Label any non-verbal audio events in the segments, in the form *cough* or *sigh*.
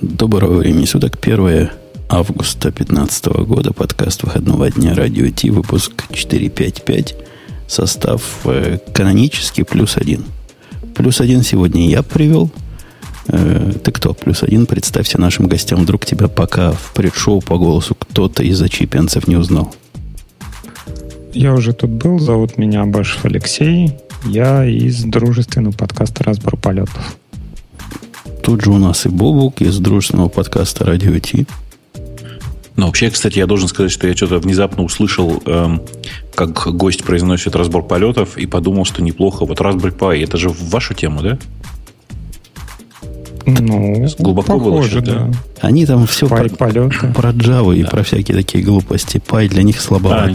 Доброго времени суток. 1 августа 2015 года. Подкаст выходного дня Радио Ти. Выпуск 455. Состав э, канонический плюс один. Плюс один сегодня я привел. Э, ты кто? Плюс один. Представься нашим гостям. Вдруг тебя пока в предшоу по голосу кто-то из зачипенцев не узнал. Я уже тут был. Зовут меня Башев Алексей. Я из дружественного подкаста «Разбор полетов». Тут же у нас и Бобук из дружественного подкаста «Радио Ти». Ну, вообще, кстати, я должен сказать, что я что-то внезапно услышал, эм, как гость произносит разбор полетов, и подумал, что неплохо. Вот Raspberry Pi, это же в вашу тему, да? Ну, Глубоко похоже, было, да. Они там все Пай про, полеты. про Java и про всякие такие глупости. Пай для них А, слабоват.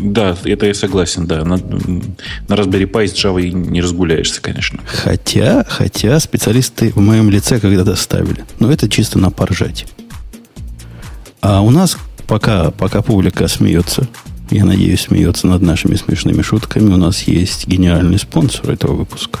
да, это я согласен, да. На, на Raspberry Pi с Java не разгуляешься, конечно. Хотя, хотя специалисты в моем лице когда-то ставили. Но это чисто на поржать. А у нас, пока, пока публика смеется, я надеюсь, смеется над нашими смешными шутками, у нас есть генеральный спонсор этого выпуска.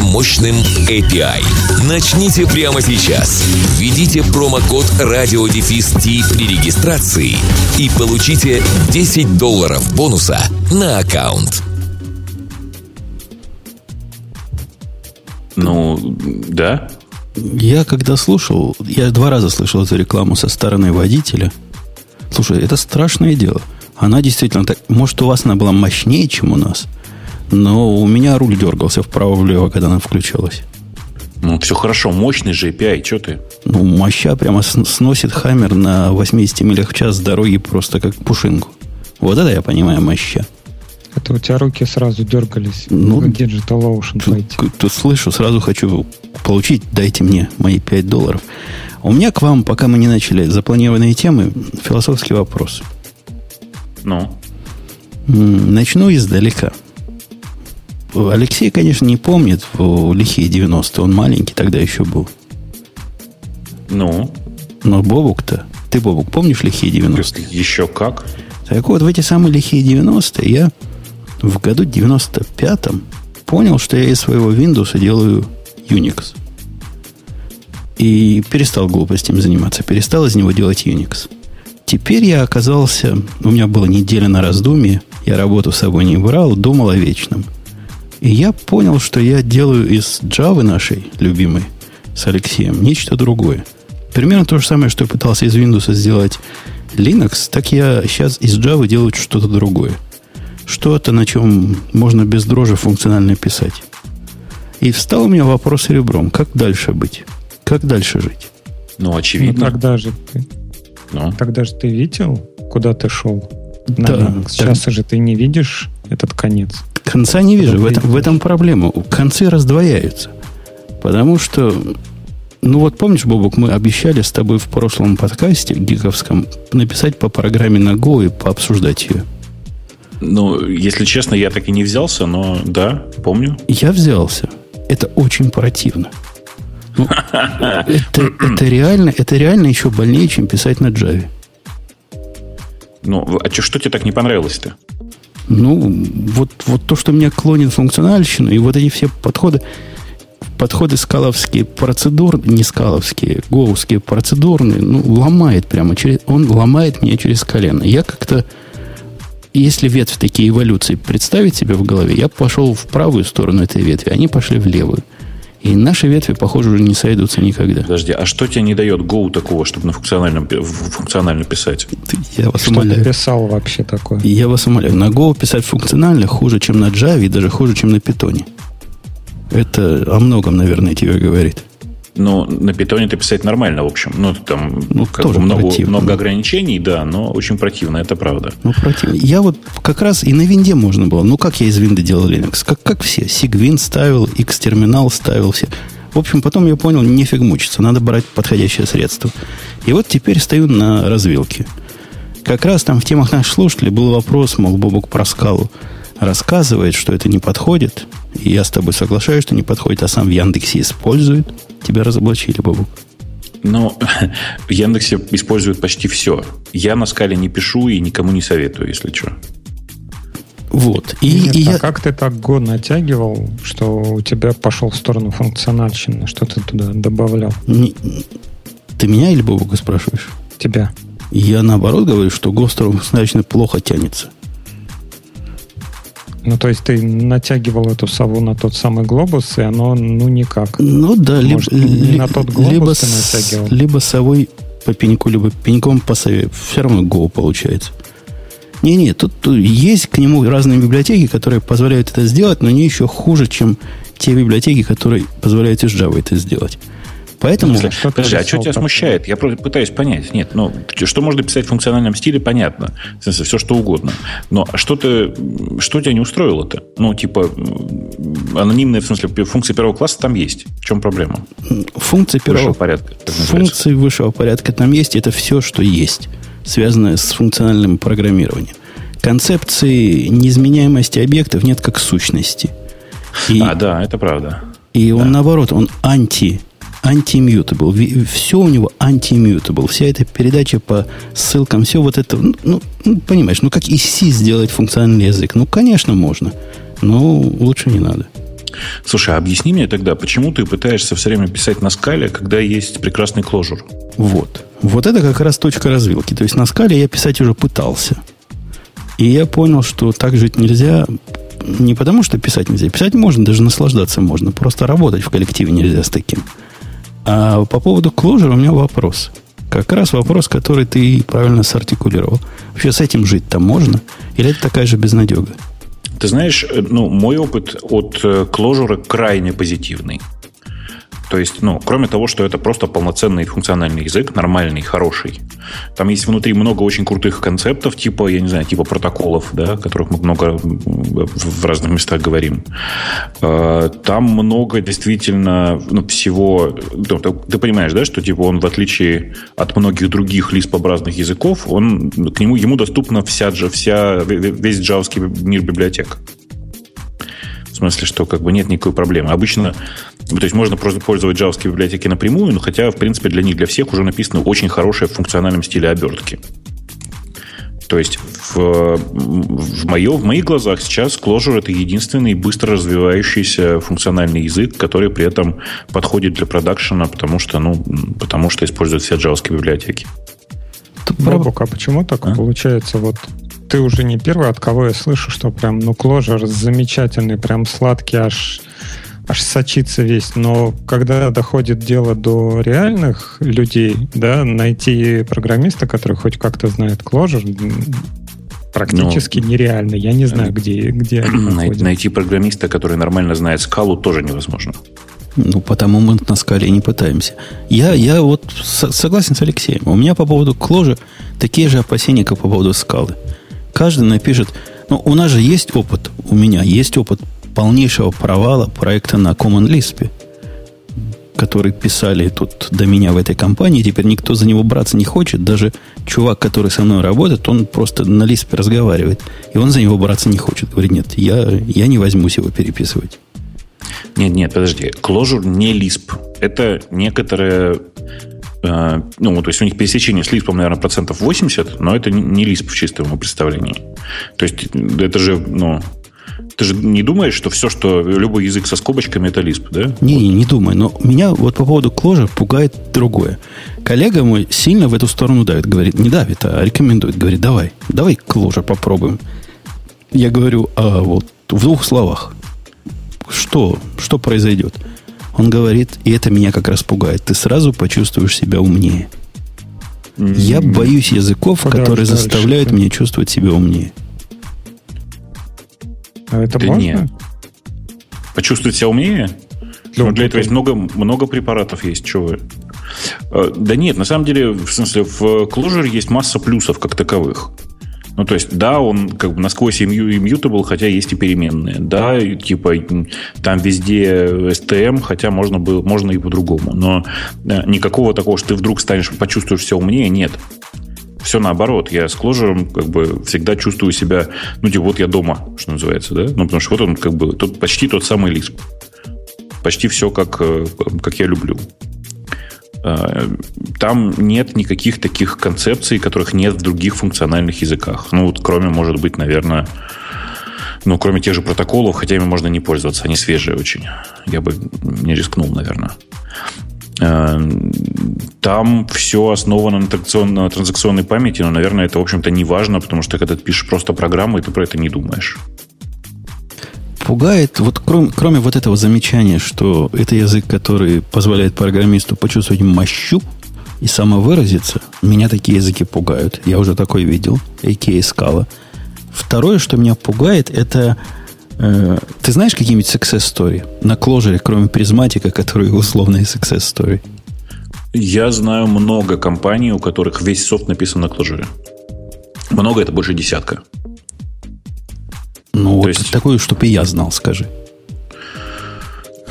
мощным API. Начните прямо сейчас. Введите промокод RadioDefist при регистрации и получите 10 долларов бонуса на аккаунт. Ну, да. Я когда слушал, я два раза слышал эту рекламу со стороны водителя. Слушай, это страшное дело. Она действительно так... Может, у вас она была мощнее, чем у нас, но у меня руль дергался вправо-влево, когда она включалась. Ну, все хорошо, мощный же API, что ты? Ну, моща прямо сносит Хаммер на 80 милях в час с дороги просто как пушинку. Вот это я понимаю моща. Это у тебя руки сразу дергались Ну, в Digital Ocean Тут, пойти. тут слышу, сразу хочу получить, дайте мне мои 5 долларов. У меня к вам, пока мы не начали запланированные темы, философский вопрос. Ну, Начну издалека. Алексей, конечно, не помнит в лихие 90-е. Он маленький тогда еще был. ну, Но Бобук-то... Ты, Бобук, помнишь лихие 90-е? еще как? Так вот, в эти самые лихие 90-е я в году 95-м понял, что я из своего Windows делаю Unix. И перестал глупостями заниматься. Перестал из него делать Unix. Теперь я оказался... У меня была неделя на раздумье. Я работу с собой не брал, думал о вечном. И я понял, что я делаю из Java нашей любимой с Алексеем нечто другое. Примерно то же самое, что я пытался из Windows сделать Linux, так я сейчас из Java делаю что-то другое. Что-то, на чем можно без дрожи функционально писать. И встал у меня вопрос ребром. Как дальше быть? Как дальше жить? Ну, Ну, очевидно. тогда же ты, Ну, тогда же ты видел, куда ты шел? На Да, Linux. так. Сейчас же ты не видишь этот конец. Конца не вижу. В этом, в этом проблема. Концы раздвояются. Потому что, ну вот помнишь, Бобок, мы обещали с тобой в прошлом подкасте гиковском написать по программе на Go и пообсуждать ее. ну, если честно, я так и не взялся, но да, помню. Я взялся. Это очень противно. Ну, это, это реально, это реально еще больнее, чем писать на Java. Ну, а чё, что тебе так не понравилось-то? Ну, вот, вот то, что меня клонит функциональщину, и вот эти все подходы, подходы скаловские, процедур, не скаловские, гоуские, процедурные, ну, ломает прямо через, он ломает меня через колено. Я как-то, если ветвь такие эволюции представить себе в голове, я пошел в правую сторону этой ветви, они пошли в левую. И наши ветви, похоже, уже не сойдутся никогда. Подожди, а что тебе не дает Go такого, чтобы на функциональном, функционально писать? Я вас Что умоляю. ты писал вообще такое? Я вас умоляю, на Go писать функционально хуже, чем на Java, и даже хуже, чем на Python. Это о многом, наверное, тебе говорит. Но на питоне ты писать нормально, в общем. Ну, там Ну, как тоже бы много, противно. много ограничений, да, но очень противно, это правда. Ну, противно. Я вот как раз и на винде можно было. Ну, как я из винды делал Linux? Как, как все. Sigwin ставил, X-терминал ставил все. В общем, потом я понял, нефиг мучиться, надо брать подходящее средство. И вот теперь стою на развилке. Как раз там в темах наших слушателей был вопрос, мол, Бобок про скалу рассказывает, что это не подходит. И я с тобой соглашаюсь, что не подходит, а сам в Яндексе использует. Тебя разоблачили, Бобок. Ну, *laughs* в Яндексе используют почти все. Я на скале не пишу и никому не советую, если что. Вот. И, Нет, и а я... как ты так год натягивал, что у тебя пошел в сторону функциональщины? Что ты туда добавлял? Не... Ты меня или Бобука спрашиваешь? Тебя. Я наоборот говорю, что сторону функциональщины плохо тянется. Ну, то есть ты натягивал эту сову на тот самый глобус, и оно, ну, никак. Ну, да, Может, либо, не на тот глобус либо ты натягивал. Либо совой по пеньку, либо пеньком по сове. Все равно Go получается. Не-не, тут, тут есть к нему разные библиотеки, которые позволяют это сделать, но они еще хуже, чем те библиотеки, которые позволяют из Java это сделать. Поэтому... Смысле, что Подожди, а что тебя смущает? Я пытаюсь понять. Нет, ну, что можно писать в функциональном стиле, понятно. В смысле, все что угодно. Но что ты, что тебя не устроило-то? Ну, типа, анонимные, в смысле, функции первого класса там есть. В чем проблема? Функции первого высшего порядка. Функции высшего порядка там есть. Это все, что есть связанное с функциональным программированием. Концепции неизменяемости объектов нет как сущности. И, а, да, это правда. И он, наоборот, он анти анти mutable. Все у него анти mutable. Вся эта передача по ссылкам, все вот это, ну, ну, ну понимаешь, ну как из C сделать функциональный язык? Ну, конечно, можно, но лучше не надо. Слушай, а объясни мне тогда, почему ты пытаешься все время писать на скале, когда есть прекрасный Clojure? Вот. Вот это как раз точка развилки. То есть на скале я писать уже пытался. И я понял, что так жить нельзя не потому, что писать нельзя. Писать можно, даже наслаждаться можно. Просто работать в коллективе нельзя с таким. А по поводу Clojure у меня вопрос. Как раз вопрос, который ты правильно сартикулировал. Вообще с этим жить-то можно? Или это такая же безнадега? Ты знаешь, э, ну, мой опыт от Clojure э, крайне позитивный. То есть, ну, кроме того, что это просто полноценный функциональный язык, нормальный, хороший. Там есть внутри много очень крутых концептов, типа, я не знаю, типа протоколов, да, о которых мы много в разных местах говорим. Э, там много действительно ну, всего... Ну, ты понимаешь, да, что типа он, в отличие от многих других лиспообразных языков, он, к нему, ему доступна вся, вся, весь джавский мир библиотек. В смысле, что как бы нет никакой проблемы. Обычно, то есть можно просто пользовать джавские библиотеки напрямую, но хотя, в принципе, для них, для всех уже написано очень хорошее в функциональном стиле обертки. То есть в, в, мое, в моих глазах сейчас Clojure это единственный быстро развивающийся функциональный язык, который при этом подходит для продакшена, потому что, ну, потому что использует все джавские библиотеки. Бобок, а почему так а? получается? Вот ты уже не первый, от кого я слышу, что прям, ну, кложер замечательный, прям сладкий, аж, аж сочится весь. Но когда доходит дело до реальных людей, да, найти программиста, который хоть как-то знает кложер, практически ну, нереально. Я не знаю, где, где *clears throat* найти, найти программиста, который нормально знает скалу, тоже невозможно. Ну, потому мы на скале не пытаемся. Я, я вот согласен с Алексеем. У меня по поводу кложи такие же опасения, как по поводу скалы. Каждый напишет, ну, у нас же есть опыт, у меня есть опыт полнейшего провала проекта на Common Lisp, который писали тут до меня в этой компании, теперь никто за него браться не хочет, даже чувак, который со мной работает, он просто на Lisp разговаривает, и он за него браться не хочет. Говорит, нет, я, я не возьмусь его переписывать. Нет, нет, подожди. Clojure не Lisp. Это некоторая Э, ну, то есть у них пересечение с лиспом, наверное, процентов 80, но это не лисп в чистом его представлении. То есть это же, ну, ты же не думаешь, что все, что любой язык со скобочками, это лисп, да? Не, не, не думаю. Но меня вот по поводу кложа пугает другое. Коллега мой сильно в эту сторону давит. Говорит, не давит, а рекомендует. Говорит, давай, давай кложа попробуем. Я говорю, а вот в двух словах. Что, что произойдет? Он говорит, и это меня как раз пугает, ты сразу почувствуешь себя умнее. Я боюсь языков, которые дальше. заставляют меня чувствовать себя умнее. А это да можно? Нет. Почувствовать себя умнее? Ну, для этого есть много, много препаратов есть, что вы. А, да нет, на самом деле, в смысле, в Clojure есть масса плюсов как таковых. Ну, то есть, да, он как бы насквозь immutable, хотя есть и переменные. Да, типа там везде STM, хотя можно, было, можно и по-другому. Но э, никакого такого, что ты вдруг станешь, почувствуешь все умнее, нет. Все наоборот. Я с Clojure как бы всегда чувствую себя, ну, типа, вот я дома, что называется, да? Ну, потому что вот он как бы тут почти тот самый Lisp. Почти все, как, э, как я люблю. Э, там нет никаких таких концепций, которых нет в других функциональных языках. Ну, вот кроме, может быть, наверное, ну, кроме тех же протоколов, хотя ими можно не пользоваться, они свежие очень. Я бы не рискнул, наверное. Э, там все основано на, транзакционной, памяти, но, наверное, это, в общем-то, не важно, потому что когда ты пишешь просто программу, ты про это не думаешь пугает, вот кроме, кроме вот этого замечания, что это язык, который позволяет программисту почувствовать мощу и самовыразиться, меня такие языки пугают. Я уже такой видел, a.k.a. Scala. Второе, что меня пугает, это... Э, ты знаешь какие-нибудь success story на кложере, кроме призматика, которые условные success story? Я знаю много компаний, у которых весь софт написан на кложере. Много это больше десятка. Ну, вот есть... такую, чтобы я знал, скажи.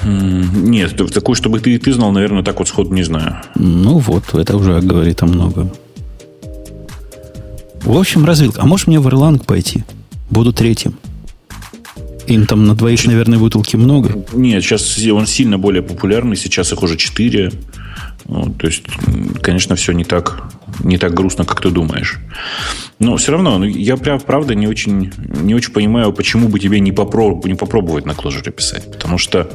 Нет, такую, чтобы ты, ты знал, наверное, так вот сходу не знаю. Ну вот, это уже говорит о многом. В общем, развилка. А можешь мне в Erlang пойти? Буду третьим. Им там на двоих, наверное, бутылки много. Нет, сейчас он сильно более популярный. Сейчас их уже четыре. Ну, то есть, конечно, все не так, не так грустно, как ты думаешь. Но все равно, ну, я прям, правда не очень, не очень понимаю, почему бы тебе не, попроб, не попробовать на Clojure писать. Потому что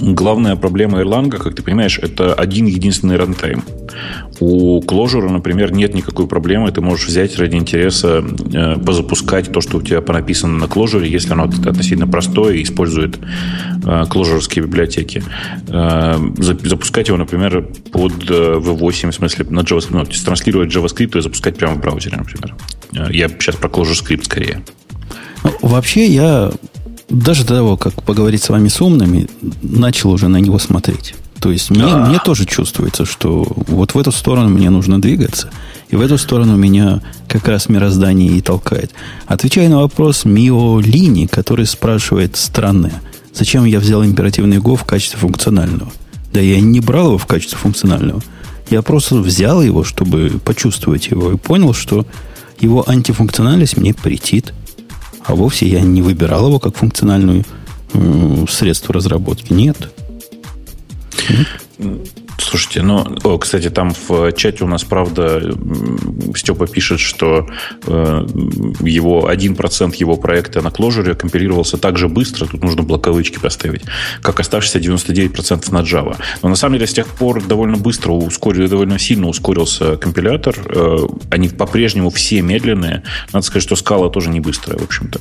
Главная проблема Erlang, как ты понимаешь, это один единственный рантайм. У Clojure, например, нет никакой проблемы. Ты можешь взять ради интереса, э, позапускать то, что у тебя понаписано на Clojure, если оно относительно простое и использует э, Clojure'ские библиотеки. Э, запускать его, например, под V8, в смысле на JavaScript, ну, транслировать JavaScript и запускать прямо в браузере, например. Я сейчас про Clojure Script скорее. Ну, вообще, я даже до того, как поговорить с вами с умными, начал уже на него смотреть. То есть мне, мне тоже чувствуется, что вот в эту сторону мне нужно двигаться, и в эту сторону меня как раз мироздание и толкает. Отвечая на вопрос Мио Лини, который спрашивает странное, зачем я взял императивный Go в качестве функционального? Да я не брал его в качестве функционального. Я просто взял его, чтобы почувствовать его, и понял, что его антифункциональность мне претит – а вовсе я не выбирал его как функциональную средство разработки. Нет. Слушайте, ну, о, кстати, там в чате у нас, правда, Степа пишет, что э, его 1% его проекта на Clojure компилировался так же быстро, тут нужно блоковычки поставить, как оставшиеся 99% на Java. Но на самом деле с тех пор довольно быстро ускорил, довольно сильно ускорился компилятор. Э, они по-прежнему все медленные. Надо сказать, что скала тоже не быстрая, в общем-то.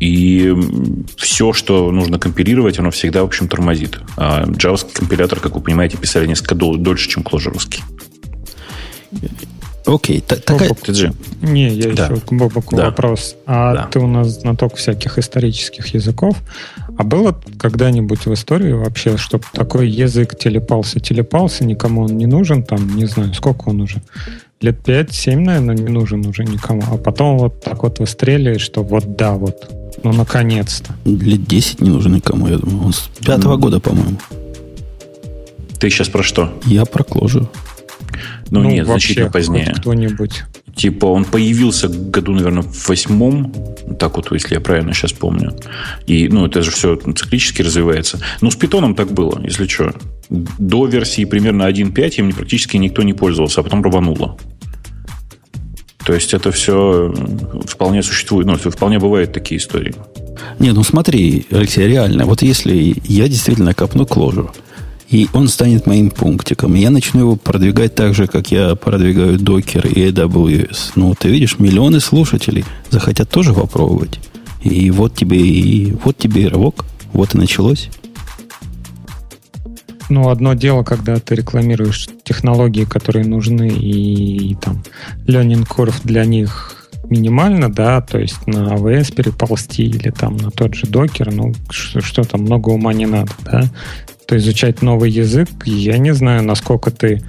И все, что нужно компилировать, оно всегда, в общем, тормозит. А JavaScript компилятор, как вы понимаете, писали несколько дольше, чем Clojure. Окей, okay, такая... Не, я да. еще к Бобоку да. вопрос. А да. ты у нас знаток всяких исторических языков. А было когда-нибудь в истории вообще, чтобы такой язык телепался? Телепался, никому он не нужен, там, не знаю, сколько он уже? Лет 5-7, наверное, не нужен уже никому. А потом вот так вот выстреливает, что вот да, вот ну, наконец-то. Лет 10 не нужен никому, я думаю. Он с пятого года, по-моему. Ты сейчас про что? Я про кложу. Ну, ну нет, значительно позднее. Кто-нибудь. Типа он появился году, наверное, в восьмом, так вот, если я правильно сейчас помню. И, ну, это же все циклически развивается. Ну, с питоном так было, если что. До версии примерно 1.5 им практически никто не пользовался, а потом рвануло. То есть это все вполне существует, ну, вполне бывают такие истории. Не, ну смотри, Алексей, реально, вот если я действительно копну кложу, и он станет моим пунктиком, и я начну его продвигать так же, как я продвигаю Docker и AWS, ну, ты видишь, миллионы слушателей захотят тоже попробовать. И вот тебе и вот тебе и рывок, вот и началось. Ну, одно дело, когда ты рекламируешь технологии, которые нужны, и, и там learning curve для них минимально, да, то есть на AWS переползти или там на тот же докер, ну, что, что там много ума не надо, да. То изучать новый язык, я не знаю, насколько ты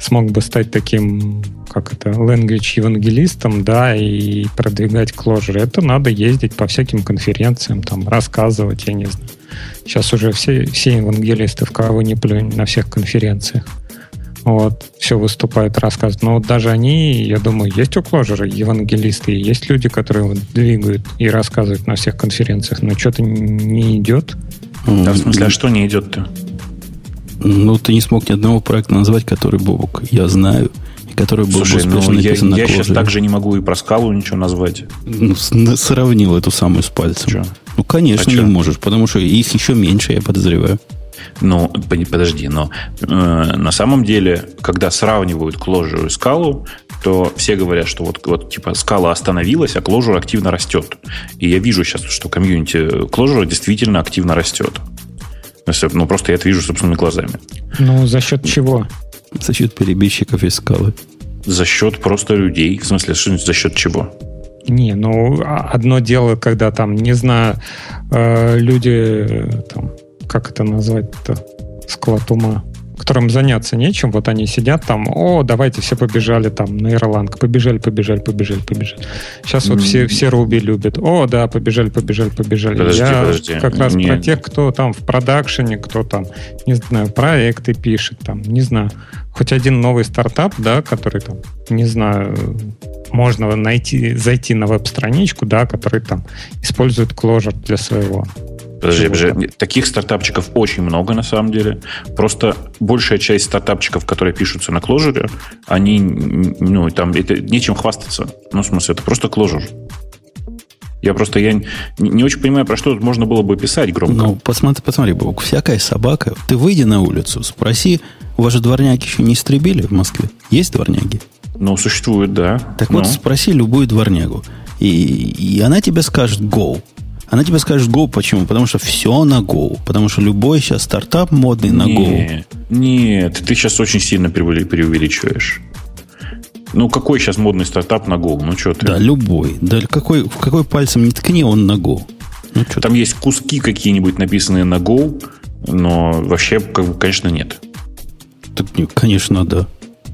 смог бы стать таким, как это, language евангелистом, да, и продвигать Clojure. Это надо ездить по всяким конференциям, там, рассказывать, я не знаю. Сейчас уже все, все евангелисты, в кого не плюнь, на всех конференциях. Вот, все выступают, рассказывают. Но вот даже они, я думаю, есть у Clojure евангелисты, есть люди, которые вот двигают и рассказывают на всех конференциях, но что-то не идет. Да, в смысле, а что не идет-то? Ну, ты не смог ни одного проекта назвать, который Бобок, я знаю, и который был Слушай, ну, я, я сейчас также не могу и про скалу ничего назвать. Ну, сравнил эту самую с пальцем. Че? Ну, конечно, а не можешь, потому что их еще меньше, я подозреваю. Ну, подожди, но э, на самом деле, когда сравнивают Clojure и скалу, то все говорят, что вот, вот типа скала остановилась, а Clojure активно растет. И я вижу сейчас, что комьюнити Clojure действительно активно растет. Ну, просто я это вижу собственными глазами. Ну, за счет чего? За счет перебежчиков из скалы. За счет просто людей. В смысле, за счет чего? Не, ну, а, одно дело, когда там, не знаю, э, люди, там, как это назвать-то, склад ума, которым заняться нечем, вот они сидят там, о, давайте все побежали там на Ирланг, побежали, побежали, побежали, побежали. Сейчас вот все, все Руби любят. О, да, побежали, побежали, побежали. Подожди, Я подожди. как раз не... про тех, кто там в продакшене, кто там, не знаю, проекты пишет, там, не знаю, хоть один новый стартап, да, который там, не знаю, можно найти, зайти на веб-страничку, да, который там использует Clojure для своего Подожди, подожди. Таких стартапчиков очень много на самом деле. Просто большая часть стартапчиков, которые пишутся на Clojure, они, ну, там, это нечем хвастаться. Ну, в смысле, это просто Clojure. Я просто я не, не очень понимаю, про что тут можно было бы писать громко. Ну, посмотри, посмотри, Бог, всякая собака. Ты выйди на улицу, спроси, у вас же дворняги еще не истребили в Москве? Есть дворняги? Ну, существуют, да. Так ну. вот, спроси любую дворнягу. И, и она тебе скажет go. Она тебе скажет Go почему? Потому что все на Go. Потому что любой сейчас стартап модный на Go. Нет, ты сейчас очень сильно преувеличиваешь. Ну, какой сейчас модный стартап на Go? Ну, что ты? Да, любой. Да, какой, в какой пальцем не ткни, он на Go. Ну, Там ты? есть куски какие-нибудь написанные на Go, но вообще, как бы, конечно, нет. Так, конечно, да.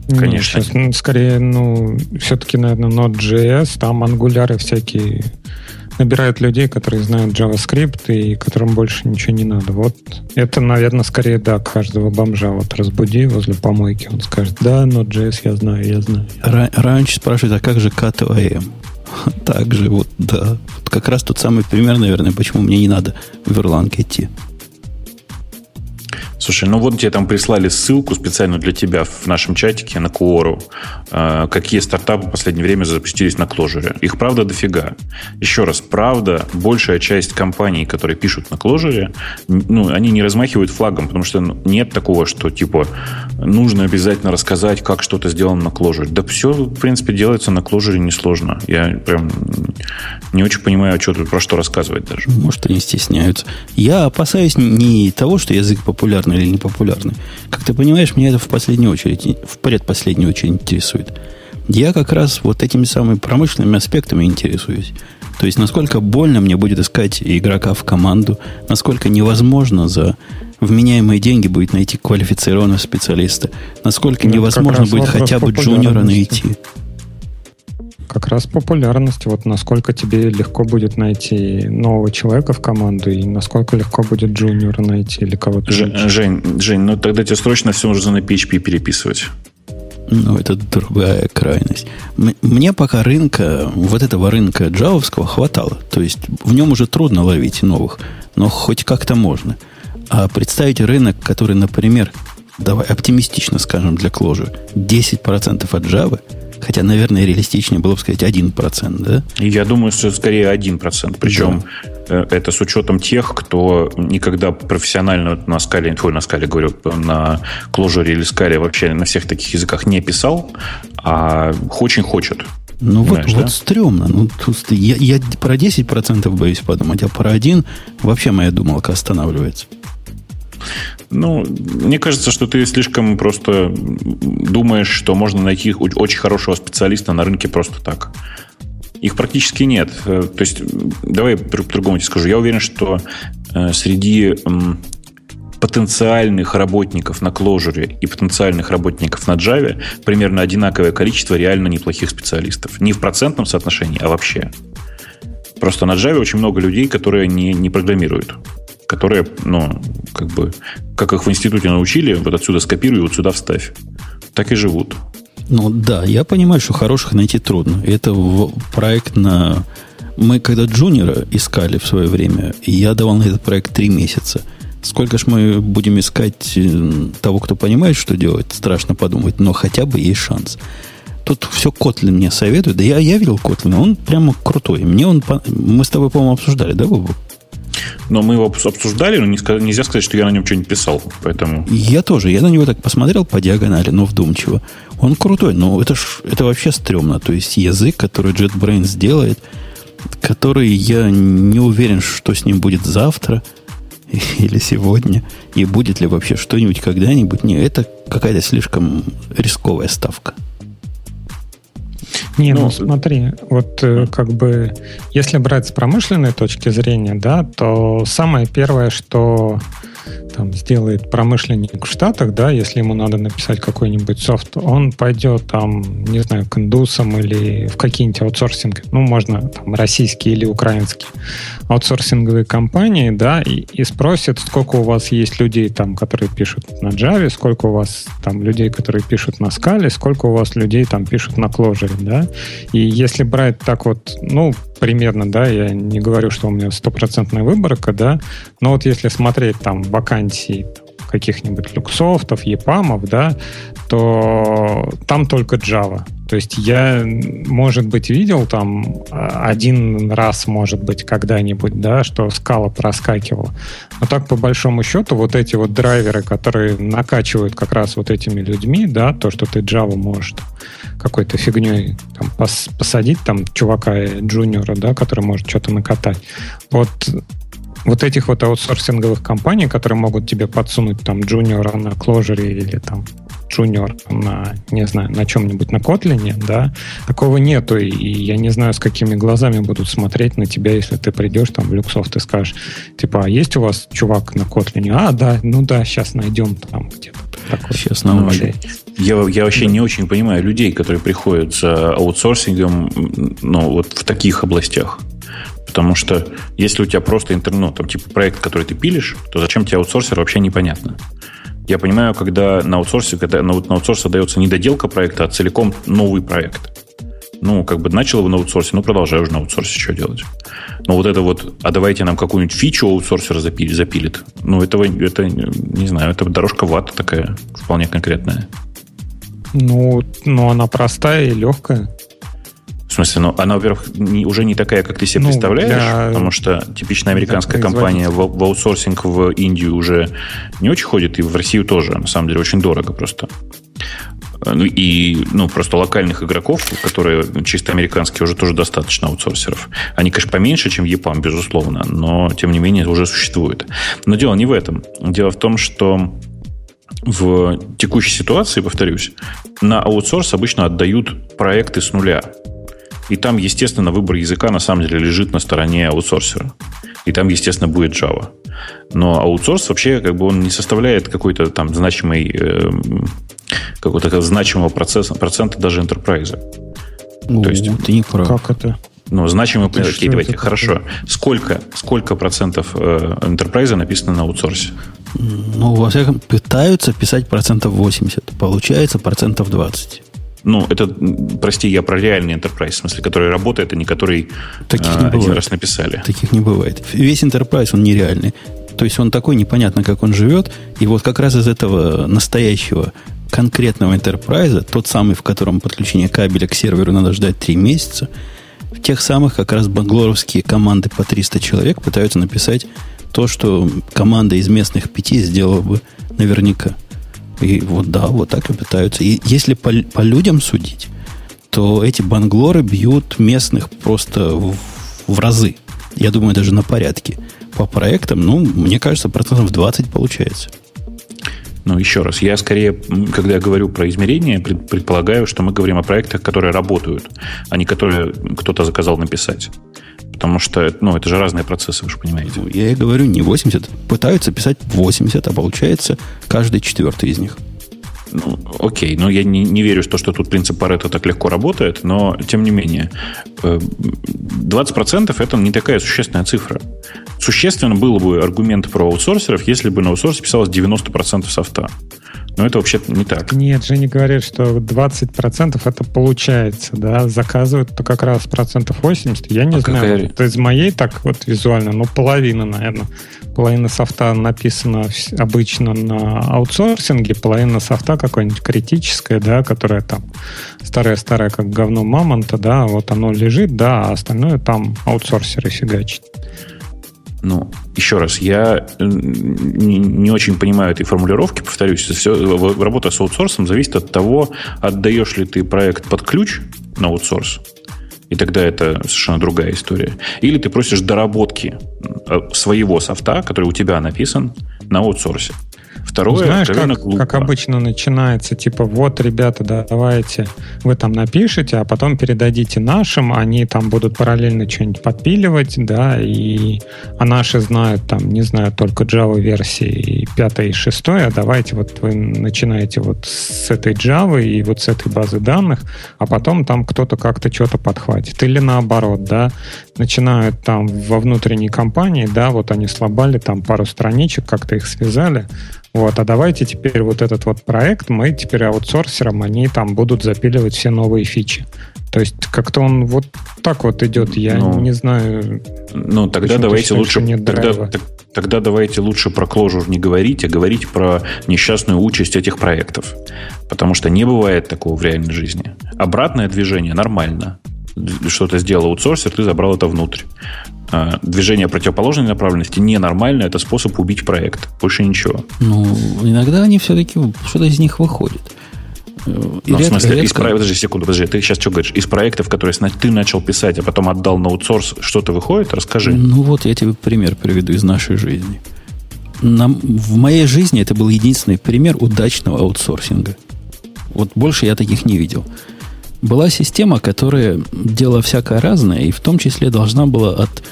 Конечно. Нет, сейчас, ну, скорее, ну, все-таки, наверное, Node.js, там ангуляры всякие набирают людей, которые знают JavaScript и которым больше ничего не надо. Вот это, наверное, скорее, да, каждого бомжа вот разбуди возле помойки, он скажет, да, но JS я знаю, я знаю. Ра- раньше спрашивают, а как же KTOM? *laughs* Так же, вот, да. Вот как раз тот самый пример, наверное, почему мне не надо в Erlang идти. Слушай, ну вот тебе там прислали ссылку специально для тебя в нашем чатике на Quoru, э, какие стартапы в последнее время запустились на Clojure. Их, правда, дофига. Еще раз, правда, большая часть компаний, которые пишут на Clojure, ну, они не размахивают флагом, потому что нет такого, что, типа, нужно обязательно рассказать, как что-то сделано на Clojure. Да все, в принципе, делается на Clojure несложно. Я прям не очень понимаю, что тут, про что рассказывать даже. Может, они стесняются. Я опасаюсь не того, что язык популярный, популярны или не популярны. Как ты понимаешь, меня это в последнюю очередь, в предпоследнюю очередь интересует. Я как раз вот этими самыми промышленными аспектами интересуюсь. То есть, насколько больно мне будет искать игрока в команду, насколько невозможно за вменяемые деньги будет найти квалифицированного специалиста, насколько ну, невозможно будет хотя бы джуниора найти как раз популярность. Вот насколько тебе легко будет найти нового человека в команду и насколько легко будет джуниора найти или кого-то. Жень, Жень, Жень, ну тогда тебе срочно все нужно на PHP переписывать. Ну, это другая крайность. Мне пока рынка, вот этого рынка джавовского хватало. То есть в нем уже трудно ловить новых, но хоть как-то можно. А представить рынок, который, например, давай оптимистично скажем для Clojure, 10% от Java – Хотя, наверное, реалистичнее было бы сказать 1%, да? Я думаю, что скорее 1%. Причем да. Э, это с учетом тех, кто никогда профессионально на скале, ой, на скале, говорю, на Clojure или скале вообще на всех таких языках не писал, а очень хочет. Ну вот, да? вот стрёмно. Ну, я, я про 10% боюсь подумать, а про 1 вообще моя думалка останавливается. Ну, мне кажется, что ты слишком просто думаешь, что можно найти очень хорошего специалиста на рынке просто так. Их практически нет. Э, то есть, давай по-другому тебе скажу. Я уверен, что э, среди потенциальных работников на Clojure и потенциальных работников на Java примерно одинаковое количество реально неплохих специалистов. Не в процентном соотношении, а вообще. Просто на Java очень много людей, которые не, не программируют. Которые, ну, как бы, как их в институте научили, вот отсюда скопируй, вот сюда вставь. Так и живут. Ну да, я понимаю, что хороших найти трудно. Это проект на... Мы когда джуниора искали в свое время, я давал на этот проект три месяца. Сколько ж мы будем искать э, того, кто понимает, что делать, страшно подумать, но хотя бы есть шанс. Тут все Котлин мне советует. Да я, я видел Котлина, он прямо крутой. Мне он... Мы с тобой, по-моему, обсуждали, да, Бобу? Но мы его обсуждали, но нельзя сказать, что я на нем что-нибудь писал. Поэтому... Я тоже. Я на него так посмотрел по диагонали, но вдумчиво. Он крутой, но это, ж, это вообще стрёмно. То есть язык, который JetBrains делает, который я не уверен, что с ним будет завтра *laughs* или сегодня, и будет ли вообще что-нибудь когда-нибудь. Не, это какая-то слишком рисковая ставка. Не, ну, ну смотри, вот э, как бы, если брать с промышленной точки зрения, да, то самое первое, что там сделает промышленник в Штатах, да, если ему надо написать какой-нибудь софт, он пойдет там, не знаю, к индусам или в какие-нибудь аутсорсинги, ну, можно там российские или украинские аутсорсинговые компании, да, и, и спросит, сколько у вас есть людей там, которые пишут на Java, сколько у вас там людей, которые пишут на Scala, сколько у вас людей там пишут на Clojure, да, и если брать так вот, ну, примерно, да, я не говорю, что у меня стопроцентная выборка, да, но вот если смотреть там вакансии каких-нибудь люксофтов, епамов, да, то там только Java. То есть я, может быть, видел там а, один раз, может быть, когда-нибудь, да, что скала проскакивала. Но так, по большому счету, вот эти вот драйверы, которые накачивают как раз вот этими людьми, да, то, что ты Java можешь какой-то фигней там, пос, посадить там чувака джуниора, да, который может что-то накатать. Вот вот этих вот аутсорсинговых компаний, которые могут тебе подсунуть там джуниора на Clojure или там джуниор на, не знаю, на чем-нибудь на Kotlin, да, такого нету, и я не знаю, с какими глазами будут смотреть на тебя, если ты придешь там в Люксофт и скажешь, типа, а есть у вас чувак на Kotlin? А, да, ну да, сейчас найдем там где-то. Такой. Сейчас нам я, я вообще да. не очень понимаю людей, которые приходят за аутсорсингом, ну, вот в таких областях. Потому что если у тебя просто интернет, ну, там, типа проект, который ты пилишь, то зачем тебе аутсорсер, вообще непонятно. Я понимаю, когда на аутсорсе, когда на, на аутсорс дается не доделка проекта, а целиком новый проект. Ну, как бы начал его на аутсорсе, ну, продолжай уже на аутсорсе что делать. Но вот это вот, а давайте нам какую-нибудь фичу аутсорсера запилит, запилит. Ну, этого, это, не знаю, это дорожка вата такая, вполне конкретная. Ну, ну, она простая и легкая. В смысле, ну, она, во-первых, не, уже не такая, как ты себе ну, представляешь, для... потому что типичная американская компания в, в аутсорсинг в Индию уже не очень ходит, и в Россию тоже, на самом деле, очень дорого просто. Ну, и, ну, просто локальных игроков, которые чисто американские, уже тоже достаточно аутсорсеров. Они, конечно, поменьше, чем EPAM, безусловно, но, тем не менее, уже существует. Но дело не в этом. Дело в том, что в текущей ситуации, повторюсь, на аутсорс обычно отдают проекты с нуля. И там, естественно, выбор языка на самом деле лежит на стороне аутсорсера. И там, естественно, будет Java. Но аутсорс вообще как бы он не составляет какой-то там значимый, э, какого-то значимого процесса, процента даже enterprise. Ну, То есть, ты не прав. Как это? Ну, значимый, это окей, давайте, хорошо. Сколько, сколько процентов э, enterprise написано на аутсорсе? Ну, во всяком пытаются писать процентов 80. Получается процентов 20. Ну, это, прости, я про реальный enterprise, в смысле, который работает, а не который Таких не один бывает. раз написали. Таких не бывает. Весь enterprise, он нереальный. То есть он такой непонятно, как он живет. И вот как раз из этого настоящего конкретного enterprise, тот самый, в котором подключение кабеля к серверу надо ждать 3 месяца, в тех самых как раз банглоровские команды по 300 человек пытаются написать то, что команда из местных пяти сделала бы наверняка. И вот да, вот так и пытаются. И если по, по людям судить, то эти банглоры бьют местных просто в, в разы. Я думаю, даже на порядке. По проектам, ну, мне кажется, процентов 20 получается. Ну, еще раз, я скорее, когда я говорю про измерения, предполагаю, что мы говорим о проектах, которые работают, а не которые кто-то заказал написать. Потому что, ну, это же разные процессы, вы же понимаете. Ну, я и говорю, не 80. Пытаются писать 80, а получается каждый четвертый из них. Ну, окей, но я не, не верю в то, что тут принцип Паретта так легко работает, но тем не менее, 20% э, это не такая существенная цифра. Существенно было бы аргумент про аутсорсеров, если бы на аутсорсе писалось 90% софта. Но это вообще-то не так. Нет, Женя говорит, что 20% это получается, да, заказывают то как раз процентов 80. Я не а знаю, какая... вот из моей так вот визуально, ну, половина, наверное. Половина софта написана обычно на аутсорсинге, половина софта какое-нибудь критическое, да, которое там старое-старое, как говно мамонта, да, вот оно лежит, да, а остальное там аутсорсеры фигачат. Ну, еще раз, я э, не, не очень понимаю этой формулировки, повторюсь, все, работа с аутсорсом зависит от того, отдаешь ли ты проект под ключ на аутсорс, и тогда это совершенно другая история. Или ты просишь доработки э, своего софта, который у тебя написан, на аутсорсе. Второе, Знаешь, как, как обычно начинается, типа, вот, ребята, да, давайте, вы там напишите, а потом передадите нашим, они там будут параллельно что-нибудь подпиливать, да, и а наши знают там, не знаю, только Java версии 5 и 6, а давайте вот вы начинаете вот с этой Java и вот с этой базы данных, а потом там кто-то как-то что-то подхватит. Или наоборот, да, начинают там во внутренней компании, да, вот они слабали там пару страничек, как-то их связали, вот, а давайте теперь вот этот вот проект мы теперь аутсорсером, они там будут запиливать все новые фичи. То есть как-то он вот так вот идет, я ну, не знаю. Ну тогда давайте лучше нет тогда, так, тогда давайте лучше про Clojure не говорить, а говорить про несчастную участь этих проектов, потому что не бывает такого в реальной жизни. Обратное движение нормально. Что-то сделал аутсорсер, ты забрал это внутрь. А, движение противоположной направленности ненормально, это способ убить проект. Больше ничего. Ну, иногда они все-таки, что-то из них выходит. Ну, редко, в смысле, редко... из проектов, подожди секунду, подожди, ты сейчас что говоришь? Из проектов, которые ты начал писать, а потом отдал на аутсорс, что-то выходит? Расскажи. Ну вот, я тебе пример приведу из нашей жизни. На, в моей жизни это был единственный пример удачного аутсорсинга. Вот больше я таких не видел. Была система, которая делала всякое разное, и в том числе должна была от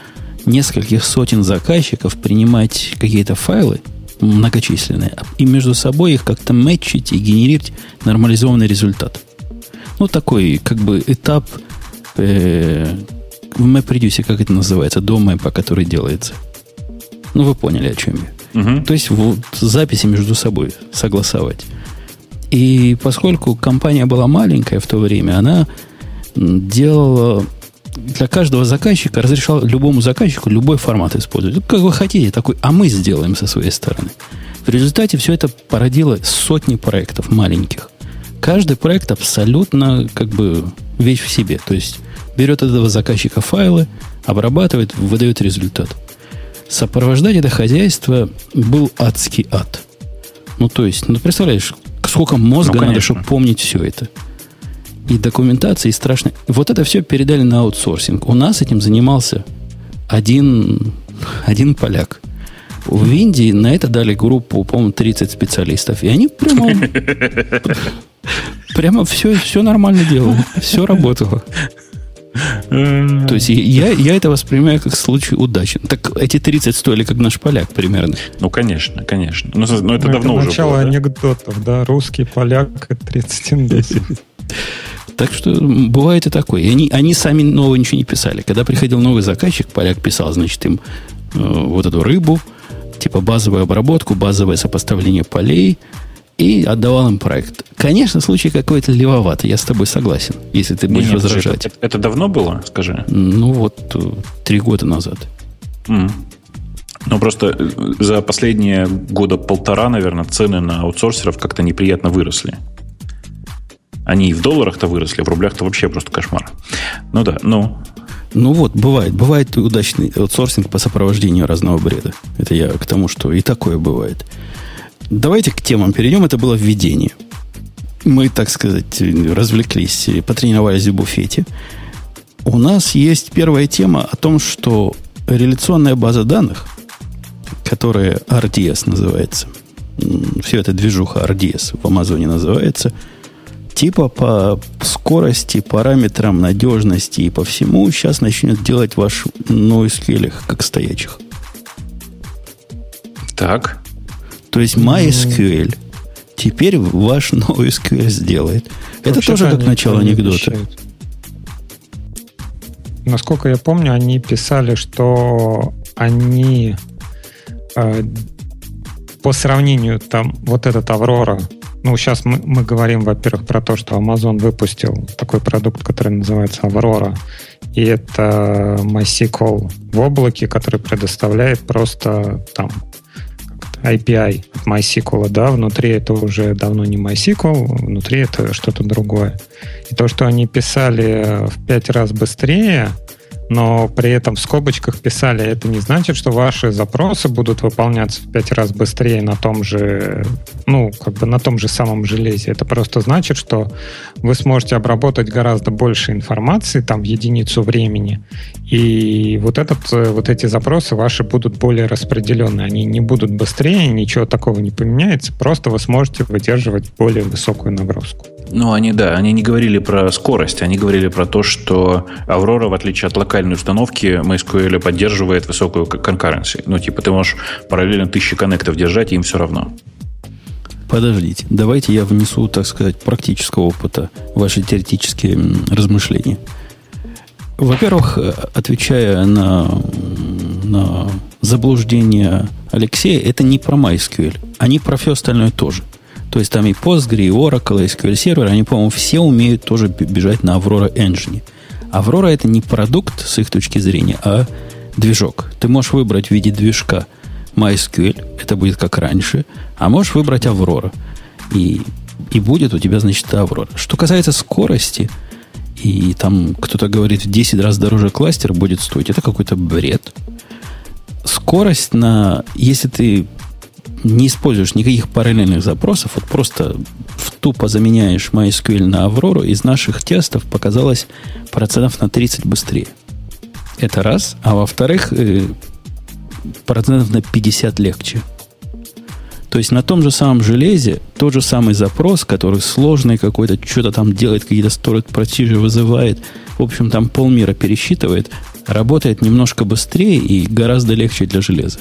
нескольких сотен заказчиков принимать какие-то файлы многочисленные и между собой их как-то мэтчить и генерировать нормализованный результат. Ну, такой как бы этап э, в MapReduce, как это называется, до мэпа, который делается. Ну, вы поняли, о чем я. Угу. То есть вот записи между собой согласовать. И поскольку компания была маленькая в то время, она делала для каждого заказчика разрешал любому заказчику любой формат использовать. Как вы хотите, такой, а мы сделаем со своей стороны. В результате все это породило сотни проектов маленьких. Каждый проект абсолютно как бы вещь в себе. То есть берет этого заказчика файлы, обрабатывает, выдает результат. Сопровождать это хозяйство был адский ад. Ну, то есть, ну, представляешь, сколько мозга ну, надо, чтобы помнить все это и документации, и страшно. Вот это все передали на аутсорсинг. У нас этим занимался один, один поляк. В Индии на это дали группу, по-моему, 30 специалистов. И они прямо, *laughs* прямо все, все нормально делали. Все работало. То есть я, я это воспринимаю как случай удачи. Так эти 30 стоили, как наш поляк примерно. Ну, конечно, конечно. Но, но это ну, давно это уже начало было. анекдотов, да? Русский, поляк, 30 10. Так что бывает и такое. И они, они сами нового ничего не писали. Когда приходил новый заказчик, поляк писал, значит, им э, вот эту рыбу, типа базовую обработку, базовое сопоставление полей, и отдавал им проект. Конечно, случай какой-то левоватый, я с тобой согласен, если ты будешь не, возражать. Это, это давно было, скажи? Ну, вот э, три года назад. Mm. Ну, просто э, за последние года полтора, наверное, цены на аутсорсеров как-то неприятно выросли. Они и в долларах-то выросли, в рублях-то вообще просто кошмар. Ну да, ну. Ну вот, бывает. Бывает удачный аутсорсинг по сопровождению разного бреда. Это я к тому, что и такое бывает. Давайте к темам перейдем. Это было введение. Мы, так сказать, развлеклись, потренировались в буфете. У нас есть первая тема о том, что реляционная база данных, которая RDS называется, все это движуха RDS в Амазоне называется, типа по скорости, параметрам надежности и по всему сейчас начнет делать ваш NoSQL как стоячих. Так. То есть MySQL теперь ваш *laughs* NoSQL сделает. Это тоже как начало анекдота. Обещают. Насколько я помню, они писали, что они э, по сравнению там вот этот Аврора, ну сейчас мы, мы говорим, во-первых, про то, что Amazon выпустил такой продукт, который называется Аврора, и это MySQL в облаке, который предоставляет просто там API MySQL, да, внутри это уже давно не MySQL, внутри это что-то другое. И то, что они писали в пять раз быстрее, но при этом в скобочках писали, это не значит, что ваши запросы будут выполняться в пять раз быстрее на том же, ну, как бы на том же самом железе. Это просто значит, что вы сможете обработать гораздо больше информации там в единицу времени, и вот, этот, вот эти запросы ваши будут более распределенные. Они не будут быстрее, ничего такого не поменяется, просто вы сможете выдерживать более высокую нагрузку. Ну, они, да, они не говорили про скорость, они говорили про то, что Aurora, в отличие от локальной установки, MySQL поддерживает высокую конкуренцию. Ну, типа, ты можешь параллельно тысячи коннектов держать, и им все равно. Подождите, давайте я внесу, так сказать, практического опыта ваши теоретические размышления. Во-первых, отвечая на, на заблуждение Алексея, это не про MySQL. Они про все остальное тоже – то есть там и Postgre, и Oracle, и SQL Server, они, по-моему, все умеют тоже бежать на Aurora Engine. Aurora это не продукт с их точки зрения, а движок. Ты можешь выбрать в виде движка MySQL, это будет как раньше, а можешь выбрать Aurora. И, и будет у тебя, значит, Aurora. Что касается скорости, и там кто-то говорит в 10 раз дороже кластер будет стоить, это какой-то бред. Скорость на... Если ты не используешь никаких параллельных запросов, вот просто в тупо заменяешь MySQL на Аврору, из наших тестов показалось процентов на 30 быстрее. Это раз. А во-вторых, э, процентов на 50 легче. То есть на том же самом железе тот же самый запрос, который сложный какой-то, что-то там делает, какие-то сторит протижи вызывает, в общем, там полмира пересчитывает, работает немножко быстрее и гораздо легче для железа.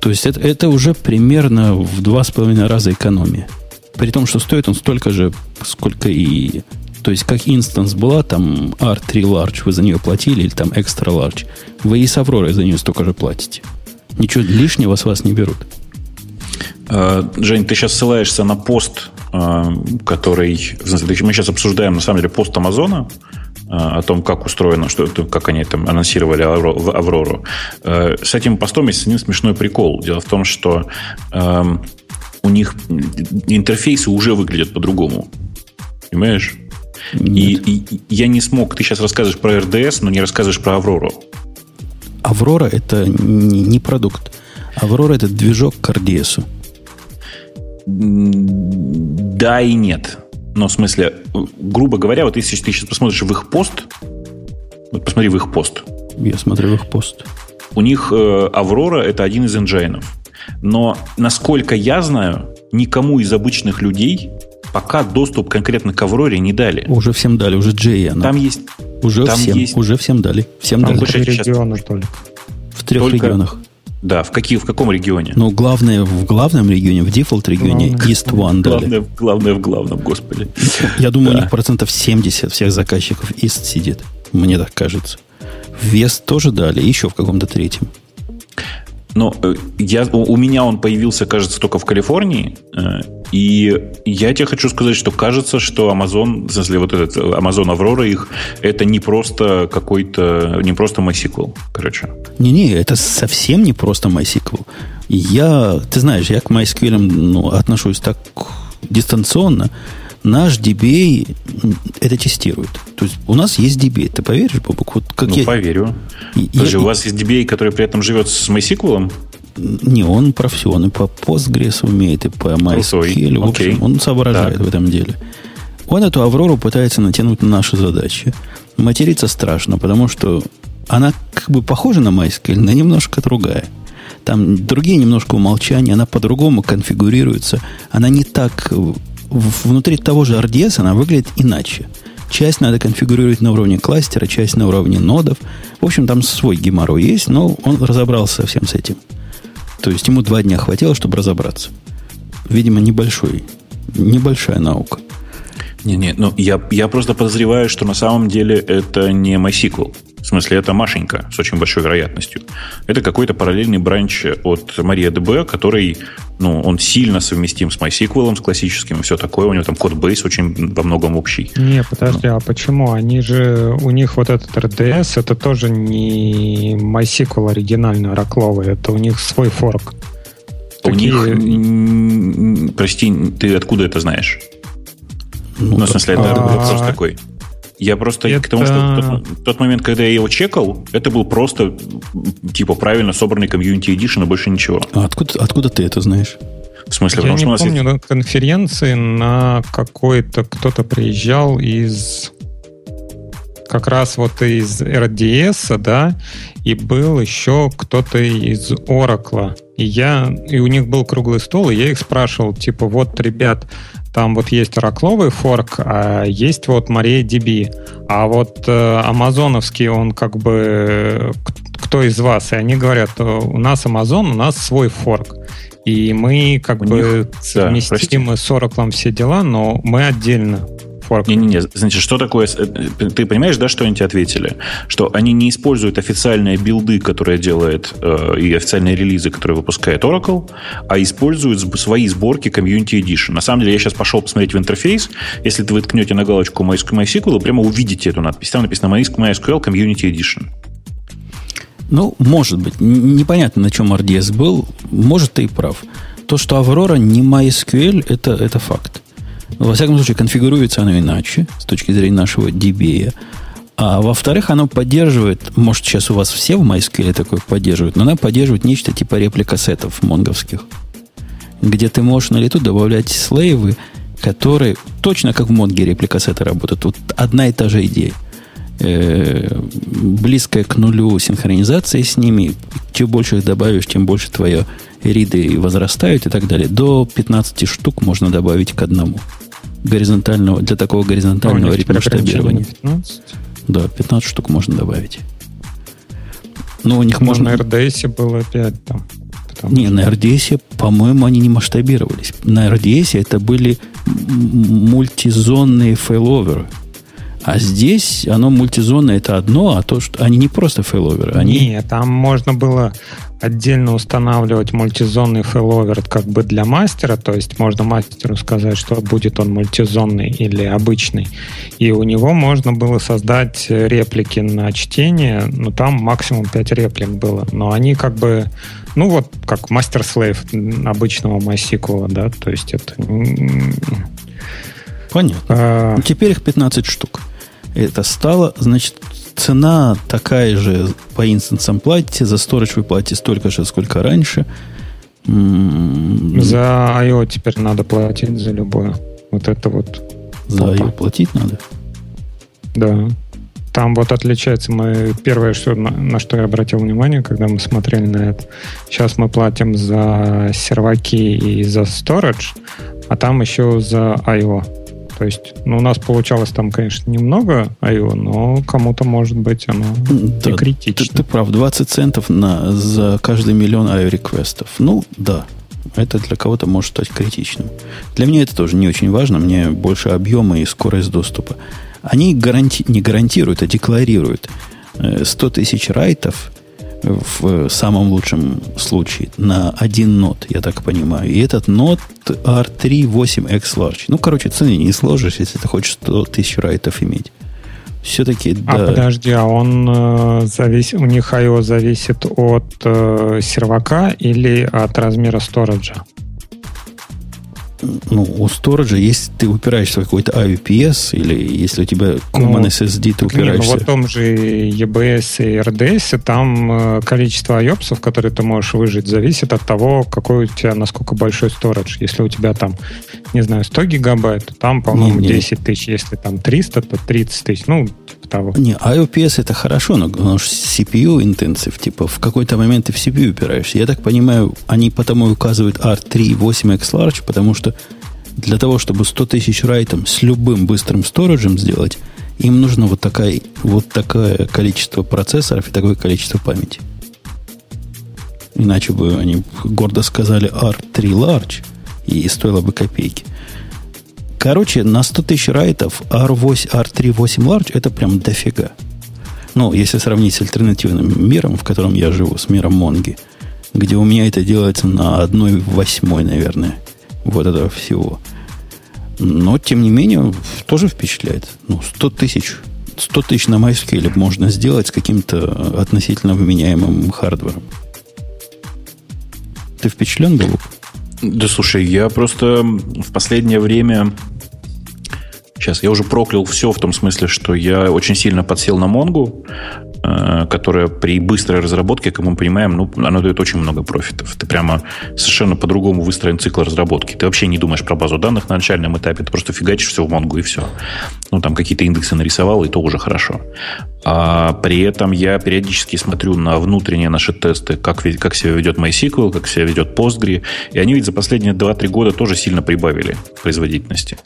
То есть это, это уже примерно в два с половиной раза экономия. При том, что стоит он столько же, сколько и... То есть, как инстанс была, там R3 Large вы за нее платили, или там Extra Large, вы и с Авророй за нее столько же платите. Ничего лишнего с вас не берут. А, Жень, ты сейчас ссылаешься на пост, а, который... Мы сейчас обсуждаем, на самом деле, пост Амазона, о том, как устроено, что, как они там анонсировали Аврору. Э, с этим постом есть один смешной прикол. Дело в том, что эм, у них интерфейсы уже выглядят по-другому. Понимаешь? И, и я не смог, ты сейчас рассказываешь про RDS, но не рассказываешь про Аврору. Аврора это не продукт. Аврора это движок к RDS. Да и нет. Но в смысле, грубо говоря, вот если ты сейчас посмотришь в их пост, вот посмотри в их пост. Я смотрю в их пост. У них э, Аврора это один из энджайнов. Но, насколько я знаю, никому из обычных людей пока доступ конкретно к Авроре не дали. Уже всем дали, уже Джей она. Там есть... Уже там всем, есть, уже всем дали. Всем там дали. Больше региона только. В трех только, регионах. Да, в, какие, в каком регионе? Ну, главное в главном регионе, в дефолт регионе главное. East One дали. Главное, главное в главном, господи. Я думаю, да. у них процентов 70 всех заказчиков East сидит. Мне так кажется. Вес тоже дали, еще в каком-то третьем. Но э, я, у меня он появился, кажется, только в Калифорнии. Э, и я тебе хочу сказать, что кажется, что Amazon, в смысле, вот этот Amazon Aurora их, это не просто какой-то, не просто MySQL, короче. Не-не, это совсем не просто MySQL. Я, ты знаешь, я к MySQL ну, отношусь так дистанционно. Наш DBA это тестирует. То есть у нас есть DBA. Ты поверишь, Бобок? Вот как ну, я... поверю. Подожди, я... у вас есть DBA, который при этом живет с MySQL? Не, он про все. Он и по Postgres умеет, и по MySQL. В общем, он соображает так. в этом деле. Он эту Аврору пытается натянуть на наши задачи. Материться страшно, потому что она как бы похожа на MySQL, но немножко другая. Там другие немножко умолчания, она по-другому конфигурируется. Она не так... Внутри того же RDS она выглядит иначе. Часть надо конфигурировать на уровне кластера, часть на уровне нодов. В общем, там свой геморрой есть, но он разобрался совсем с этим. То есть ему два дня хватило, чтобы разобраться. Видимо, небольшой, небольшая наука. Не-не, ну я, я просто подозреваю, что на самом деле это не MySQL. В смысле, это Машенька с очень большой вероятностью. Это какой-то параллельный бранч от MariaDB, который, ну, он сильно совместим с MySQL, с классическим, и все такое. У него там код-бейс очень во многом общий. Не, подожди, ну. а почему? Они же, у них вот этот RDS, это тоже не MySQL оригинальный, ракловый, это у них свой форк. У Такие... них, прости, ты откуда это знаешь? Ну, ну в смысле, это а... вопрос такой. Я просто это... к тому, что тот, тот момент, когда я его чекал, это был просто типа правильно собранный комьюнити Edition, и больше ничего. А откуда, откуда ты это знаешь? В смысле, я потому не что у нас помню, есть... на конференции на какой-то кто-то приезжал из как раз вот из RDS, да, и был еще кто-то из Oracle. И я, и у них был круглый стол, и я их спрашивал, типа, вот, ребят, там вот есть оракловый форк, а есть вот MariaDB. А вот э, амазоновский, он как бы кто из вас? И они говорят, у нас Amazon, у нас свой форк. И мы как у бы них, совместимы да, с Oracle все дела, но мы отдельно форк. Не-не-не, значит, что такое... Э, ты понимаешь, да, что они тебе ответили? Что они не используют официальные билды, которые делает, э, и официальные релизы, которые выпускает Oracle, а используют свои сборки Community Edition. На самом деле, я сейчас пошел посмотреть в интерфейс. Если ты выткнете на галочку MySQL, прямо увидите эту надпись. Там написано MySQL Community Edition. Ну, может быть. Непонятно, на чем RDS был. Может, ты и прав. То, что Аврора не MySQL, это, это факт. Во всяком случае, конфигурируется оно иначе, с точки зрения нашего DBA. А во-вторых, оно поддерживает, может, сейчас у вас все в MySQL такое поддерживают, но она поддерживает нечто типа реплика сетов монговских, где ты можешь на лету добавлять слейвы, которые точно как в Монге реплика сета работают. Вот одна и та же идея. Э, близкая к нулю синхронизация с ними. Чем больше их добавишь, тем больше твое риды возрастают и так далее. До 15 штук можно добавить к одному горизонтального, для такого горизонтального а масштабирования. 15? Да, 15 штук можно добавить. Ну, у них Но можно... На RDS было 5 там. Не, на RDS, по-моему, они не масштабировались. На RDS это были мультизонные failover ы. А здесь оно мультизонное это одно, а то, что они не просто failover ы. Они... Нет, там можно было отдельно устанавливать мультизонный failover как бы для мастера, то есть можно мастеру сказать, что будет он мультизонный или обычный, и у него можно было создать реплики на чтение, ну там максимум 5 реплик было, но они как бы, ну вот как мастер-слейв обычного MySQL, да, то есть это... Понятно. А... Теперь их 15 штук. Это стало, значит, цена такая же по инстансам платите, за storage вы платите столько же, сколько раньше. За IO теперь надо платить за любое. Вот это вот. За IO платить надо? Да. Там вот отличается мы первое, что, на, на что я обратил внимание, когда мы смотрели на это. Сейчас мы платим за серваки и за storage, а там еще за IO. То есть, ну, у нас получалось там, конечно, немного IO, но кому-то, может быть, оно да, и критично. Ты, ты прав, 20 центов на, за каждый миллион IO-реквестов. Ну, да, это для кого-то может стать критичным. Для меня это тоже не очень важно, мне больше объема и скорость доступа. Они гаранти, не гарантируют, а декларируют 100 э, тысяч райтов – в самом лучшем случае на один нот, я так понимаю. И этот нот R3 8X Large. Ну, короче, цены не сложишь, если ты хочешь 100 тысяч райтов иметь. Все-таки, а, да. подожди, а он э, завис... у них I.O. зависит от э, сервака или от размера сториджа? Ну, у сториджа, если ты упираешься в какой-то IUPS, или если у тебя Common ну, SSD, ты упираешься... Не, ну, вот в том же EBS и RDS, там э, количество IOPS, которые ты можешь выжить, зависит от того, какой у тебя, насколько большой сторидж. Если у тебя там не знаю, 100 гигабайт, то там, по-моему, не, не. 10 тысяч. Если там 300, то 30 тысяч. Ну, того. Не, IOPS это хорошо, но, но CPU интенсив, типа в какой-то момент ты в CPU упираешься. Я так понимаю, они потому и указывают R3 8X Large, потому что для того, чтобы 100 тысяч райтом с любым быстрым сториджем сделать, им нужно вот, такая, вот такое количество процессоров и такое количество памяти. Иначе бы они гордо сказали R3 Large, и стоило бы копейки. Короче, на 100 тысяч райтов R8, R3 8 Large это прям дофига. Ну, если сравнить с альтернативным миром, в котором я живу, с миром Монги, где у меня это делается на одной восьмой, наверное, вот этого всего. Но, тем не менее, тоже впечатляет. Ну, 100 тысяч 100 тысяч на MySQL можно сделать с каким-то относительно вменяемым хардвером. Ты впечатлен был? Да слушай, я просто в последнее время... Сейчас, я уже проклял все в том смысле, что я очень сильно подсел на Монгу, Э, которая при быстрой разработке, как мы понимаем, ну, она дает очень много профитов. Ты прямо совершенно по-другому выстроен цикл разработки. Ты вообще не думаешь про базу данных на начальном этапе, ты просто фигачишь все в Mongo и все. Ну, там какие-то индексы нарисовал, и то уже хорошо. А при этом я периодически смотрю на внутренние наши тесты, как, как себя ведет MySQL, как себя ведет Postgre, и они ведь за последние 2-3 года тоже сильно прибавили производительности.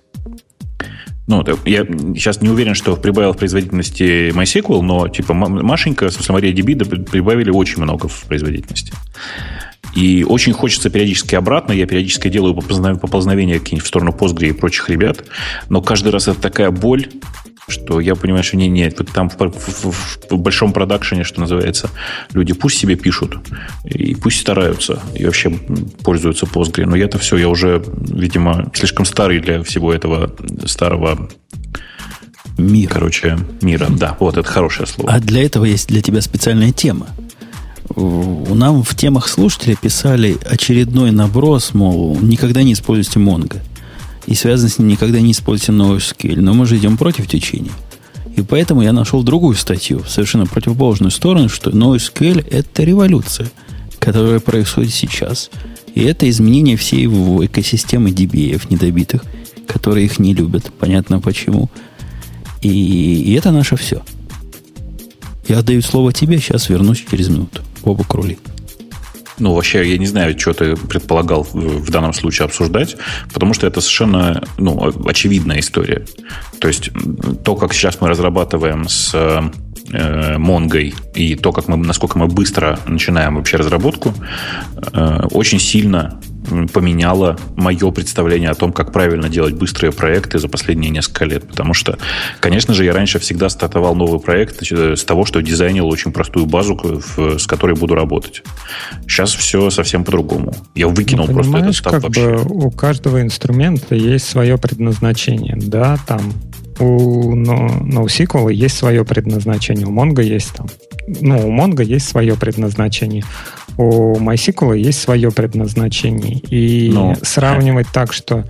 Ну, я сейчас не уверен, что прибавил в производительности MySQL, но типа Машенька, в смысле MariaDB прибавили очень много в производительности. И очень хочется периодически обратно. Я периодически делаю поползновения какие-нибудь в сторону Postgre и прочих ребят. Но каждый раз это такая боль, что я понимаю, что не, нет, там в, в, в, в большом продакшене, что называется, люди пусть себе пишут и пусть стараются и вообще пользуются Postgre. Но я-то все, я уже, видимо, слишком старый для всего этого старого мира. Короче, мира, да, вот это хорошее слово. А для этого есть для тебя специальная тема. У нам в темах слушателей писали очередной наброс, мол, никогда не используйте Mongo и связано с ним никогда не используйте NoSQL. Но мы же идем против течения. И поэтому я нашел другую статью, совершенно противоположную сторону, что NoSQL – это революция, которая происходит сейчас. И это изменение всей экосистемы DBA недобитых, которые их не любят. Понятно почему. И, и это наше все. Я отдаю слово тебе, сейчас вернусь через минуту. Оба крули. Ну, вообще, я не знаю, что ты предполагал в данном случае обсуждать, потому что это совершенно ну, очевидная история. То есть то, как сейчас мы разрабатываем с э, Монгой и то, как мы, насколько мы быстро начинаем вообще разработку, э, очень сильно поменяло мое представление о том, как правильно делать быстрые проекты за последние несколько лет. Потому что, конечно же, я раньше всегда стартовал новый проект с того, что дизайнил очень простую базу, с которой буду работать. Сейчас все совсем по-другому. Я выкинул ну, просто этот став как вообще. Бы у каждого инструмента есть свое предназначение. Да, там у NoSQL есть свое предназначение, у Mongo есть там, ну, у Mongo есть свое предназначение, у MySQL есть свое предназначение. И Но... сравнивать так, что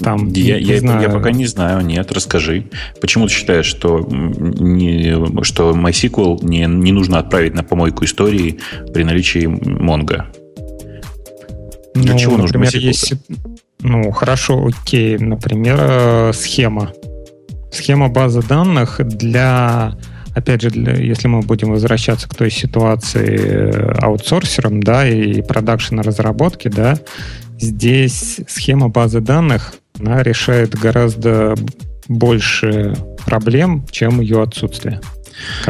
там, я, я, знаю. я пока не знаю, нет, расскажи. Почему ты считаешь, что, не, что MySQL не, не нужно отправить на помойку истории при наличии Mongo? Для ну, чего нужно MySQL? Есть, ну, хорошо, окей. Например, э, схема. Схема базы данных для опять же, для, если мы будем возвращаться к той ситуации э, аутсорсером, да, и продакшена разработки, да, здесь схема базы данных, она решает гораздо больше проблем, чем ее отсутствие.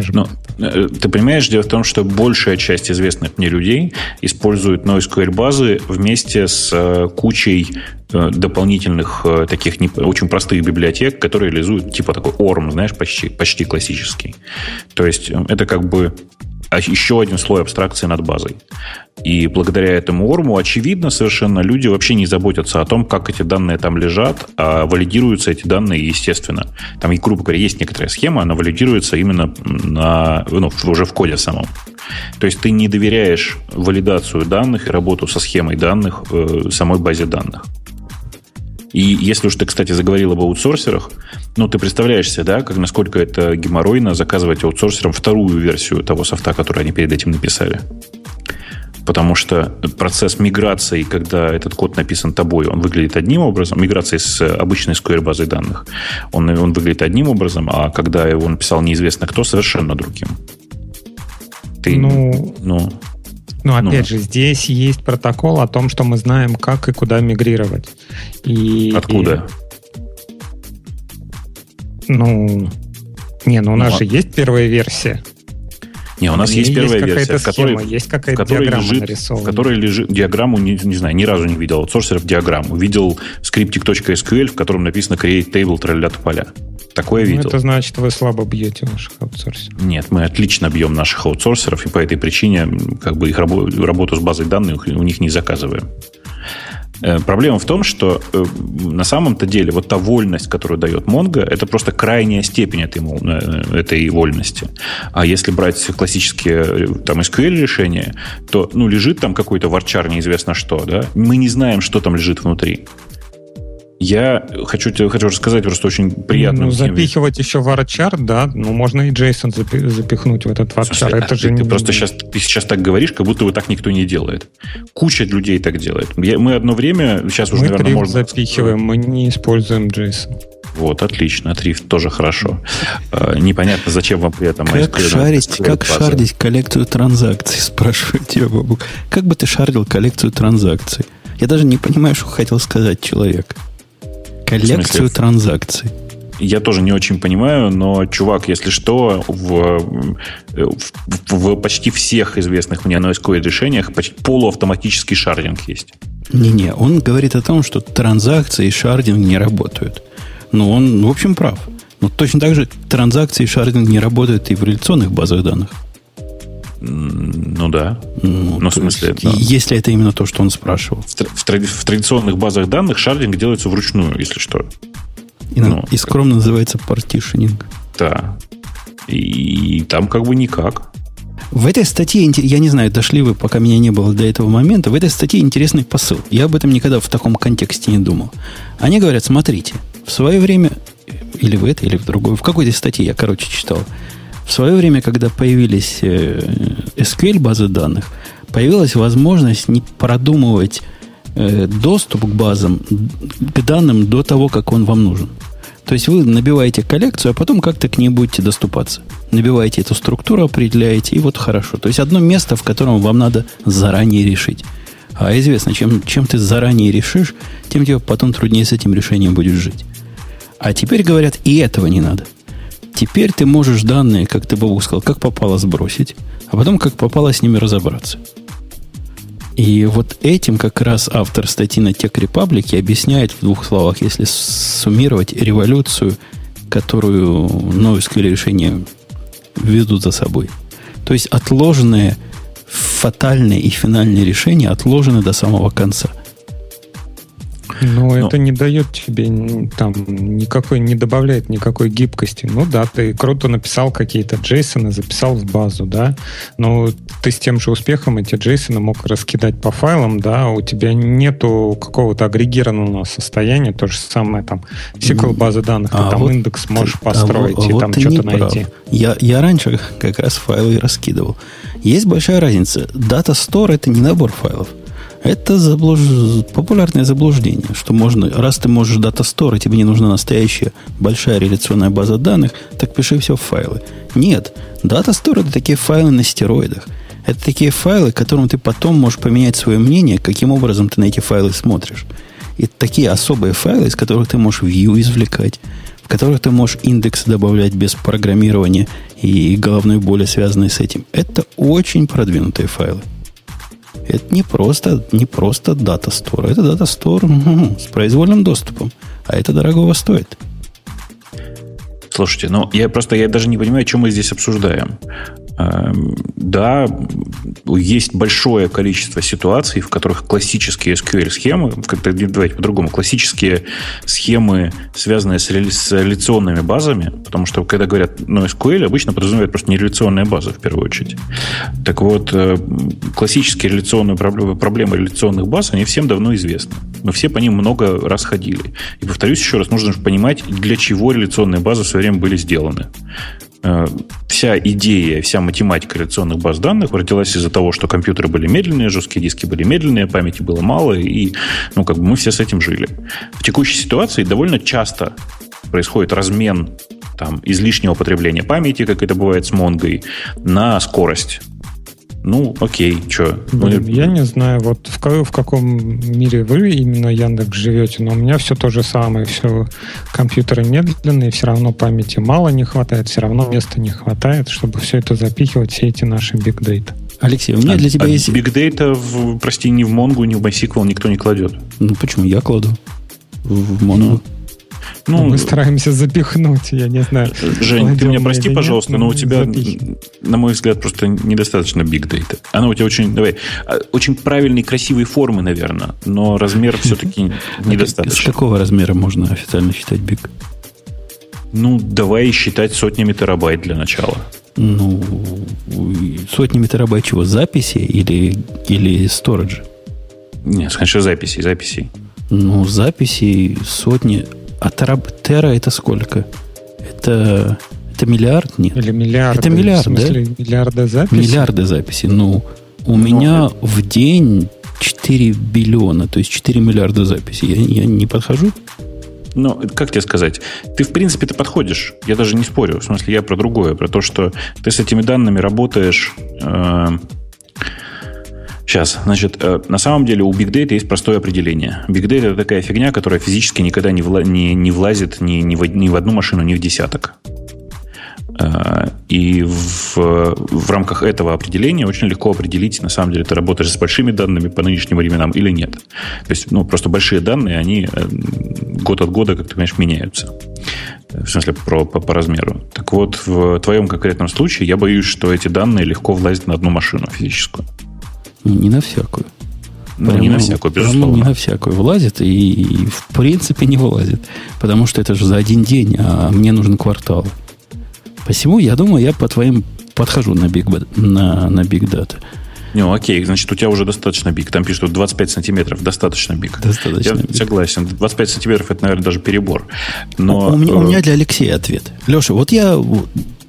Но, э, ты понимаешь, дело в том, что большая часть известных мне людей используют NoSQL базы вместе с э, кучей Э, дополнительных э, таких не, очень простых библиотек, которые реализуют типа такой ORM, знаешь, почти, почти классический. То есть э, это как бы еще один слой абстракции над базой. И благодаря этому орму, очевидно, совершенно люди вообще не заботятся о том, как эти данные там лежат, а валидируются эти данные естественно. Там, грубо говоря, есть некоторая схема, она валидируется именно на, ну, уже в коде самом. То есть ты не доверяешь валидацию данных и работу со схемой данных э, самой базе данных. И если уж ты, кстати, заговорил об аутсорсерах, ну, ты представляешь себе, да, как, насколько это геморройно заказывать аутсорсерам вторую версию того софта, который они перед этим написали. Потому что процесс миграции, когда этот код написан тобой, он выглядит одним образом. Миграция с обычной SQL базой данных, он, он выглядит одним образом, а когда его написал неизвестно кто, совершенно другим. Ты, ну, ну, ну, опять ну. же, здесь есть протокол о том, что мы знаем, как и куда мигрировать. И, Откуда? И, ну, не, ну у нас ну, же а... есть первая версия. Не, у нас есть первая есть версия, в которой, есть какая-то диаграмма лежит. В которой лежит диаграмму, не, не знаю, ни разу не видел аутсорсеров диаграмму. Видел скриптик.sql, в котором написано create table тролля поля. Такое ну, видел. Это значит, вы слабо бьете ваших аутсорсеров. Нет, мы отлично бьем наших аутсорсеров, и по этой причине как бы их работу, работу с базой данных у них не заказываем. Э, проблема в том, что э, на самом-то деле вот та вольность, которую дает Mongo, это просто крайняя степень этой, э, этой вольности. А если брать классические там SQL решения, то ну, лежит там какой-то варчар неизвестно что, да? Мы не знаем, что там лежит внутри. Я хочу тебе хочу рассказать просто очень приятную Ну, запихивать еще варчар, да, ну, можно и JSON запи- запихнуть в этот варчар. Это ты, же ты не... просто сейчас, ты сейчас так говоришь, как будто бы так никто не делает. Куча людей так делает. Я, мы одно время, сейчас уже, мы наверное, можно... запихиваем, мы не используем JSON. Вот, отлично. Трифт тоже хорошо. А, непонятно, зачем вам при этом Как шарить, как шардить коллекцию транзакций, *laughs* спрашивает тебя, Бабук. Как бы ты шардил коллекцию транзакций? Я даже не понимаю, что хотел сказать человек. Коллекцию транзакций. Я тоже не очень понимаю, но, чувак, если что, в, в, в почти всех известных мне NoSQL решениях почти полуавтоматический шардинг есть. Не-не, он говорит о том, что транзакции и шардинг не работают. Но он, в общем, прав. Но точно так же транзакции и шардинг не работают и в реляционных базах данных. Ну да. Ну, ну в смысле, есть, да. Если это именно то, что он спрашивал. В, в, в традиционных базах данных шардинг делается вручную, если что. И, ну, и скромно называется партишенинг. Да. И, и там как бы никак. В этой статье, я не знаю, дошли вы, пока меня не было до этого момента, в этой статье интересный посыл. Я об этом никогда в таком контексте не думал. Они говорят, смотрите, в свое время, или в этой, или в другой, в какой-то статье я, короче, читал, в свое время, когда появились э, SQL базы данных, появилась возможность не продумывать э, доступ к базам, к данным до того, как он вам нужен. То есть вы набиваете коллекцию, а потом как-то к ней будете доступаться. Набиваете эту структуру, определяете, и вот хорошо. То есть одно место, в котором вам надо заранее решить. А известно, чем, чем ты заранее решишь, тем тебе потом труднее с этим решением будет жить. А теперь говорят, и этого не надо. Теперь ты можешь данные, как ты Богу сказал, как попало сбросить, а потом как попало с ними разобраться. И вот этим как раз автор статьи на Tech Republic объясняет в двух словах, если суммировать революцию, которую NoSQL решения ведут за собой. То есть отложенные фатальные и финальные решения отложены до самого конца – но, Но это не дает тебе там никакой, не добавляет никакой гибкости. Ну да, ты круто написал какие-то джейсоны, записал в базу, да, но ты с тем же успехом эти джейсоны мог раскидать по файлам, да, у тебя нету какого-то агрегированного состояния, то же самое там SQL базы данных, а ты там вот индекс можешь ты, построить а, и вот там что-то найти. Я, я раньше как раз файлы раскидывал. Есть большая разница. Data Store это не набор файлов. Это заблуж... популярное заблуждение, что можно, раз ты можешь дата и тебе не нужна настоящая большая реляционная база данных, так пиши все в файлы. Нет, дата стор это такие файлы на стероидах. Это такие файлы, которым ты потом можешь поменять свое мнение, каким образом ты на эти файлы смотришь. И такие особые файлы, из которых ты можешь view извлекать, в которых ты можешь индекс добавлять без программирования и головной боли, связанной с этим. Это очень продвинутые файлы. Это не просто, не просто дата стор. Это дата стор с произвольным доступом. А это дорогого стоит. Слушайте, ну я просто я даже не понимаю, что мы здесь обсуждаем. Эм, да, есть большое количество ситуаций, в которых классические SQL-схемы, давайте по-другому, классические схемы, связанные с, реляционными базами, потому что, когда говорят ну, SQL, обычно подразумевают просто нереляционная база, в первую очередь. Так вот, э, классические реляционные проблемы, проблемы реляционных баз, они всем давно известны. Мы все по ним много раз ходили. И повторюсь еще раз, нужно понимать, для чего реляционные базы в свое время были сделаны вся идея, вся математика реляционных баз данных родилась из-за того, что компьютеры были медленные, жесткие диски были медленные, памяти было мало, и ну, как бы мы все с этим жили. В текущей ситуации довольно часто происходит размен там, излишнего потребления памяти, как это бывает с Монгой, на скорость. Ну, окей, что? Блин, ну, я не знаю, вот в, в каком мире вы именно Яндекс живете, но у меня все то же самое. Все компьютеры медленные, все равно памяти мало не хватает, все равно места не хватает, чтобы все это запихивать, все эти наши big data. Алексей, у меня а, для тебя а есть... Big Data, в, прости, ни в Монгу, ни в MySQL никто не кладет. Ну, почему? Я кладу в Монгу. Ну, ну, мы стараемся запихнуть, я не знаю. Жень, ты меня прости, пожалуйста, нет, но, но у тебя, запихиваем. на мой взгляд, просто недостаточно big data. Она у тебя очень, давай, а, очень правильной, красивой формы, наверное, но размер все-таки *laughs* недостаточно. С какого размера можно официально считать big? Ну, давай считать сотнями терабайт для начала. Ну, сотнями терабайт чего? Записи или, или сториджа? Нет, конечно, записей, записей. Ну, записи сотни а тераб, тера это сколько? Это, это миллиард? Нет. Или миллиарды. Это миллиард, в смысле, да? миллиарды записей? Миллиарды записей. Ну, у Но меня это... в день 4 биллиона, то есть 4 миллиарда записей. Я, я не подхожу? Ну, как тебе сказать? Ты, в принципе, ты подходишь. Я даже не спорю. В смысле, я про другое. Про то, что ты с этими данными работаешь... Э, Сейчас, значит, э, на самом деле у Big Data есть простое определение. Big Data это такая фигня, которая физически никогда не, вла- не, не влазит ни, ни, в, ни в одну машину, ни в десяток. Э, и в, в рамках этого определения очень легко определить, на самом деле, ты работаешь с большими данными по нынешним временам или нет. То есть, ну, просто большие данные, они э, год от года, как ты понимаешь, меняются. В смысле, про, по, по размеру. Так вот, в твоем конкретном случае я боюсь, что эти данные легко влазят на одну машину физическую. Ну, не на всякую. Ну, прямо, не на всякую, безусловно. Не на всякую вылазит и, и в принципе не вылазит. Потому что это же за один день, а мне нужен квартал. Посему, я думаю, я по твоим подхожу на Big, на, на big Data. Ну, окей, значит, у тебя уже достаточно биг. Там пишут 25 сантиметров, достаточно биг. Достаточно Я биг. согласен. 25 сантиметров это, наверное, даже перебор. Но, у, меня, у меня для Алексея ответ. Леша, вот я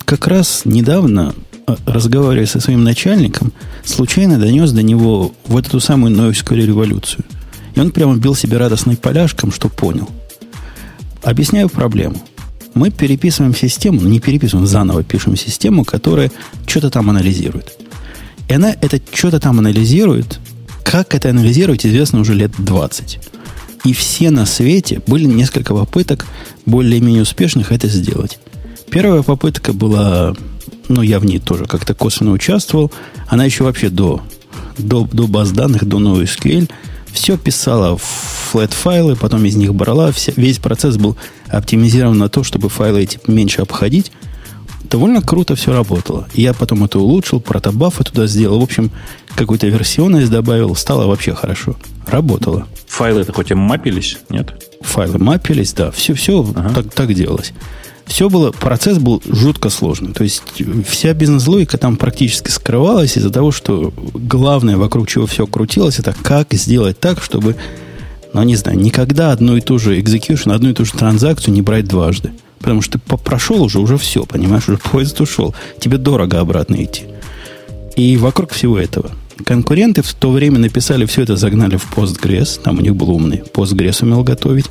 как раз недавно разговаривая со своим начальником, случайно донес до него вот эту самую Ноевскую революцию. И он прямо бил себе радостной поляшком, что понял. Объясняю проблему. Мы переписываем систему, не переписываем, заново пишем систему, которая что-то там анализирует. И она это что-то там анализирует. Как это анализировать, известно уже лет 20. И все на свете были несколько попыток более-менее успешных это сделать. Первая попытка была ну, я в ней тоже как-то косвенно участвовал. Она еще вообще до, до, до баз данных, до NoSQL все писала в флэт-файлы, потом из них брала. Вся, весь процесс был оптимизирован на то, чтобы файлы эти меньше обходить. Довольно круто все работало. Я потом это улучшил, протобафы туда сделал. В общем, какую-то версионность добавил. Стало вообще хорошо. Работало. Файлы это хоть и мапились, нет? Файлы мапились, да. Все, все ага. так, так делалось все было, процесс был жутко сложный. То есть вся бизнес-логика там практически скрывалась из-за того, что главное, вокруг чего все крутилось, это как сделать так, чтобы, ну, не знаю, никогда одну и ту же execution, одну и ту же транзакцию не брать дважды. Потому что ты прошел уже, уже все, понимаешь, уже *laughs* поезд ушел. Тебе дорого обратно идти. И вокруг всего этого конкуренты в то время написали все это, загнали в Postgres, там у них был умный, Postgres умел готовить.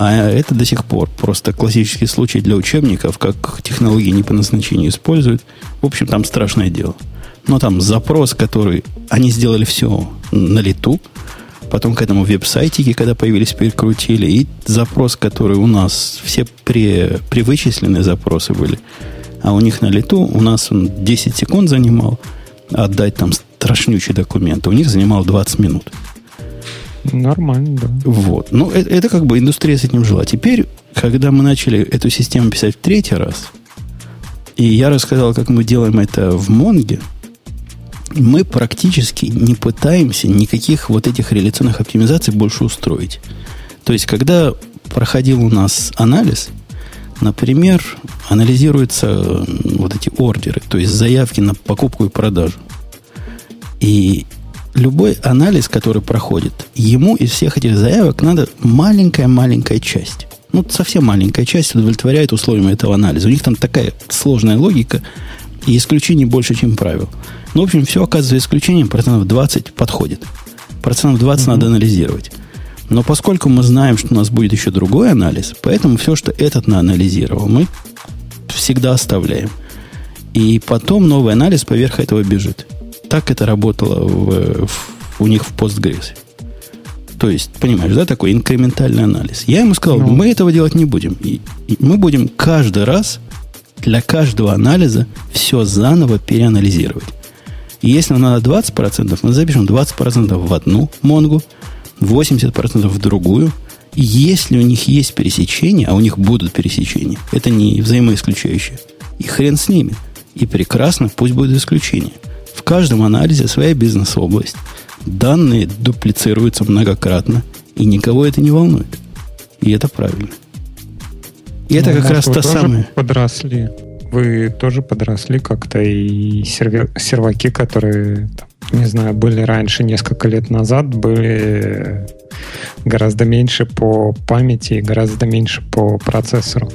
А это до сих пор просто классический случай для учебников, как технологии не по назначению используют. В общем, там страшное дело. Но там запрос, который они сделали все на лету, потом к этому веб-сайтике, когда появились, перекрутили, и запрос, который у нас, все при, привычисленные запросы были, а у них на лету, у нас он 10 секунд занимал, отдать там страшнючий документ, у них занимал 20 минут. Нормально, да. Вот. Ну, это, это как бы индустрия с этим жила. Теперь, когда мы начали эту систему писать в третий раз, и я рассказал, как мы делаем это в Монге, мы практически не пытаемся никаких вот этих реляционных оптимизаций больше устроить. То есть, когда проходил у нас анализ, например, анализируются вот эти ордеры, то есть заявки на покупку и продажу. И любой анализ, который проходит, ему из всех этих заявок надо маленькая-маленькая часть. ну, совсем маленькая часть удовлетворяет условиям этого анализа. У них там такая сложная логика, и исключений больше, чем правил. Ну, в общем, все оказывается исключением, процентов 20 подходит. Процентов 20 mm-hmm. надо анализировать. Но поскольку мы знаем, что у нас будет еще другой анализ, поэтому все, что этот наанализировал, мы всегда оставляем. И потом новый анализ поверх этого бежит. Так это работало в, в, у них в Postgres. То есть, понимаешь, да, такой инкрементальный анализ. Я ему сказал, ну. мы этого делать не будем. И, и мы будем каждый раз для каждого анализа все заново переанализировать. И если нам надо 20%, мы запишем 20% в одну Монгу, 80% в другую. И если у них есть пересечения, а у них будут пересечения, это не взаимоисключающие, и хрен с ними. И прекрасно, пусть будет исключение. В каждом анализе своя бизнес-область. Данные дуплицируются многократно, и никого это не волнует. И это правильно. И это ну, как раз то самое. Подросли. Вы тоже подросли как-то, и сервер, серваки, которые, там, не знаю, были раньше, несколько лет назад, были гораздо меньше по памяти, гораздо меньше по процессору.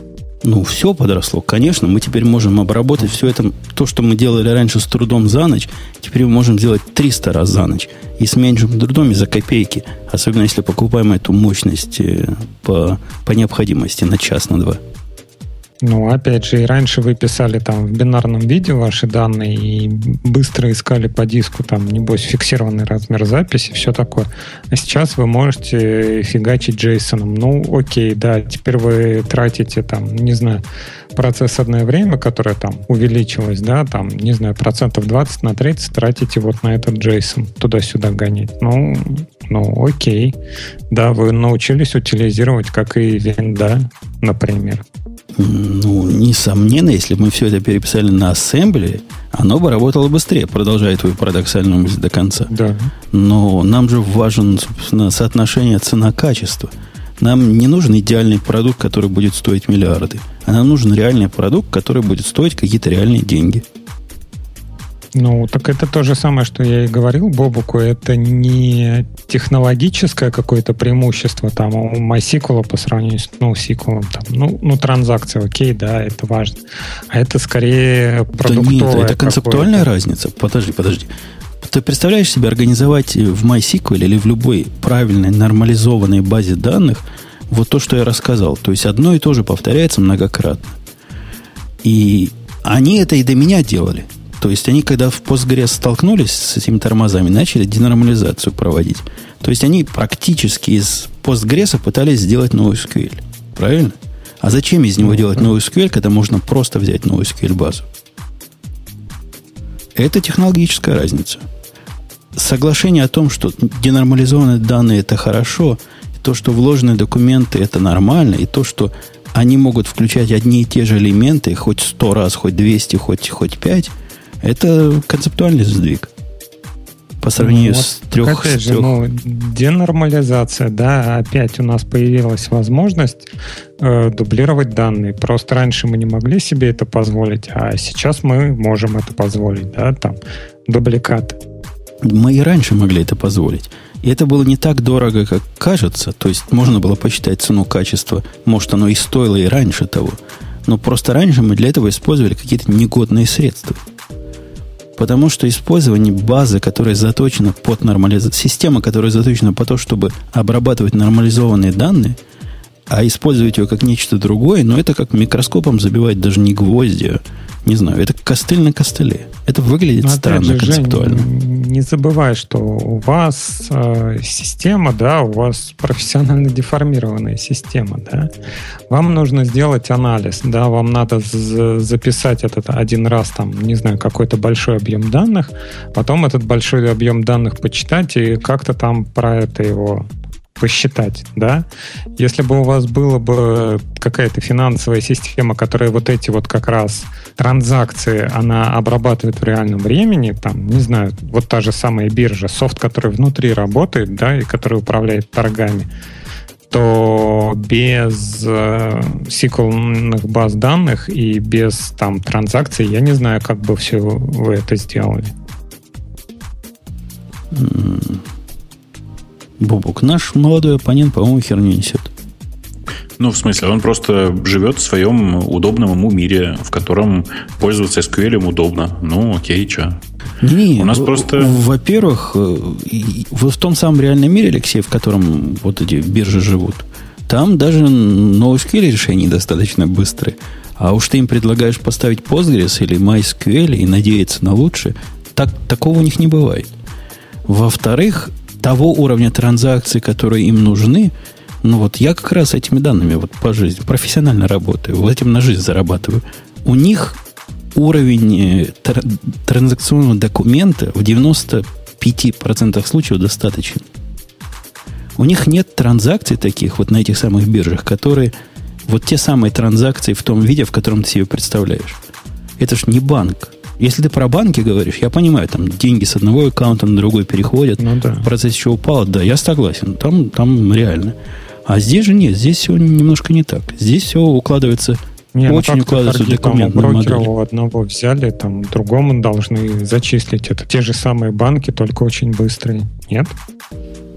Ну, все подросло. Конечно, мы теперь можем обработать все это. То, что мы делали раньше с трудом за ночь, теперь мы можем сделать 300 раз за ночь. И с меньшим трудом, и за копейки. Особенно, если покупаем эту мощность э, по, по необходимости на час, на два. Ну, опять же, и раньше вы писали там в бинарном виде ваши данные и быстро искали по диску там, небось, фиксированный размер записи, все такое. А сейчас вы можете фигачить JSON. Ну, окей, да, теперь вы тратите там, не знаю, процессорное время, которое там увеличилось, да, там, не знаю, процентов 20 на 30 тратите вот на этот JSON, туда-сюда гонять. Ну, ну, окей. Да, вы научились утилизировать, как и винда, например. Ну, несомненно, если бы мы все это переписали на ассемблере, оно бы работало быстрее, продолжая твою парадоксальную мысль до конца. Да. Но нам же важен, собственно, соотношение цена-качество. Нам не нужен идеальный продукт, который будет стоить миллиарды. А нам нужен реальный продукт, который будет стоить какие-то реальные деньги. Ну, так это то же самое, что я и говорил Бобуку. Это не технологическое какое-то преимущество там у MySQL по сравнению с NoSQL. Там, ну, ну, транзакция, окей, да, это важно. А это скорее продуктовая. Да нет, это концептуальная разница. Подожди, подожди. Ты представляешь себе организовать в MySQL или в любой правильной нормализованной базе данных вот то, что я рассказал. То есть одно и то же повторяется многократно. И они это и до меня делали. То есть они, когда в Postgres столкнулись с этими тормозами, начали денормализацию проводить. То есть они практически из Postgres пытались сделать NoSQL. Правильно? А зачем из него делать NoSQL, когда можно просто взять NoSQL базу? Это технологическая разница. Соглашение о том, что денормализованные данные это хорошо, то, что вложенные документы это нормально, и то, что они могут включать одни и те же элементы хоть сто раз, хоть 200, хоть, хоть 5, это концептуальный сдвиг. По сравнению ну, вот, с трех... Опять же, трех... ну, денормализация, да, опять у нас появилась возможность э, дублировать данные. Просто раньше мы не могли себе это позволить, а сейчас мы можем это позволить, да, там, дубликат. Мы и раньше могли это позволить. И это было не так дорого, как кажется. То есть можно было посчитать цену качества. Может, оно и стоило и раньше того. Но просто раньше мы для этого использовали какие-то негодные средства. Потому что использование базы, которая заточена под нормализацию, система, которая заточена по то, чтобы обрабатывать нормализованные данные, а использовать ее как нечто другое, но это как микроскопом забивать даже не гвозди, а не знаю, это костыль на костыле. Это выглядит Но странно же, концептуально. Жень, не забывай, что у вас э, система, да, у вас профессионально деформированная система, да. Вам нужно сделать анализ, да, вам надо записать этот один раз, там, не знаю, какой-то большой объем данных, потом этот большой объем данных почитать и как-то там про это его посчитать, да? Если бы у вас была бы какая-то финансовая система, которая вот эти вот как раз транзакции, она обрабатывает в реальном времени, там, не знаю, вот та же самая биржа, софт, который внутри работает, да, и который управляет торгами, то без э, баз данных и без там транзакций я не знаю, как бы все вы это сделали. Бобук, наш молодой оппонент, по-моему, херню несет. Ну, в смысле, он просто живет в своем удобном ему мире, в котором пользоваться SQL удобно. Ну, окей, что. Не, у нас просто... Во-первых, э, в том самом реальном мире, Алексей, в котором вот эти биржи живут, там даже NoSQL решения достаточно быстрые. А уж ты им предлагаешь поставить Postgres или MySQL и надеяться на лучшее, так, такого у них не бывает. Во-вторых, того уровня транзакций, которые им нужны, ну вот я как раз этими данными вот по жизни профессионально работаю, вот этим на жизнь зарабатываю. У них уровень э, транзакционного документа в 95% случаев достаточен. У них нет транзакций таких вот на этих самых биржах, которые вот те самые транзакции в том виде, в котором ты себе представляешь. Это ж не банк. Если ты про банки говоришь, я понимаю, там деньги с одного аккаунта на другой переходят, ну, да. в процессе чего упало, да, я согласен, там, там реально. А здесь же нет, здесь все немножко не так. Здесь все укладывается не, ну Очень ну укладывается в документную брокера у одного взяли, там другому должны зачислить. Это те же самые банки, только очень быстрые. Нет?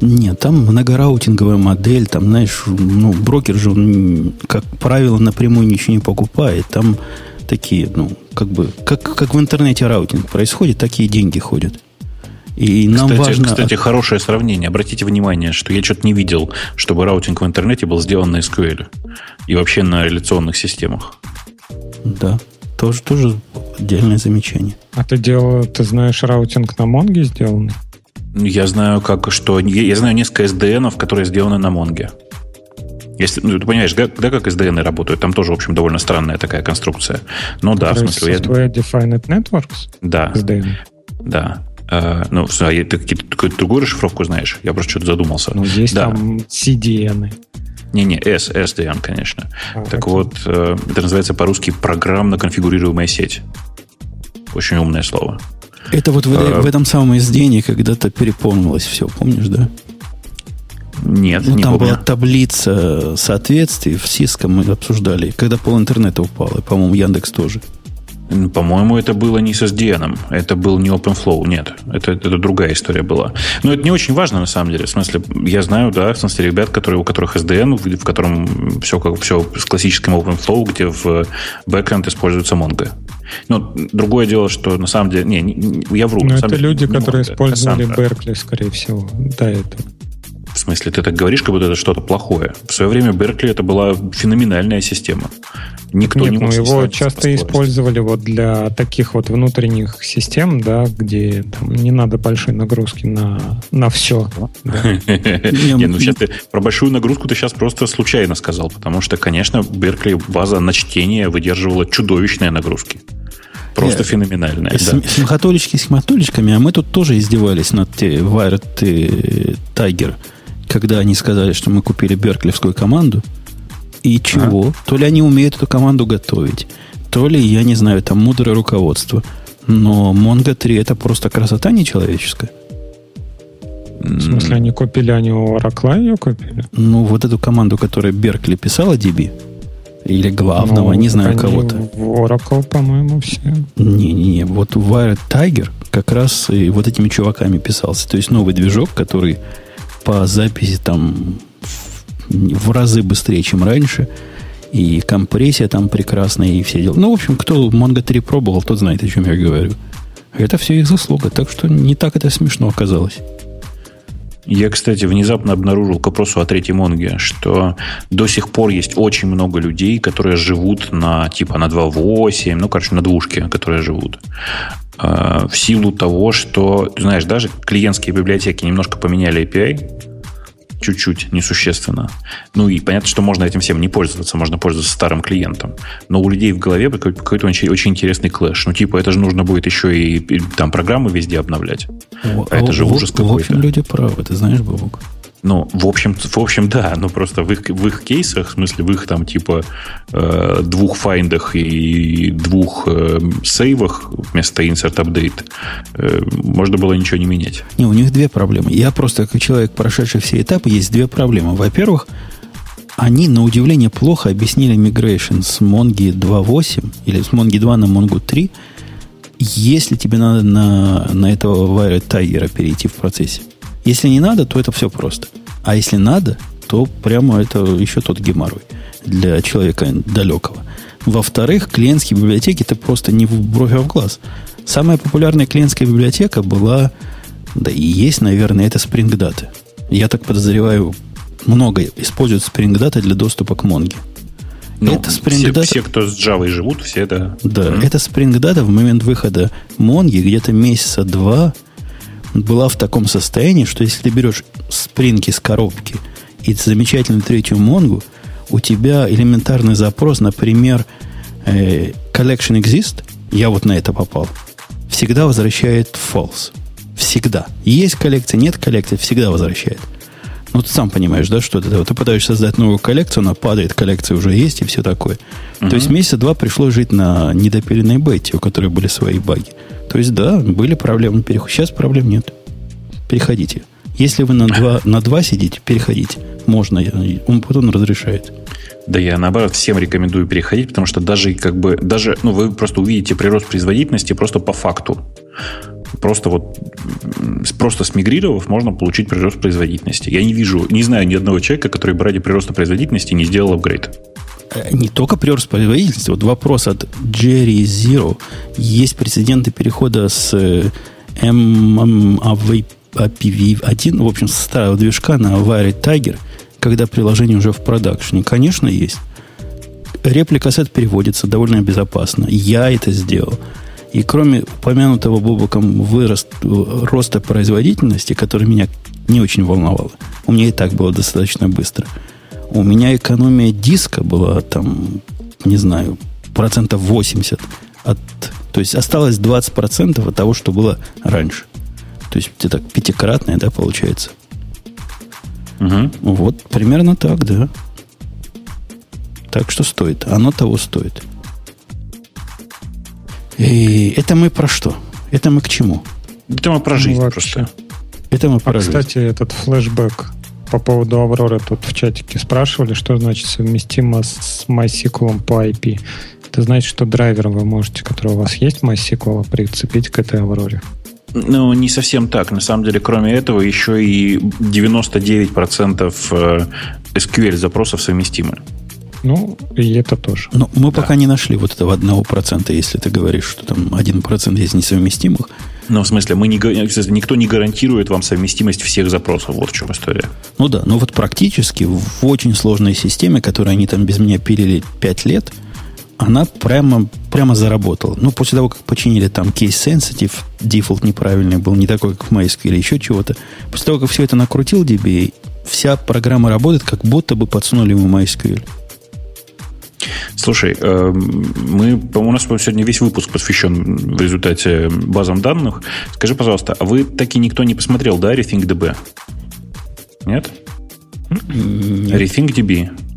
Нет, там многораутинговая модель, там, знаешь, ну, брокер же, он, как правило, напрямую ничего не покупает. Там такие, ну, как бы, как, как в интернете routing происходит, такие деньги ходят. И нам кстати, важно... Кстати, хорошее сравнение. Обратите внимание, что я что-то не видел, чтобы routing в интернете был сделан на SQL. И вообще на реляционных системах. Да, тоже, тоже отдельное замечание. А ты делал, ты знаешь routing на Монге сделанный? Я знаю, как что. Я знаю несколько SDN, которые сделаны на Монге. Если, ну, ты понимаешь, да, да, как SDN работают, там тоже, в общем, довольно странная такая конструкция. Но да, в смысле... Software. Defined Networks? Да. SDN. Да. Uh, ну, а ты какую-то другую расшифровку знаешь? Я просто что-то задумался. Ну, есть да. там CDN. Не-не, S, SDN, конечно. А, так окей. вот, э, это называется по-русски программно конфигурируемая сеть. Очень умное слово. Это вот в, а, в этом самом SDN когда-то переполнилось все, помнишь, да? Нет, ну, не там помню. была таблица соответствий в Cisco мы обсуждали, когда пол интернета упал, и, по-моему, Яндекс тоже. По-моему, это было не с SDN, это был не OpenFlow, нет, это, это другая история была. Но это не очень важно, на самом деле. В смысле, я знаю, да, в смысле, ребят, которые, у которых SDN, в котором все, как, все с классическим OpenFlow, где в backend используется Mongo. Но другое дело, что на самом деле... Не, не я вру. Но это деле, люди, которые Mongo, использовали Berkeley, скорее всего, до этого. Смысле, ты так говоришь, как будто это что-то плохое. В свое время Беркли это была феноменальная система. Никто Нет, не мог ну его часто использовали вот для таких вот внутренних систем, да, где там не надо большой нагрузки на, на все. *laughs* Не, ну сейчас ты про большую нагрузку ты сейчас просто случайно сказал, потому что, конечно, Беркли база на чтение выдерживала чудовищные нагрузки. Просто феноменальная. Да. Смехотолички с смехотоличками, а мы тут тоже издевались над Wired Tiger когда они сказали, что мы купили берклевскую команду, и чего? А? То ли они умеют эту команду готовить, то ли, я не знаю, там мудрое руководство. Но Mongo 3 это просто красота нечеловеческая. В смысле, они купили, они у Oracle ее купили? Ну, вот эту команду, которая Беркли писала DB, или главного, ну, не знаю кого-то. В Oracle, по-моему, все. Не-не-не, вот Wired Tiger как раз и вот этими чуваками писался. То есть новый движок, который по записи там в, разы быстрее, чем раньше. И компрессия там прекрасная, и все дела. Ну, в общем, кто Mongo 3 пробовал, тот знает, о чем я говорю. Это все их заслуга, так что не так это смешно оказалось. Я, кстати, внезапно обнаружил к вопросу о третьей Монге, что до сих пор есть очень много людей, которые живут на типа на 2.8, ну, короче, на двушке, которые живут. Э, в силу того, что, знаешь, даже клиентские библиотеки немножко поменяли API, чуть-чуть, несущественно. Ну и понятно, что можно этим всем не пользоваться, можно пользоваться старым клиентом. Но у людей в голове какой-то очень, очень интересный клэш. Ну типа это же нужно будет еще и, и там программы везде обновлять. О, а это же ужас какой-то. Люди правы, ты знаешь, Бабук. Ну, в общем, в общем, да, но просто в их, в их кейсах, в смысле, в их там типа э, двух файндах и двух э, сейвах вместо insert update э, можно было ничего не менять. Не, у них две проблемы. Я просто, как человек, прошедший все этапы, есть две проблемы. Во-первых, они, на удивление, плохо объяснили migration с Mongo 2.8 или с Mongo 2 на Mongo 3, если тебе надо на, на этого Wired Tiger перейти в процессе. Если не надо, то это все просто. А если надо, то прямо это еще тот геморрой. для человека далекого. Во-вторых, клиентские библиотеки это просто не в бровь, а в глаз. Самая популярная клиентская библиотека была, да и есть, наверное, это Spring Data. Я так подозреваю, много используют Spring Data для доступа к Монге. Ну, это Spring все, Data... все, кто с Java живут, все это... Да, mm-hmm. это Spring Data в момент выхода Монги где-то месяца два была в таком состоянии, что если ты берешь Spring из коробки и замечательную третью Монгу, у тебя элементарный запрос, например, э, collection exist, я вот на это попал, всегда возвращает false. Всегда. Есть коллекция, нет коллекции, всегда возвращает. Ну, ты сам понимаешь, да, что это? Ты пытаешься создать новую коллекцию, она падает, коллекция уже есть и все такое. Uh-huh. То есть месяца два пришлось жить на недопиленной бете, у которой были свои баги. То есть, да, были проблемы перехода. Сейчас проблем нет. Переходите. Если вы на два, *laughs* на два сидите, переходите. Можно, он потом разрешает. Да я наоборот всем рекомендую переходить, потому что даже как бы даже ну вы просто увидите прирост производительности просто по факту. Просто вот просто смигрировав, можно получить прирост производительности. Я не вижу, не знаю ни одного человека, который бы ради прироста производительности не сделал апгрейд. Э, не только прирост производительности. Вот вопрос от Jerry Zero. Есть прецеденты перехода с MAV APV1, в общем, с старого движка на Wired Tiger, когда приложение уже в продакшене. Конечно, есть. Реплика сет переводится довольно безопасно. Я это сделал. И кроме упомянутого Бобоком вырост, роста производительности, который меня не очень волновало, у меня и так было достаточно быстро. У меня экономия диска была там, не знаю, процентов 80 от... То есть осталось 20% от того, что было раньше. То есть это пятикратное, да, получается. Угу. Вот примерно так, да. Так что стоит. Оно того стоит. И это мы про что? Это мы к чему? Это мы про жизнь ну, просто. Это мы про а, жизнь. кстати, этот флешбэк по поводу Авроры тут в чатике спрашивали, что значит совместимо с MySQL по IP. Это значит, что драйвер вы можете, который у вас есть MySQL, прицепить к этой Авроре. Ну, не совсем так. На самом деле, кроме этого, еще и 99% SQL запросов совместимы. Ну, и это тоже. Но мы да. пока не нашли вот этого одного процента, если ты говоришь, что там один процент есть несовместимых. Ну, в смысле, мы не, никто не гарантирует вам совместимость всех запросов. Вот в чем история. Ну да, но вот практически в очень сложной системе, которую они там без меня пилили 5 лет, она прямо, прямо заработала. Ну, после того, как починили там case sensitive, дефолт неправильный был, не такой, как в MySQL или еще чего-то. После того, как все это накрутил DBA, вся программа работает, как будто бы подсунули ему MySQL. Слушай, э, мы, у нас сегодня весь выпуск посвящен в результате базам данных. Скажи, пожалуйста, а вы таки никто не посмотрел, да, RethinkDB? Нет? Нет. RethinkDB.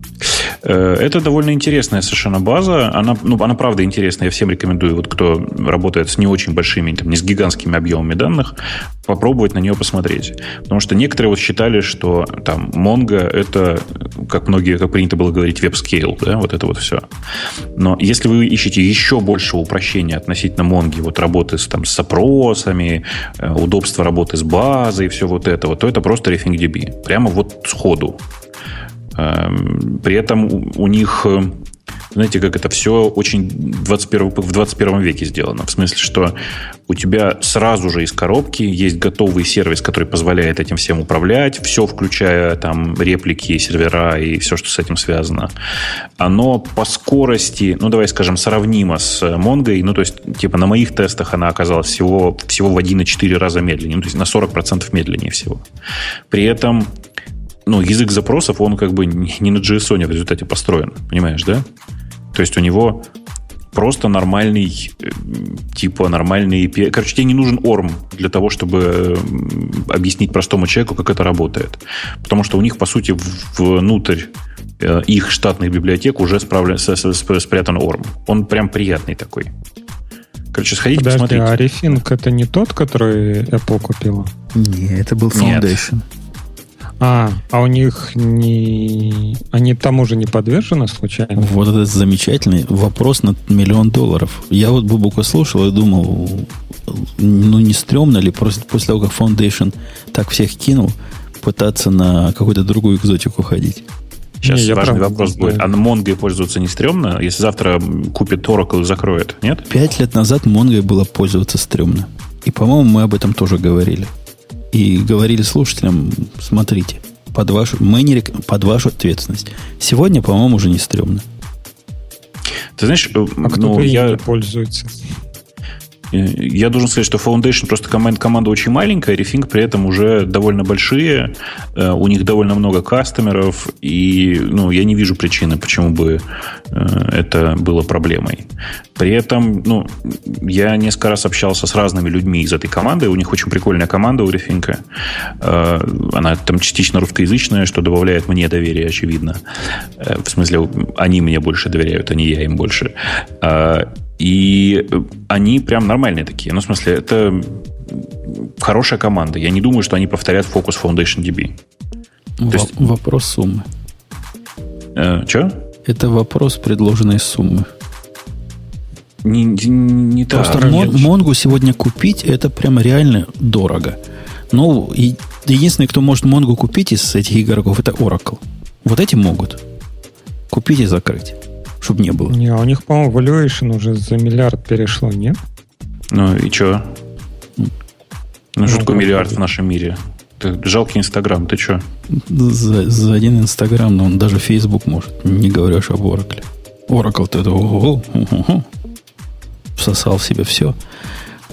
Э, это довольно интересная совершенно база. Она, ну, она правда интересная. Я всем рекомендую, вот кто работает с не очень большими, там, не с гигантскими объемами данных, попробовать на нее посмотреть. Потому что некоторые вот считали, что там Mongo это, как многие, как принято было говорить, веб-скейл, да, вот это вот все. Но если вы ищете еще большего упрощения относительно Mongo, вот работы с, там, с опросами, э, удобство работы с базой и все вот это, вот, то это просто RethinkDB. Прямо вот сходу. Эм, при этом у них, э, знаете, как это все очень 21, в 21 веке сделано. В смысле, что у тебя сразу же из коробки есть готовый сервис, который позволяет этим всем управлять, все включая там реплики, сервера и все, что с этим связано. Оно по скорости, ну давай скажем, сравнимо с Mongo, ну то есть типа на моих тестах она оказалась всего, всего в 1,4 раза медленнее, ну то есть на 40% медленнее всего. При этом ну, язык запросов, он как бы не на JSON в результате построен, понимаешь, да? То есть у него просто нормальный, э, типа нормальный. Короче, тебе не нужен ORM для того, чтобы объяснить простому человеку, как это работает. Потому что у них, по сути, внутрь э, их штатных библиотек уже справлен, спрятан ORM. Он прям приятный такой. Короче, сходите, Подожди, посмотрите. а Refink это не тот, который Apple купила? Нет, это был Foundation. Нет. А, а у них не... Они тому же не подвержены случайно? Вот это замечательный вопрос на миллион долларов. Я вот Бубука слушал и думал, ну не стрёмно ли просто после того, как Foundation так всех кинул, пытаться на какую-то другую экзотику ходить? Сейчас не, важный вопрос будет. А Mongo пользоваться не стрёмно? Если завтра купит Oracle и закроет, нет? Пять лет назад Mongo было пользоваться стрёмно. И, по-моему, мы об этом тоже говорили. И говорили слушателям, смотрите, под вашу, мы не, под вашу ответственность. Сегодня, по-моему, уже не стрёмно. Ты знаешь, а ну, кто я... пользуется? Я должен сказать, что Foundation просто команда, команда очень маленькая, Rethink при этом уже довольно большие, э, у них довольно много кастомеров, и ну, я не вижу причины, почему бы э, это было проблемой. При этом ну, я несколько раз общался с разными людьми из этой команды, у них очень прикольная команда у Rethink. Э, она там частично русскоязычная, что добавляет мне доверие, очевидно. В смысле, они мне больше доверяют, а не я им больше. И они прям нормальные такие. Ну, в смысле, это хорошая команда. Я не думаю, что они повторят фокус Foundation DB. В- есть... Вопрос суммы. Э, что? Это вопрос предложенной суммы. Не, не, не Просто так. Монгу сегодня купить, это прям реально дорого. Ну, и, единственный, кто может Монгу купить из этих игроков, это Oracle. Вот эти могут. Купить и закрыть чтобы не было. Не, а у них, по-моему, valuation уже за миллиард перешло, нет? Ну и что? Ну, что такое миллиард в нашем мире? Ты, жалкий Инстаграм, ты что? За, за один Инстаграм, но он даже Facebook может, не говоря об Oracle. Oracle-то это ого, ого, *laughs* всосал в себя все.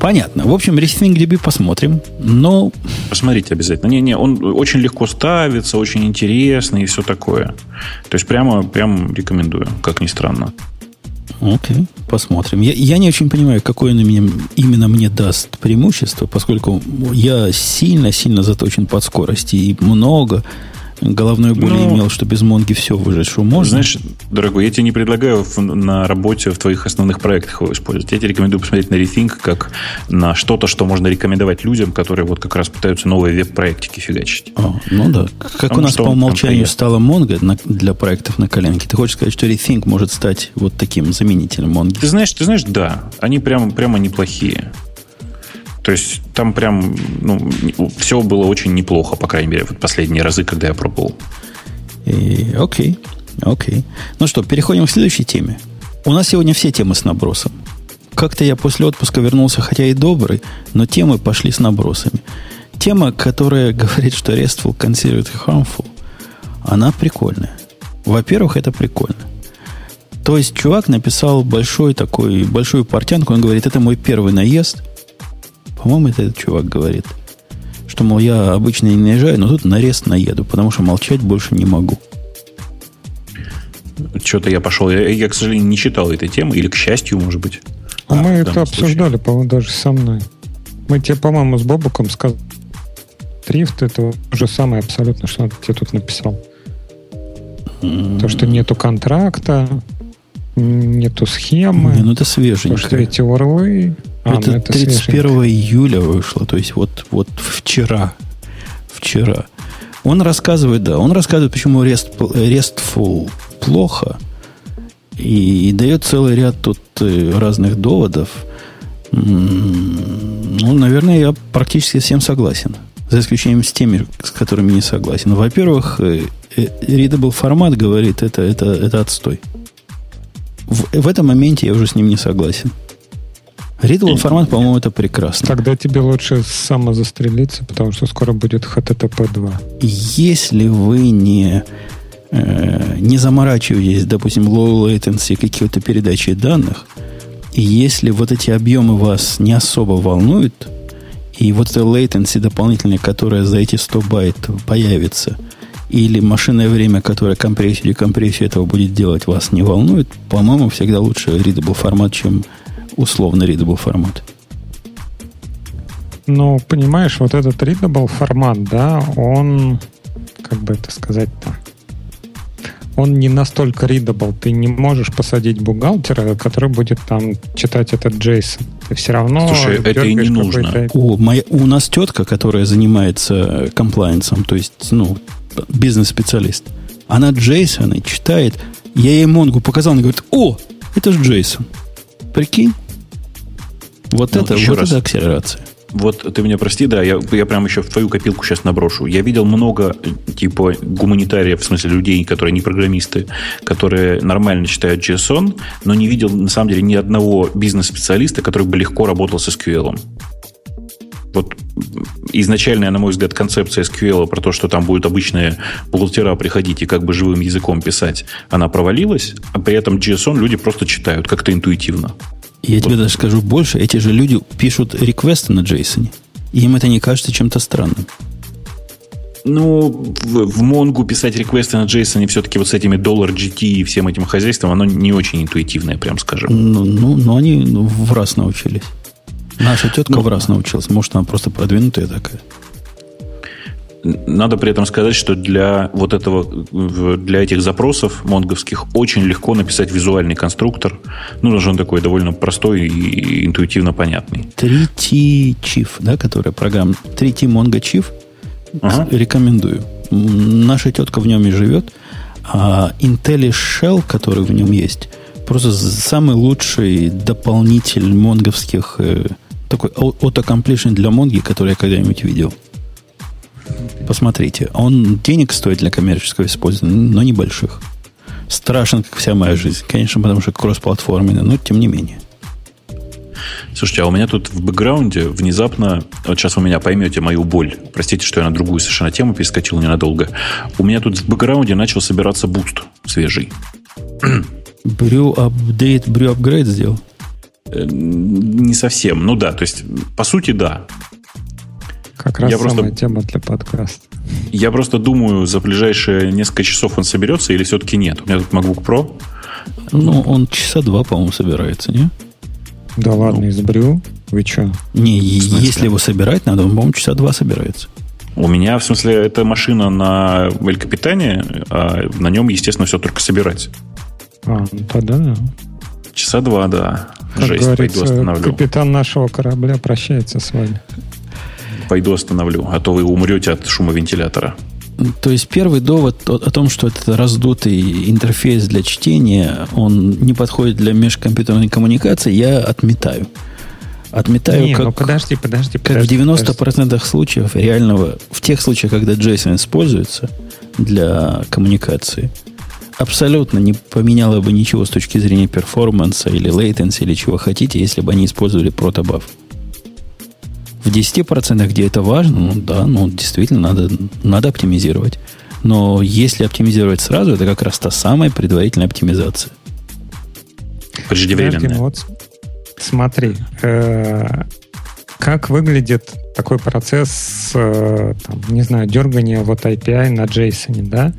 Понятно. В общем, Rethink посмотрим, но... Посмотрите обязательно. Не-не, он очень легко ставится, очень интересный и все такое. То есть прямо, прям рекомендую, как ни странно. Окей, посмотрим. Я, я не очень понимаю, какое он мне, именно мне даст преимущество, поскольку я сильно-сильно заточен под скорости и много головной боли ну, имел, что без Монги все выжить, что можно. Знаешь, дорогой, я тебе не предлагаю в, на работе в твоих основных проектах его использовать. Я тебе рекомендую посмотреть на Rethink как на что-то, что можно рекомендовать людям, которые вот как раз пытаются новые веб-проектики фигачить. О, ну да. Как Потому у нас по умолчанию стала Монго для проектов на коленке, ты хочешь сказать, что Rethink может стать вот таким заменителем Монги? Ты знаешь, ты знаешь, да. Они прямо, прямо неплохие. То есть там прям ну, все было очень неплохо, по крайней мере, вот последние разы, когда я пробовал. И, окей, окей. Ну что, переходим к следующей теме. У нас сегодня все темы с набросом. Как-то я после отпуска вернулся, хотя и добрый, но темы пошли с набросами. Тема, которая *laughs* говорит, что RESTful considered harmful, она прикольная. Во-первых, это прикольно. То есть чувак написал большой такой, большую портянку, он говорит, это мой первый наезд, по-моему, это этот чувак говорит. Что, мол, я обычно не наезжаю, но тут нарест наеду, потому что молчать больше не могу. Что-то я пошел. Я, я, к сожалению, не читал этой темы, или к счастью, может быть. А, мы это обсуждали, по-моему, даже со мной. Мы тебе, по-моему, с Бобуком сказали. Трифт это уже самое абсолютно, что он тебе тут написал. Mm-hmm. То, что нету контракта, нету схемы. Не, ну это свеженько. То, что эти орлы. А, это, ну это 31 свеженько. июля вышло, то есть вот, вот вчера. Вчера. Он рассказывает, да, он рассказывает, почему REST, RESTful плохо, и, и дает целый ряд тут э, разных доводов. Ну, наверное, я практически всем согласен. За исключением с теми, с которыми не согласен. Во-первых, э, э, readable формат говорит, это, это, это отстой. В, в этом моменте я уже с ним не согласен. Readable формат, по-моему, это прекрасно. Тогда тебе лучше самозастрелиться, потому что скоро будет HTTP 2. Если вы не, э, не заморачиваетесь, допустим, low latency какие-то передачи данных, и если вот эти объемы вас не особо волнуют, и вот это latency дополнительное, которое за эти 100 байт появится, или машинное время, которое компрессию или компрессию этого будет делать, вас не волнует, по-моему, всегда лучше readable формат, чем условно readable формат? Ну, понимаешь, вот этот readable формат, да, он, как бы это сказать-то, он не настолько readable. Ты не можешь посадить бухгалтера, который будет там читать этот JSON. Ты все равно... Слушай, это и не нужно. О, моя, у нас тетка, которая занимается комплайенсом, то есть, ну, бизнес-специалист, она JSON читает. Я ей Монгу показал, она говорит, о, это же JSON. Прикинь? Вот, ну, это, вот раз. это акселерация. Вот ты меня прости, да, я, я прям еще в твою копилку сейчас наброшу. Я видел много, типа, гуманитариев, в смысле людей, которые не программисты, которые нормально читают JSON, но не видел, на самом деле, ни одного бизнес-специалиста, который бы легко работал с SQL. Вот изначальная, на мой взгляд, концепция SQL про то, что там будут обычные бухгалтера приходить и как бы живым языком писать, она провалилась, а при этом JSON люди просто читают как-то интуитивно. Я вот. тебе даже скажу больше, эти же люди пишут реквесты на JSON, им это не кажется чем-то странным. Ну, в, в Монгу писать реквесты на JSON все-таки вот с этими доллар GT и всем этим хозяйством, оно не очень интуитивное, прям скажем. Ну, ну, но они ну, в раз научились. Наша тетка ну, в раз научилась. Может, она просто продвинутая такая. Надо при этом сказать, что для вот этого, для этих запросов монговских очень легко написать визуальный конструктор. Ну, даже он такой довольно простой и интуитивно понятный. 3T Chief, да, которая программа. 3T Mongo Chief. Ага. Рекомендую. Наша тетка в нем и живет. А Intel Shell, который в нем есть, просто самый лучший дополнитель монговских, э, такой autocompletion для Монги, который я когда-нибудь видел. Посмотрите. Он денег стоит для коммерческого использования, но небольших. Страшен, как вся моя жизнь. Конечно, потому что кроссплатформенный, но тем не менее. Слушайте, а у меня тут в бэкграунде внезапно, вот сейчас вы меня поймете мою боль, простите, что я на другую совершенно тему перескочил ненадолго, у меня тут в бэкграунде начал собираться Boost свежий. Брю апдейт, брю апгрейд сделал? Э, не совсем. Ну да, то есть, по сути, да. Как раз я самая просто, тема для подкаста. Я просто думаю, за ближайшие несколько часов он соберется или все-таки нет. У меня тут MacBook Pro. Ну, он часа два, по-моему, собирается, не? Да ладно, ну. избрю. Вы что? Не, если его собирать надо, он, по-моему, часа два собирается. У меня, в смысле, это машина на мелькопитание, а на нем, естественно, все только собирать. А, ну тогда да. Часа два, да. Как Жесть, пойду остановлю. Капитан нашего корабля прощается с вами пойду остановлю, а то вы умрете от шума вентилятора. То есть первый довод о, о том, что это раздутый интерфейс для чтения, он не подходит для межкомпьютерной коммуникации, я отметаю. Отметаю, не, как, ну подожди, подожди, как подожди, в 90% подожди. случаев реального, в тех случаях, когда JSON используется для коммуникации, абсолютно не поменяло бы ничего с точки зрения перформанса или latency или чего хотите, если бы они использовали протобаф. В 10%, где это важно, ну да, ну действительно надо, надо оптимизировать. Но если оптимизировать сразу, это как раз та самая предварительная оптимизация. Преждевременная. Вот, смотри, э, как выглядит такой процесс, э, там, не знаю, дергания вот API на JSON, да?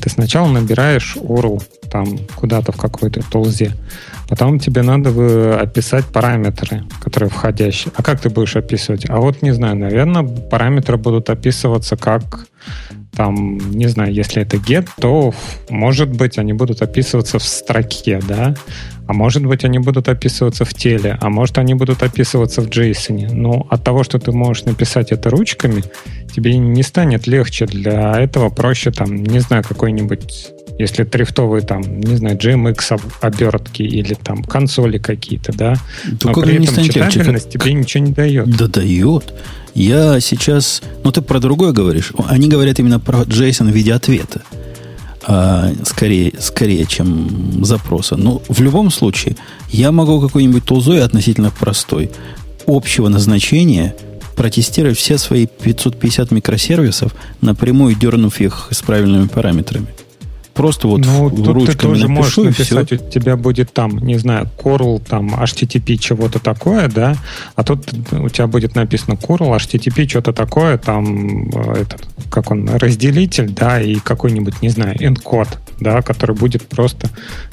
Ты сначала набираешь URL там куда-то в какой-то толзе, Потом тебе надо описать параметры, которые входящие. А как ты будешь описывать? А вот не знаю, наверное, параметры будут описываться как там, не знаю, если это get, то, может быть, они будут описываться в строке, да, а может быть, они будут описываться в теле, а может, они будут описываться в JSON. Но от того, что ты можешь написать это ручками, тебе не станет легче. Для этого проще, там, не знаю, какой-нибудь если трифтовые там, не знаю, GMX обертки или там консоли какие-то, да, то но при этом читабельность тебе ничего не дает. Да дает. Я сейчас... Ну, ты про другое говоришь. Они говорят именно про JSON в виде ответа. А, скорее, скорее, чем запроса. Но в любом случае, я могу какой-нибудь тулзой относительно простой общего назначения протестировать все свои 550 микросервисов, напрямую дернув их с правильными параметрами. Просто вот ну, тут ручками ты тоже напишу, можешь написать, у тебя будет там, не знаю, curl, там, HTTP, чего-то такое, да, а тут у тебя будет написано curl, HTTP, что-то такое, там, э, этот, как он, разделитель, да, и какой-нибудь, не знаю, encode, да, который будет просто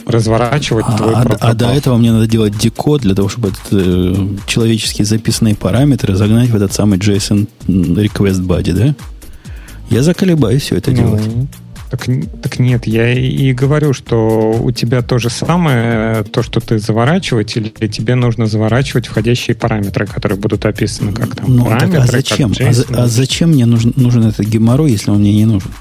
разворачивать а, твой а, протокол. А до этого мне надо делать декод для того, чтобы этот, э, человеческие записанные параметры загнать в этот самый JSON request body, да? Я заколебаюсь все это ну, делать. Так, так нет, я и говорю, что у тебя то же самое, то, что ты заворачивать, или тебе нужно заворачивать входящие параметры, которые будут описаны как там. Ну, параметры, так, а зачем? А, а зачем мне нужен, нужен этот геморрой, если он мне не нужен?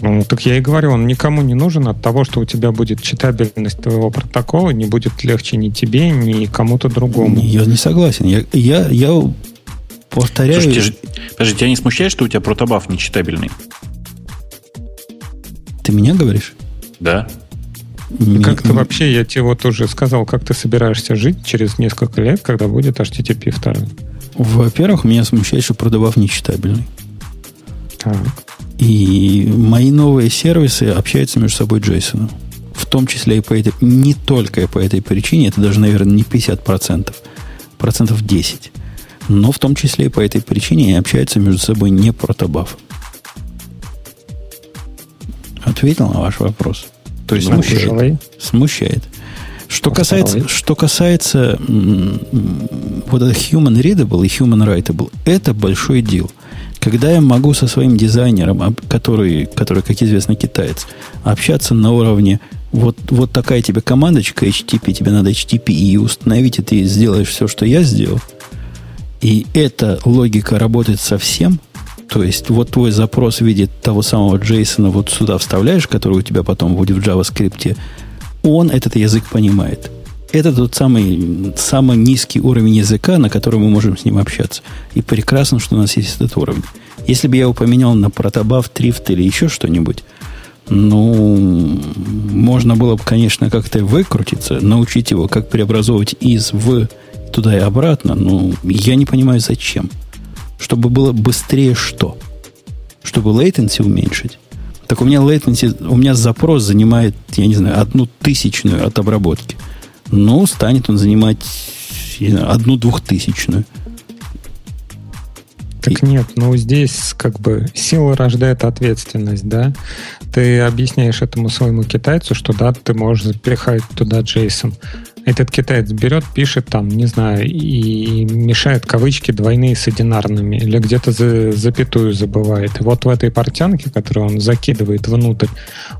Ну, так я и говорю, он никому не нужен от того, что у тебя будет читабельность твоего протокола, не будет легче ни тебе, ни кому-то другому. Я не согласен. Я, я, я Повторяю. Слушай, же, подожди, тебя не смущает, что у тебя протобаф нечитабельный? Ты меня говоришь? Да. Не, как ты вообще, я тебе вот уже сказал, как ты собираешься жить через несколько лет, когда будет HTTP 2? Во-первых, меня смущает, что продавав нечитабельный. Так. И мои новые сервисы общаются между собой JSON. В том числе и по этой, не только и по этой причине, это даже, наверное, не 50%, процентов 10. Но в том числе и по этой причине они общаются между собой не протобаф. Ответил на ваш вопрос. То есть ну, смущает. Смущает. Что касается, что касается вот это human readable и human writable, это большой дел. Когда я могу со своим дизайнером, который, который как известно, китаец, общаться на уровне вот, вот такая тебе командочка HTTP, тебе надо HTTP и установить, и ты сделаешь все, что я сделал, и эта логика работает совсем, то есть вот твой запрос в виде того самого JSON вот сюда вставляешь, который у тебя потом будет в JavaScript, он этот язык понимает. Это тот самый, самый низкий уровень языка, на котором мы можем с ним общаться. И прекрасно, что у нас есть этот уровень. Если бы я его поменял на протобаф, трифт или еще что-нибудь, ну, можно было бы, конечно, как-то выкрутиться, научить его, как преобразовывать из в туда и обратно, но я не понимаю, зачем. Чтобы было быстрее что? Чтобы latency уменьшить. Так у меня latency, у меня запрос занимает, я не знаю, одну тысячную от обработки. Ну, станет он занимать знаю, одну двухтысячную. Так нет, ну здесь как бы сила рождает ответственность, да? Ты объясняешь этому своему китайцу, что да, ты можешь запихать туда JSON этот китаец берет, пишет там, не знаю, и мешает кавычки двойные с одинарными, или где-то за, запятую забывает. И вот в этой портянке, которую он закидывает внутрь,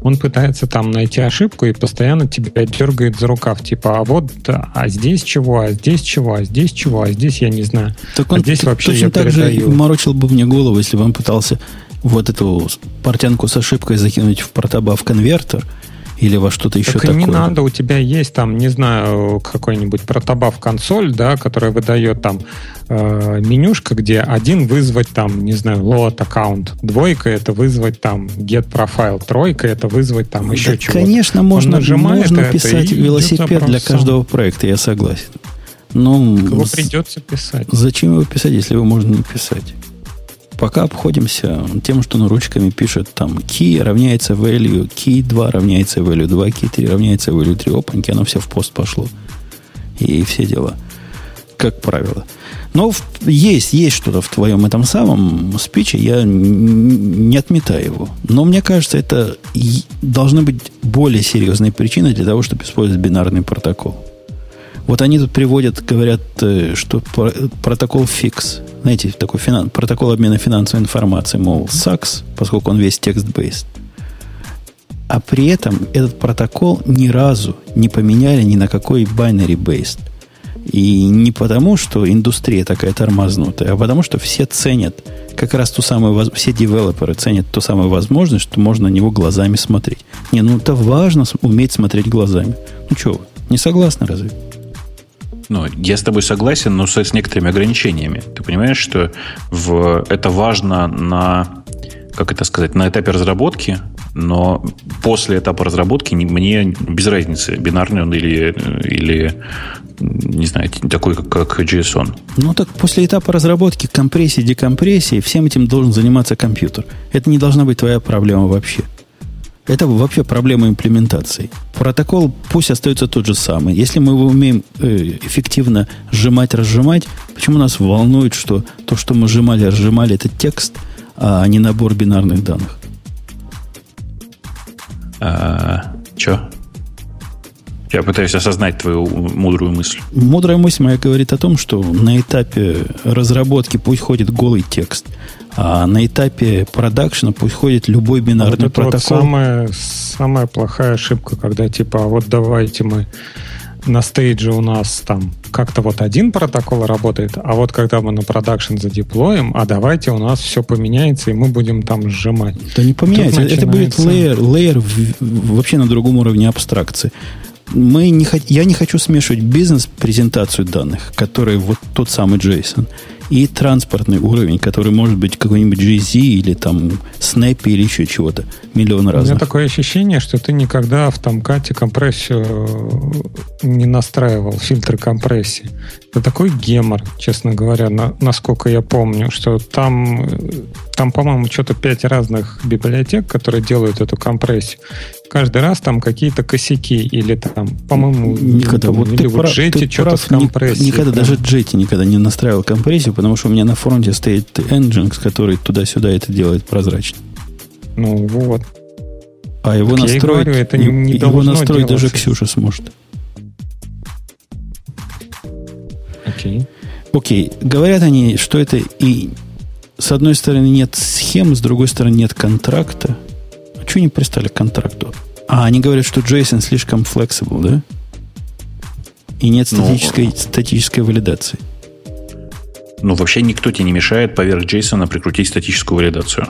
он пытается там найти ошибку и постоянно тебя дергает за рукав. Типа, а вот, а здесь чего, а здесь чего, а здесь чего, а здесь я не знаю. Так он а здесь вообще точно так передаю. же морочил бы мне голову, если бы он пытался вот эту портянку с ошибкой закинуть в протобаф конвертер – или во что-то еще так такое. не надо, у тебя есть там, не знаю, какой-нибудь протобаф консоль, да, которая выдает там э, менюшка, где один вызвать там, не знаю, load аккаунт, двойка это вызвать там get profile, тройка это вызвать там еще да, чего-то. Конечно, можно, можно писать велосипед для каждого проекта, я согласен. Но его придется писать. Зачем его писать, если его можно не писать? Пока обходимся тем, что на ручками пишет там key равняется value, key 2 равняется value 2, key 3 равняется value 3. Опаньки, оно все в пост пошло. И все дела. Как правило. Но есть, есть что-то в твоем этом самом спиче, я не отметаю его. Но мне кажется, это должны быть более серьезные причины для того, чтобы использовать бинарный протокол. Вот они тут приводят, говорят, э, что протокол фикс, знаете, такой финан, протокол обмена финансовой информацией, мол, SAX, поскольку он весь текст-based. А при этом этот протокол ни разу не поменяли ни на какой binary-based. И не потому, что индустрия такая тормознутая, а потому, что все ценят, как раз ту самую, все девелоперы ценят ту самую возможность, что можно на него глазами смотреть. Не, ну это важно уметь смотреть глазами. Ну что вы, не согласны разве? Ну, я с тобой согласен, но с, с некоторыми ограничениями. Ты понимаешь, что в, это важно на, как это сказать, на этапе разработки, но после этапа разработки мне без разницы, бинарный он или, или не знаю, такой, как, как JSON. Ну так после этапа разработки, компрессии, декомпрессии, всем этим должен заниматься компьютер. Это не должна быть твоя проблема вообще. Это вообще проблема имплементации. Протокол пусть остается тот же самый. Если мы его умеем э, эффективно сжимать, разжимать, почему нас волнует, что то, что мы сжимали, разжимали, это текст, а не набор бинарных данных? А, че? Я пытаюсь осознать твою мудрую мысль. Мудрая мысль моя говорит о том, что на этапе разработки пусть ходит голый текст, а на этапе продакшена пусть ходит любой бинарный вот это протокол. Вот самая, самая плохая ошибка, когда типа, а вот давайте мы на стейдже у нас там как-то вот один протокол работает, а вот когда мы на продакшн задеплоим, а давайте у нас все поменяется, и мы будем там сжимать. Да не поменяется. Начинается... Это будет лейер, лейер вообще на другом уровне абстракции мы не, я не хочу смешивать бизнес-презентацию данных, который вот тот самый JSON, и транспортный уровень, который может быть какой-нибудь GZ или там Snap или еще чего-то. Миллион разных. У меня такое ощущение, что ты никогда в Томкате компрессию э, не настраивал, фильтры компрессии. Это такой гемор, честно говоря, на, насколько я помню, что там, там по-моему, что-то пять разных библиотек, которые делают эту компрессию каждый раз там какие-то косяки или там, по-моему, никогда. Вот или вот прав, что-то с компрессией. Никогда, прям. даже Jetty никогда не настраивал компрессию, потому что у меня на фронте стоит Nginx, который туда-сюда это делает прозрачно. Ну вот. А его так настроить, говорю, это не, не его настроить даже Ксюша сможет. Окей. Окей. Говорят они, что это и с одной стороны нет схем, с другой стороны нет контракта. А что не пристали к контракту? А, они говорят, что JSON слишком flexible, да? И нет ну, статической, ну, статической валидации. Ну, вообще никто тебе не мешает поверх JSON прикрутить статическую валидацию.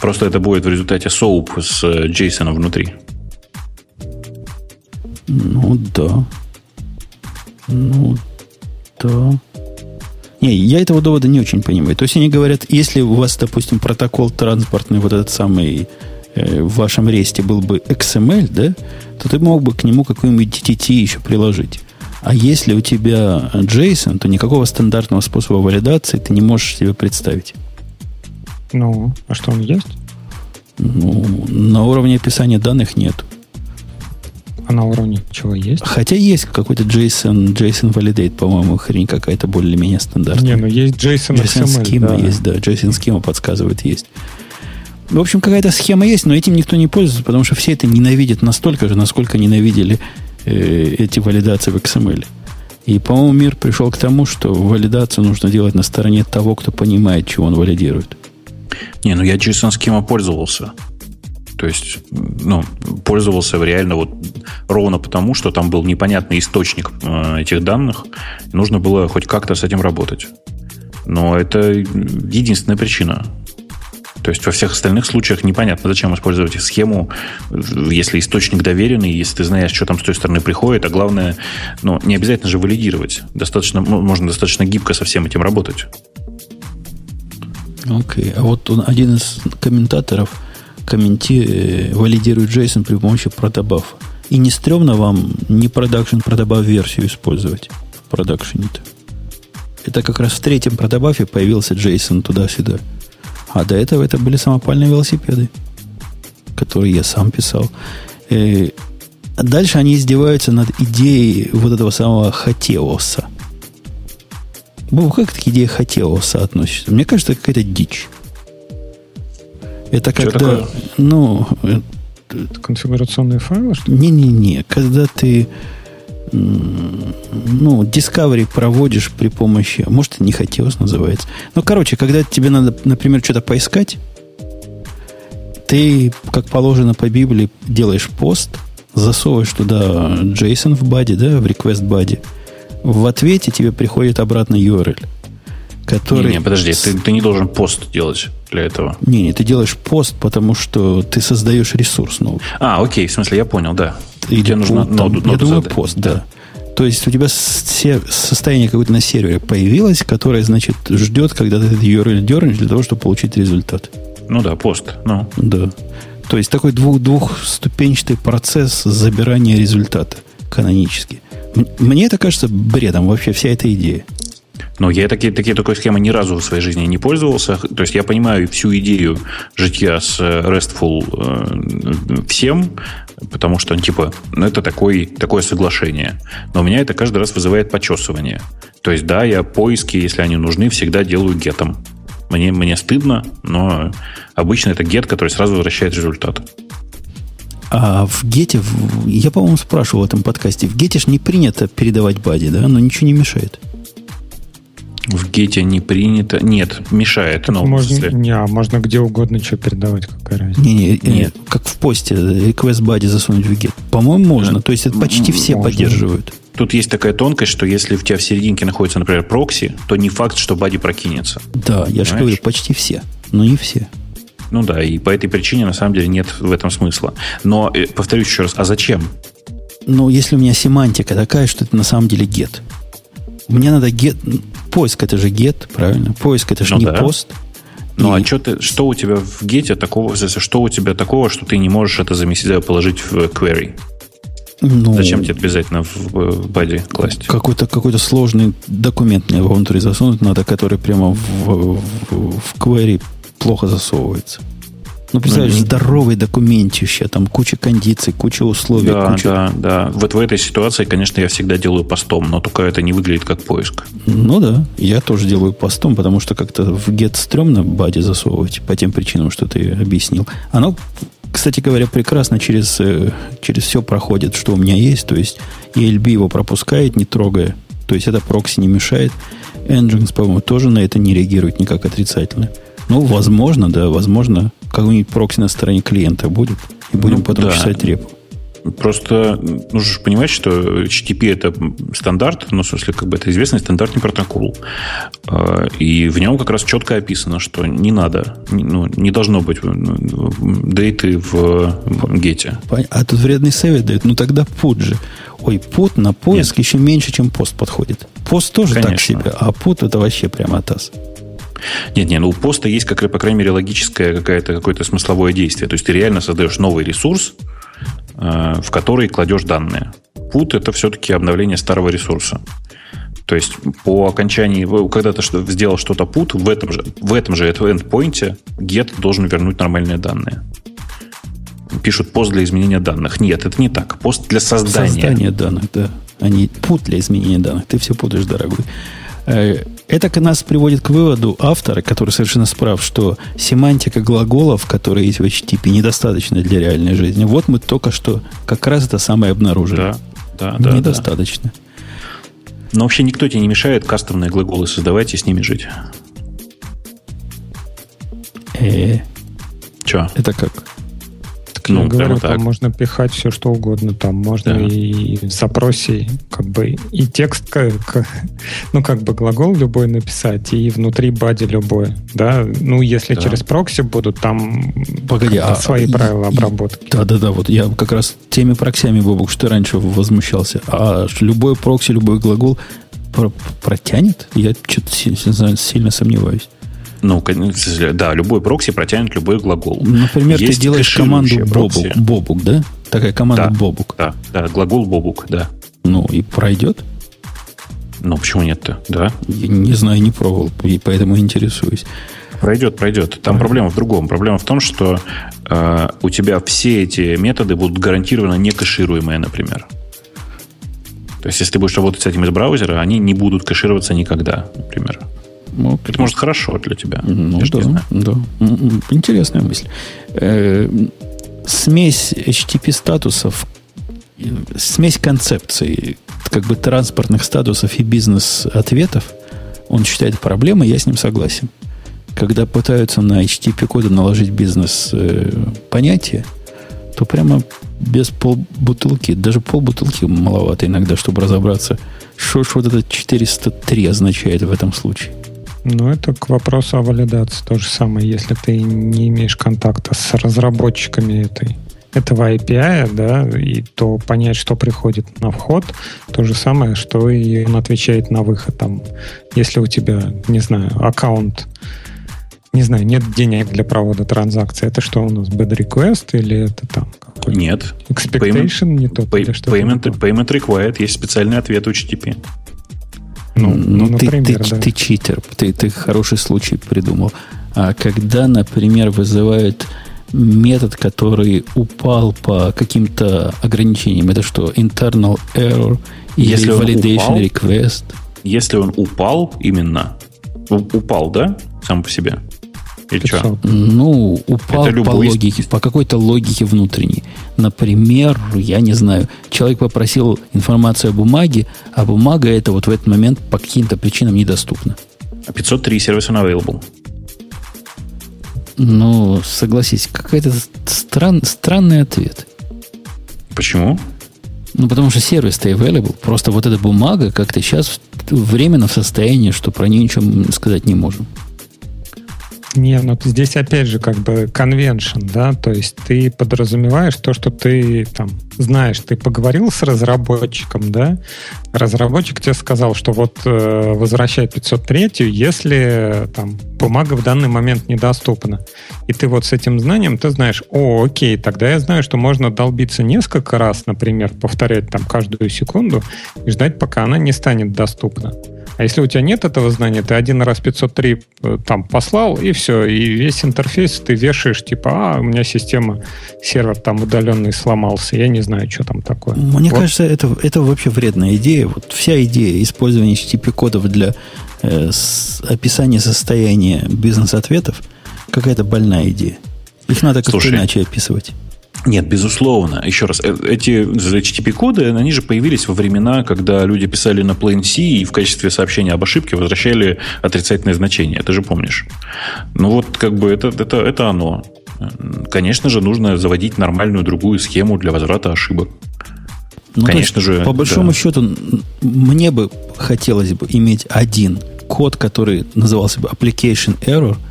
Просто это будет в результате SOAP с JSON внутри. Ну да. Ну да. Не, я этого довода не очень понимаю. То есть они говорят, если у вас, допустим, протокол транспортный, вот этот самый Э, в вашем ресте был бы XML, да, то ты мог бы к нему какой-нибудь DTT еще приложить. А если у тебя JSON, то никакого стандартного способа валидации ты не можешь себе представить. Ну, а что он есть? Ну, на уровне описания данных нет. А на уровне чего есть? Хотя есть какой-то JSON, JSON Validate, по-моему, хрень какая-то более-менее стандартная. Не, ну есть JSON, JSON XML, Schema да. есть, да. JSON Schema подсказывает, есть. В общем, какая-то схема есть, но этим никто не пользуется, потому что все это ненавидят настолько же, насколько ненавидели э, эти валидации в XML. И, по-моему, мир пришел к тому, что валидацию нужно делать на стороне того, кто понимает, чего он валидирует. Не, ну я JSON схема пользовался. То есть, ну, пользовался реально вот ровно потому, что там был непонятный источник э, этих данных. Нужно было хоть как-то с этим работать. Но это единственная причина. То есть во всех остальных случаях непонятно, зачем использовать схему, если источник доверенный, если ты знаешь, что там с той стороны приходит, а главное, ну, не обязательно же валидировать. Достаточно, можно достаточно гибко со всем этим работать. Окей. Okay. А вот он, один из комментаторов комменти... валидирует JSON при помощи протобафа. И не стрёмно вам не продакшн протобаф версию использовать в продакшене-то? Это как раз в третьем протобафе появился JSON туда-сюда. А до этого это были самопальные велосипеды, которые я сам писал. И э, дальше они издеваются над идеей вот этого самого Хатеоса. Бог, как к идее Хатеоса относится? Мне кажется, это какая-то дичь. Это Что когда, такое? ну... Это конфигурационные файлы, что Не-не-не, когда ты ну, Discovery проводишь при помощи, может, не хотелось называется. Ну, короче, когда тебе надо, например, что-то поискать, ты, как положено по Библии, делаешь пост, засовываешь туда JSON в баде, да, в request баде. В ответе тебе приходит обратно URL. Который... Не, не, подожди, ты, ты не должен пост делать для этого. Не, не, ты делаешь пост, потому что ты создаешь ресурс новый. А, окей, в смысле, я понял, да. Или Тебе нужно там, ноду, ноду Я думаю, задать. пост, да. То есть у тебя состояние какое-то на сервере появилось, которое, значит, ждет, когда ты этот URL дернешь для того, чтобы получить результат. Ну да, пост. Ну. Да. То есть такой двух, двухступенчатый процесс забирания результата канонически. Мне это кажется бредом вообще вся эта идея. Но я такие, такие такой схемы ни разу в своей жизни не пользовался. То есть я понимаю всю идею житья с э, RESTful э, всем, потому что, ну, типа, ну, это такой, такое соглашение. Но у меня это каждый раз вызывает почесывание. То есть, да, я поиски, если они нужны, всегда делаю гетом. Мне, мне стыдно, но обычно это get, который сразу возвращает результат. А в гете, я, по-моему, спрашивал в этом подкасте, в гете ж не принято передавать бади, да? Но ничего не мешает. В гете не принято. Нет, мешает. Но можно, не, а можно где угодно что передавать, какая разница. Не, не, нет. Как в посте request body засунуть в гет. По-моему, можно. То есть это почти все можно. поддерживают. Тут есть такая тонкость, что если у тебя в серединке находится, например, прокси, то не факт, что бади прокинется. Да, я же говорю, почти все. Но не все. Ну да, и по этой причине на самом деле нет в этом смысла. Но, э, повторюсь еще раз, а зачем? Ну, если у меня семантика такая, что это на самом деле get. Мне надо get, поиск это же get, правильно? Поиск это же ну, не да. пост. Ну, а и... а что, ты, что у тебя в гете такого, что у тебя такого, что ты не можешь это заместить, положить в query? Ну, Зачем тебе обязательно в, баде класть? Какой-то какой сложный документ мне внутри засунуть надо, который прямо в, в, в query плохо засовывается. Ну, представляешь, ну, здоровый документище, там куча кондиций, куча условий. Да, куча... да, да. Вот в этой ситуации, конечно, я всегда делаю постом, но только это не выглядит как поиск. Ну да, я тоже делаю постом, потому что как-то в get стрёмно баде засовывать по тем причинам, что ты объяснил. Оно, кстати говоря, прекрасно через, э, через все проходит, что у меня есть. То есть ELB его пропускает, не трогая. То есть это прокси не мешает. Nginx, по-моему, тоже на это не реагирует никак отрицательно. Ну, возможно, да, возможно, какой-нибудь прокси на стороне клиента будет, и будем ну, потом да. писать репу. Просто нужно понимать, что HTTP это стандарт, ну, в смысле, как бы это известный стандартный протокол. А, и в нем как раз четко описано, что не надо, ну, не должно быть ну, дейты в гете. А тут вредный совет дает, ну тогда пут же. Ой, пут на поиск Нет. еще меньше, чем пост подходит. Пост тоже Конечно. так себе, а пут это вообще прямо атас. Нет, нет, ну у поста есть, как, по крайней мере, логическое какое-то, какое-то смысловое действие. То есть ты реально создаешь новый ресурс, э, в который кладешь данные. Put это все-таки обновление старого ресурса. То есть по окончании, когда ты сделал что-то put, в этом же, в этом же endpoint get должен вернуть нормальные данные. Пишут пост для изменения данных. Нет, это не так. Пост для создания. Создание данных, да. А не put для изменения данных. Ты все путаешь, дорогой. Это нас приводит к выводу автора, который совершенно справ, что семантика глаголов, которые есть в HTTP, недостаточна для реальной жизни. Вот мы только что как раз это самое обнаружили. Да, да, да. Недостаточно. Да. Но вообще никто тебе не мешает кастомные глаголы создавать и с ними жить. Э, Че? Это как? Ну, я говорю, там можно пихать все, что угодно. Там можно да. и в запросе как бы и текст, как, ну, как бы глагол любой написать, и внутри бади любой. Да? Ну, если да. через прокси будут, там Погоди, а, свои и, правила обработки. Да-да-да, вот я как раз теми проксями, Бобук, что раньше возмущался. А любой прокси, любой глагол протянет? Я что-то сильно, сильно сомневаюсь. Ну, да, любой прокси протянет любой глагол. Например, Есть ты делаешь команду бобук, бобук, да? Такая команда да, бобук. Да, да, глагол бобук, да. Ну, и пройдет? Ну, почему нет-то? Да. Я не знаю, не пробовал, и поэтому интересуюсь. Пройдет, пройдет. Там а. проблема в другом. Проблема в том, что э, у тебя все эти методы будут гарантированно не кэшируемые, например. То есть, если ты будешь работать с этим из браузера, они не будут кэшироваться никогда, например. Ну, это может хорошо для тебя. Ну, да, да. Интересная мысль. Э, смесь HTTP статусов, смесь концепций, как бы транспортных статусов и бизнес-ответов, он считает проблемой, я с ним согласен. Когда пытаются на HTTP коды наложить бизнес-понятие, э, то прямо без полбутылки, даже полбутылки маловато иногда, чтобы разобраться, что ж вот это 403 означает в этом случае. Ну, это к вопросу о валидации. То же самое, если ты не имеешь контакта с разработчиками этой, этого API, да, и то понять, что приходит на вход, то же самое, что и он отвечает на выход. Там, если у тебя, не знаю, аккаунт, не знаю, нет денег для провода транзакции, это что у нас, bad request или это там какой Нет. Expectation payment, не тот? Pay, payment, payment required, есть специальный ответ у HTTP. Ну, ну, ну например, ты, ты, да. ты читер, ты, ты хороший случай придумал. А когда, например, вызывают метод, который упал по каким-то ограничениям, это что, internal error или если validation упал, request? Если он упал именно, упал, да, сам по себе? Или что? Ну, упал это по логике, по какой-то логике внутренней. Например, я не знаю, человек попросил информацию о бумаге, а бумага это вот в этот момент по каким-то причинам недоступна. 503 сервис unavailable. Ну, согласись, какой-то стран, странный ответ. Почему? Ну, потому что сервис-то available. Просто вот эта бумага как-то сейчас временно в состоянии, что про нее ничего сказать не можем. Не, ну здесь опять же как бы convention, да, то есть ты подразумеваешь то, что ты там знаешь, ты поговорил с разработчиком, да, разработчик тебе сказал, что вот э, возвращай 503, если там бумага в данный момент недоступна. И ты вот с этим знанием, ты знаешь, о, окей, тогда я знаю, что можно долбиться несколько раз, например, повторять там каждую секунду и ждать, пока она не станет доступна. А если у тебя нет этого знания, ты один раз 503 э, там послал, и все, и весь интерфейс ты вешаешь, типа, а, у меня система, сервер там удаленный сломался, я не знаю, что там такое. Мне вот. кажется, это, это вообще вредная идея. Вот вся идея использования HTTP-кодов для э, с, описания состояния бизнес-ответов какая-то больная идея. Их надо как-то иначе описывать. Нет, безусловно. Еще раз, э, эти HTTP-коды, они же появились во времена, когда люди писали на Plain C и в качестве сообщения об ошибке возвращали отрицательное значение. Ты же помнишь. Ну вот, как бы это, это, это оно. Конечно же, нужно заводить нормальную другую схему для возврата ошибок. Ну, Конечно же. По большому да. счету, мне бы хотелось бы иметь один код, который назывался бы application error –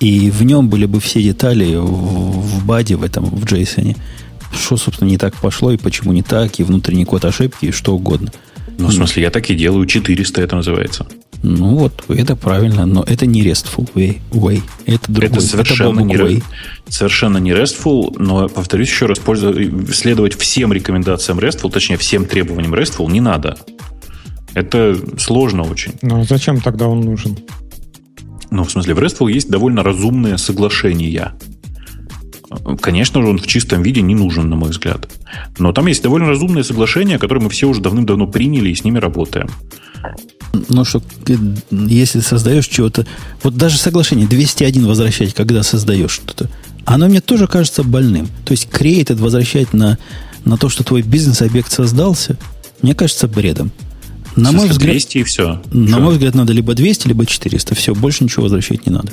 и в нем были бы все детали в, в баде, в этом, в JSON. Что, собственно, не так пошло, и почему не так, и внутренний код ошибки, и что угодно. Ну, в смысле, я так и делаю, 400 это называется. Ну вот, это правильно, но это не RESTful way. way. Это другой, это совершенно, это не, way. совершенно не RESTful, но, повторюсь еще раз, следовать всем рекомендациям RESTful, точнее, всем требованиям RESTful не надо. Это сложно очень. Ну, а зачем тогда он нужен? Ну, в смысле, в RESTful есть довольно разумные соглашения. Конечно же, он в чистом виде не нужен, на мой взгляд. Но там есть довольно разумные соглашения, которые мы все уже давным-давно приняли и с ними работаем. Ну, что если создаешь чего-то... Вот даже соглашение 201 возвращать, когда создаешь что-то, оно мне тоже кажется больным. То есть created возвращать на, на то, что твой бизнес-объект создался, мне кажется бредом. На мой взгляд, 200 и все. На Что? мой взгляд, надо либо 200, либо 400. Все, больше ничего возвращать не надо.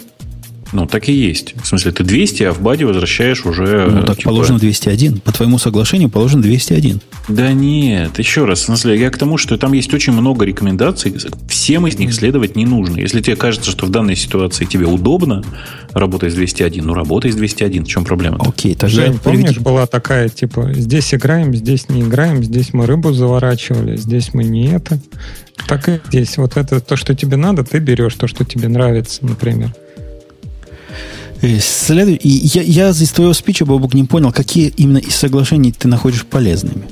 Ну, так и есть. В смысле, ты 200, а в баде возвращаешь уже... Ну, так типа... положено 201. По твоему соглашению положено 201. Да нет, еще раз. В смысле, я к тому, что там есть очень много рекомендаций. Всем из них следовать не нужно. Если тебе кажется, что в данной ситуации тебе удобно работать с 201, ну, работай с 201. В чем проблема? Окей, тогда... Жень, помнишь, была такая, типа, здесь играем, здесь не играем, здесь мы рыбу заворачивали, здесь мы не это. Так и здесь. Вот это то, что тебе надо, ты берешь то, что тебе нравится, например. Э, Следует, я, я из твоего спича, Бобук, не понял, какие именно из соглашений ты находишь полезными.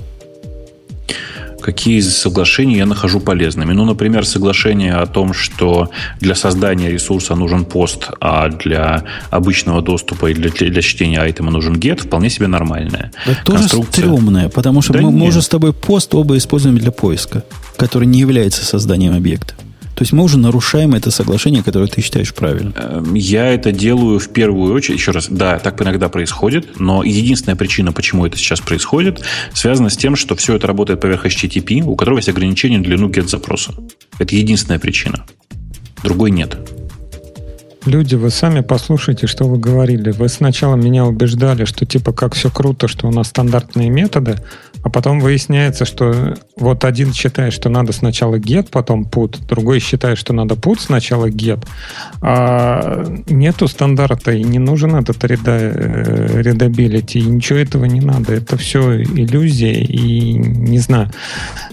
Какие из соглашений я нахожу полезными? Ну, например, соглашение о том, что для создания ресурса нужен пост, а для обычного доступа и для, для чтения айтема нужен get, вполне себе нормальное. Это тоже стрёмное, потому что да мы, мы уже с тобой пост оба используем для поиска, который не является созданием объекта. То есть мы уже нарушаем это соглашение, которое ты считаешь правильным. Эм, я это делаю в первую очередь, еще раз, да, так иногда происходит, но единственная причина, почему это сейчас происходит, связана с тем, что все это работает поверх HTTP, у которого есть ограничение на длину get-запроса. Это единственная причина. Другой нет. Люди, вы сами послушайте, что вы говорили. Вы сначала меня убеждали, что типа как все круто, что у нас стандартные методы, а потом выясняется, что вот один считает, что надо сначала get, потом put, другой считает, что надо put, сначала get. А нету стандарта, и не нужен этот readability, и ничего этого не надо. Это все иллюзия, и не знаю,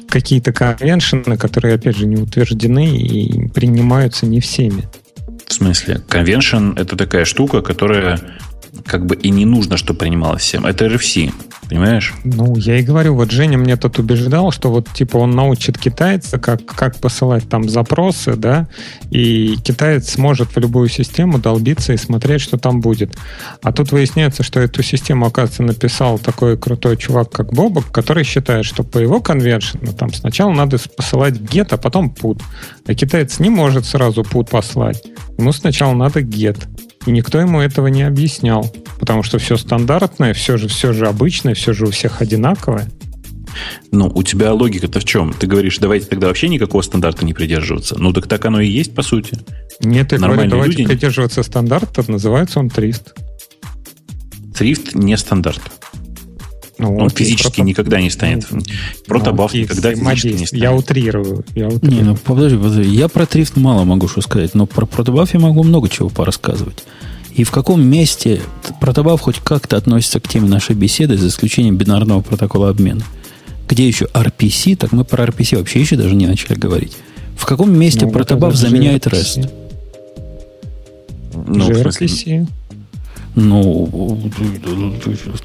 какие-то конвеншены, которые, опять же, не утверждены и принимаются не всеми. В смысле? Convention — это такая штука, которая как бы и не нужно, чтобы принималось всем. Это RFC, понимаешь? Ну, я и говорю, вот Женя мне тут убеждал, что вот типа он научит китайца, как, как посылать там запросы, да, и китаец сможет в любую систему долбиться и смотреть, что там будет. А тут выясняется, что эту систему, оказывается, написал такой крутой чувак, как Бобок, который считает, что по его конвеншену там сначала надо посылать get, а потом put. А китаец не может сразу put послать. Ему сначала надо get. И никто ему этого не объяснял, потому что все стандартное, все же, все же обычное, все же у всех одинаковое. Ну, у тебя логика-то в чем? Ты говоришь, давайте тогда вообще никакого стандарта не придерживаться. Ну, так так оно и есть, по сути. Нет, я говорю, давайте люди... придерживаться стандарта, называется он Трист. Трифт не стандарт. Ну, он окей, физически прото... никогда не станет. Ну, протобаф ну, никогда физически не станет. Я утрирую. Я утрирую. Не, ну подожди, подожди. Я про трифт мало могу что сказать, но про протобаф я могу много чего порассказывать. И в каком месте протобаф хоть как-то относится к теме нашей беседы, за исключением бинарного протокола обмена? Где еще RPC, так мы про RPC вообще еще даже не начали говорить. В каком месте ну, протобаф заменяет REST? Ну, RPC. Ну,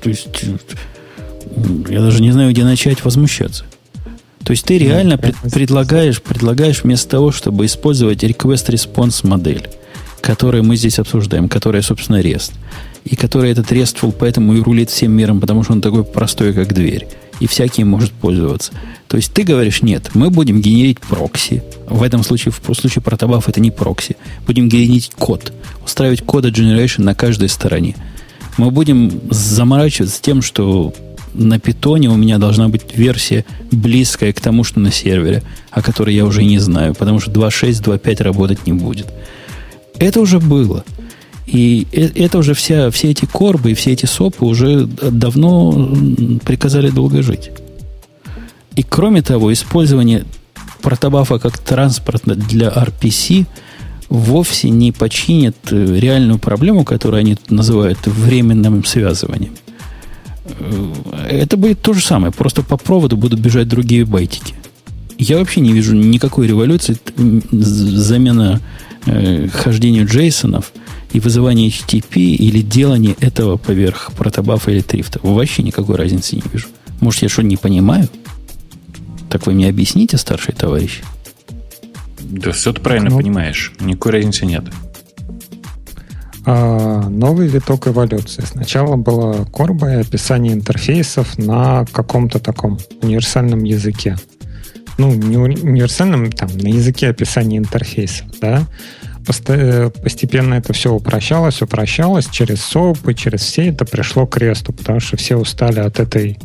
то есть, я даже не знаю, где начать возмущаться. То есть ты реально пред, предлагаешь, предлагаешь вместо того, чтобы использовать request-response модель, которую мы здесь обсуждаем, которая, собственно, REST, и которая этот RESTful поэтому и рулит всем миром, потому что он такой простой, как дверь, и всякий может пользоваться. То есть ты говоришь, нет, мы будем генерить прокси. В этом случае, в случае протобаф это не прокси. Будем генерить код, устраивать кода generation на каждой стороне. Мы будем заморачиваться тем, что на питоне у меня должна быть версия близкая к тому, что на сервере, о которой я уже не знаю, потому что 2.6, 2.5 работать не будет. Это уже было. И э, это уже вся, все эти корбы и все эти сопы уже давно приказали долго жить. И кроме того, использование протобафа как транспорта для RPC вовсе не починит э, реальную проблему, которую они называют временным связыванием. Это будет то же самое, просто по проводу будут бежать другие байтики. Я вообще не вижу никакой революции, замена э, хождению Джейсонов и вызывания HTTP или делание этого поверх протобафа или трифта. Вообще никакой разницы не вижу. Может, я что не понимаю? Так вы мне объясните, старший товарищ? Да все ты правильно ну, понимаешь. Никакой разницы нет. А, новый виток эволюции. Сначала было корба и описание интерфейсов на каком-то таком универсальном языке. Ну, не универсальном, там, на языке описания интерфейсов, да. Э, постепенно это все упрощалось, упрощалось через СОП и через все это пришло к ресту, потому что все устали от этой,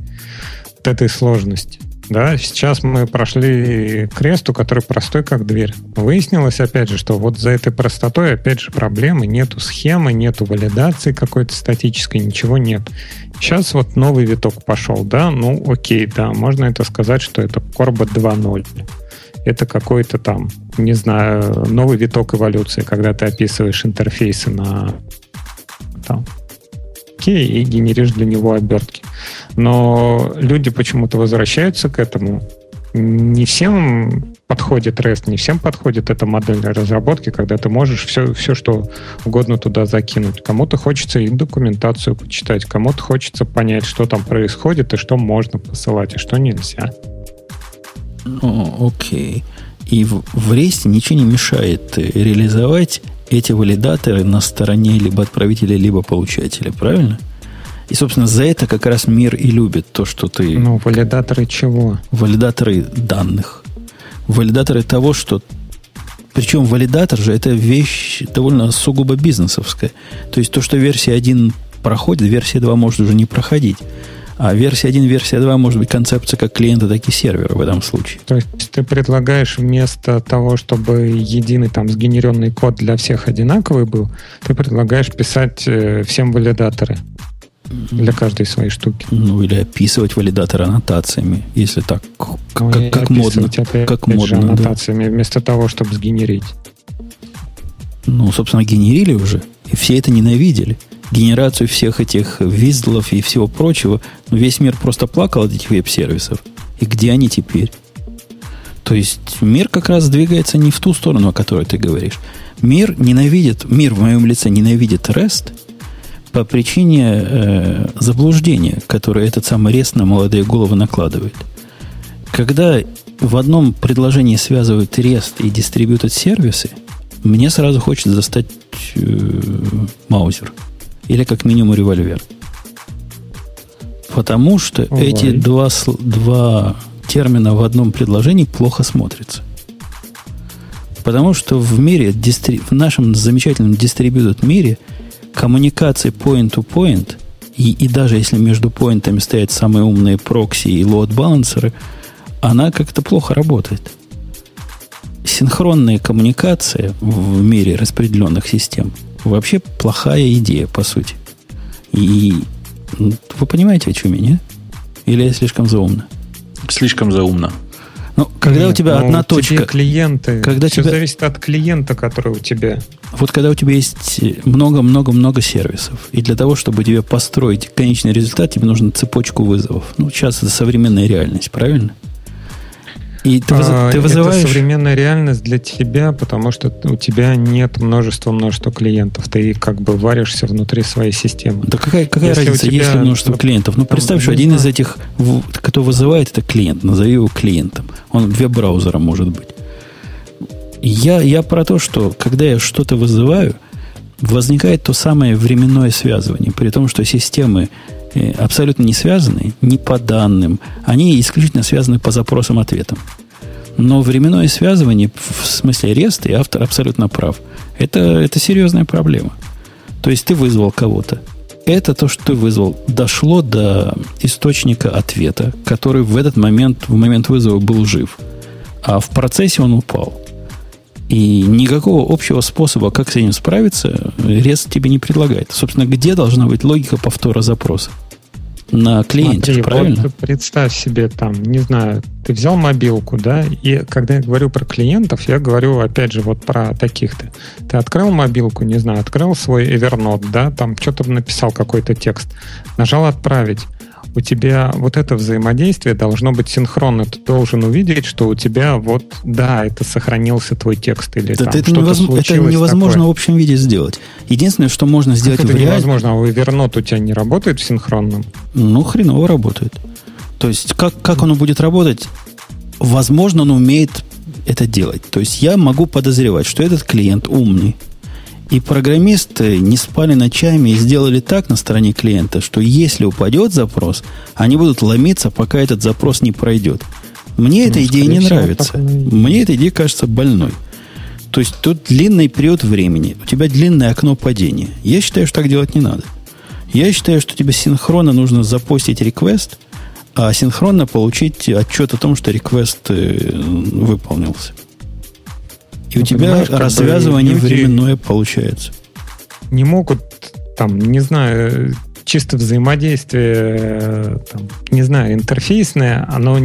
от этой сложности. Да, сейчас мы прошли кресту, который простой, как дверь. Выяснилось, опять же, что вот за этой простотой, опять же, проблемы. Нету схемы, нету валидации какой-то статической, ничего нет. Сейчас вот новый виток пошел, да, ну окей, да, можно это сказать, что это Corbat 2.0 это какой-то там, не знаю, новый виток эволюции, когда ты описываешь интерфейсы на там, окей, и генеришь для него обертки. Но люди почему-то возвращаются к этому. Не всем подходит REST, не всем подходит эта модель разработки, когда ты можешь все, все что угодно туда закинуть. Кому-то хочется и документацию почитать, кому-то хочется понять, что там происходит и что можно посылать, и что нельзя. О, окей. И в, в REST ничего не мешает реализовать эти валидаторы на стороне либо отправителя, либо получателя, правильно? И, собственно, за это как раз мир и любит то, что ты... Ну, валидаторы чего? Валидаторы данных. Валидаторы того, что... Причем валидатор же это вещь довольно сугубо бизнесовская. То есть то, что версия 1 проходит, версия 2 может уже не проходить. А версия 1, версия 2 может быть концепция как клиента, так и сервера в этом случае. То есть ты предлагаешь вместо того, чтобы единый там сгенеренный код для всех одинаковый был, ты предлагаешь писать э, всем валидаторы для каждой своей штуки. Ну, или описывать валидатор аннотациями, если так, как, ну, как, как модно. Опять, как опять модно, же, аннотациями, да. вместо того, чтобы сгенерить. Ну, собственно, генерили уже, и все это ненавидели генерацию всех этих виздлов и всего прочего, ну, весь мир просто плакал от этих веб-сервисов. И где они теперь? То есть мир как раз двигается не в ту сторону, о которой ты говоришь. Мир ненавидит, мир в моем лице ненавидит REST по причине э, заблуждения, которое этот самый REST на молодые головы накладывает. Когда в одном предложении связывают REST и дистрибьютед сервисы, мне сразу хочется достать э, маузер – или как минимум револьвер. Потому что Ой. эти два, два термина в одном предложении плохо смотрятся. Потому что в мире, в нашем замечательном дистрибьютед мире, коммуникации point-to-point, и, и даже если между поинтами стоят самые умные прокси и лоад-балансеры, она как-то плохо работает. Синхронная коммуникация в мире распределенных систем – Вообще плохая идея, по сути. И вы понимаете, о чем я, не? Или я слишком заумно? Слишком заумно. Ну, когда Нет, у тебя ну, одна точка... клиенты. Когда Все тебя... зависит от клиента, который у тебя. Вот когда у тебя есть много-много-много сервисов, и для того, чтобы тебе построить конечный результат, тебе нужна цепочку вызовов. Ну, сейчас это современная реальность, правильно? И ты, а, ты вызываешь... Это современная реальность для тебя, потому что у тебя нет множества-множества клиентов. Ты как бы варишься внутри своей системы. Да какая, какая если разница, тебя, если множество клиентов? Ну, представь, что один из этих, кто вызывает, это клиент. Назови его клиентом. Он веб-браузером может быть. Я, я про то, что когда я что-то вызываю, возникает то самое временное связывание, при том, что системы абсолютно не связаны ни по данным, они исключительно связаны по запросам-ответам. Но временное связывание, в смысле реста, и автор абсолютно прав, это, это серьезная проблема. То есть ты вызвал кого-то. Это то, что ты вызвал, дошло до источника ответа, который в этот момент, в момент вызова был жив. А в процессе он упал. И никакого общего способа, как с этим справиться, REST тебе не предлагает. Собственно, где должна быть логика повтора запроса? На клиенте, Смотри, правильно? Вот представь себе там, не знаю, ты взял мобилку, да, и когда я говорю про клиентов, я говорю, опять же, вот про таких-то. Ты открыл мобилку, не знаю, открыл свой Evernote, да, там что-то написал какой-то текст, нажал «Отправить» у тебя вот это взаимодействие должно быть синхронно. Ты должен увидеть, что у тебя вот, да, это сохранился твой текст или да, там это, невозможно, это невозможно такое. в общем виде сделать. Единственное, что можно сделать как это в невозможно, а Evernote у тебя не работает в синхронном? Ну, хреново работает. То есть, как, как оно будет работать? Возможно, он умеет это делать. То есть, я могу подозревать, что этот клиент умный, и программисты не спали ночами и сделали так на стороне клиента, что если упадет запрос, они будут ломиться, пока этот запрос не пройдет. Мне ну, эта идея не всего, нравится. Мне эта идея кажется больной. То есть тут длинный период времени, у тебя длинное окно падения. Я считаю, что так делать не надо. Я считаю, что тебе синхронно нужно запустить реквест, а синхронно получить отчет о том, что реквест э, выполнился. И у тебя развязывание люди временное получается. Не могут, там, не знаю, чисто взаимодействие, там, не знаю, интерфейсное, оно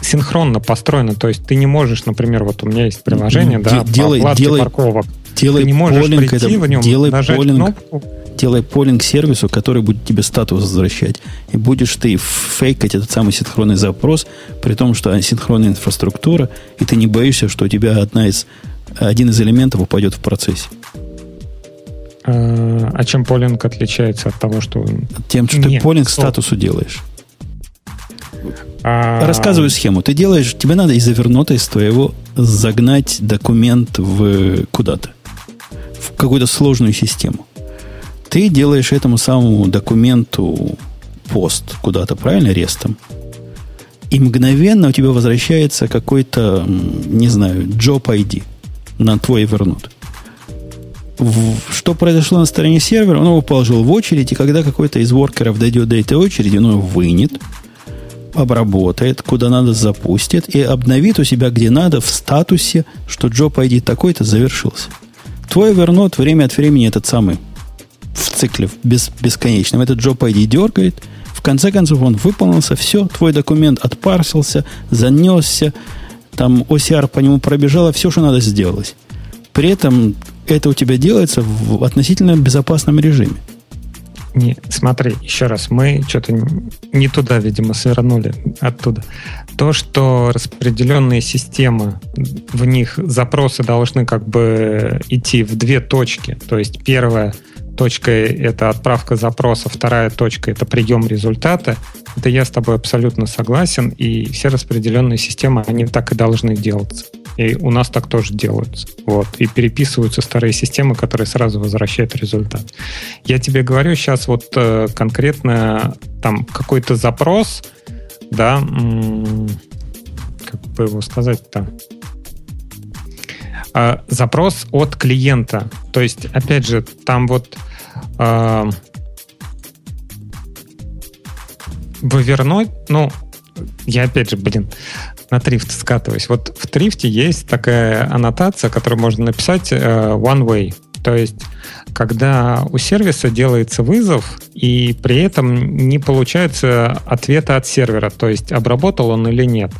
синхронно построено. То есть ты не можешь, например, вот у меня есть приложение, ну, да, делай, по делай, парковок. Делай ты не можешь прийти это, в нем, делай нажать полинг, кнопку, делай полинг сервису, который будет тебе статус возвращать. И будешь ты фейкать этот самый синхронный запрос, при том, что асинхронная инфраструктура, и ты не боишься, что у тебя одна из, один из элементов упадет в процессе. А, а чем полинг отличается от того, что... Тем, что Нет, ты полинг статусу делаешь. А... Рассказываю схему. Ты делаешь, тебе надо из из твоего, загнать документ в куда-то. В какую-то сложную систему ты делаешь этому самому документу пост куда-то, правильно, рестом. И мгновенно у тебя возвращается какой-то, не знаю, job ID на твой Evernote. Что произошло на стороне сервера? Он его положил в очередь, и когда какой-то из воркеров дойдет до этой очереди, он его вынет, обработает, куда надо запустит и обновит у себя где надо в статусе, что job ID такой-то завершился. Твой Evernote время от времени этот самый в цикле без, бесконечном. Этот job ID дергает, в конце концов он выполнился, все, твой документ отпарсился, занесся, там OCR по нему пробежало, все, что надо, сделалось. При этом это у тебя делается в относительно безопасном режиме. Не, смотри, еще раз, мы что-то не туда, видимо, свернули оттуда. То, что распределенные системы, в них запросы должны как бы идти в две точки. То есть первая точка — это отправка запроса, вторая точка — это прием результата. Это я с тобой абсолютно согласен, и все распределенные системы, они так и должны делаться. И у нас так тоже делаются. Вот. И переписываются старые системы, которые сразу возвращают результат. Я тебе говорю сейчас вот э, конкретно там какой-то запрос, да, как бы его сказать-то, а, запрос от клиента. То есть, опять же, там вот э, вывернуть, ну, я опять же, блин, на трифт скатываюсь. Вот в трифте есть такая аннотация, которую можно написать э, one way. То есть, когда у сервиса делается вызов, и при этом не получается ответа от сервера, то есть обработал он или нет.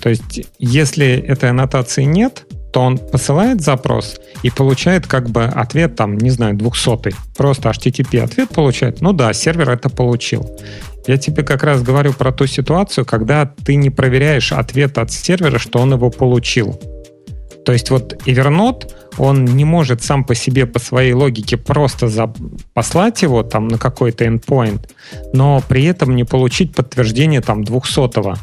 То есть, если этой аннотации нет, то он посылает запрос и получает как бы ответ там, не знаю, 200 Просто HTTP ответ получает. Ну да, сервер это получил. Я тебе как раз говорю про ту ситуацию, когда ты не проверяешь ответ от сервера, что он его получил. То есть вот Evernote, он не может сам по себе, по своей логике просто за... послать его там на какой-то endpoint, но при этом не получить подтверждение там 200 -го.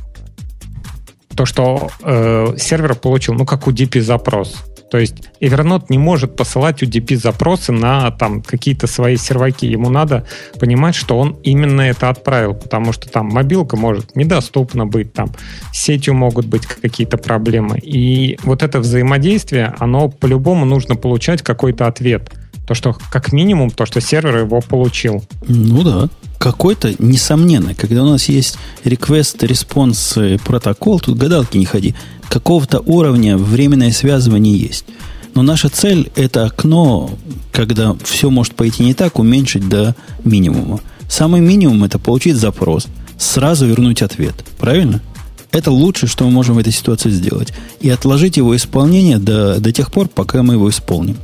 То, что э, сервер получил, ну, как UDP запрос. То есть Evernote не может посылать UDP-запросы на там, какие-то свои серваки. Ему надо понимать, что он именно это отправил, потому что там мобилка может недоступна быть, там сетью могут быть какие-то проблемы. И вот это взаимодействие, оно по-любому нужно получать какой-то ответ. То, что как минимум, то, что сервер его получил. Ну да. Какой-то, несомненно, когда у нас есть request-response протокол, тут гадалки не ходи, какого-то уровня временное связывание есть. Но наша цель – это окно, когда все может пойти не так, уменьшить до минимума. Самый минимум – это получить запрос, сразу вернуть ответ. Правильно? Это лучшее, что мы можем в этой ситуации сделать. И отложить его исполнение до, до тех пор, пока мы его исполним.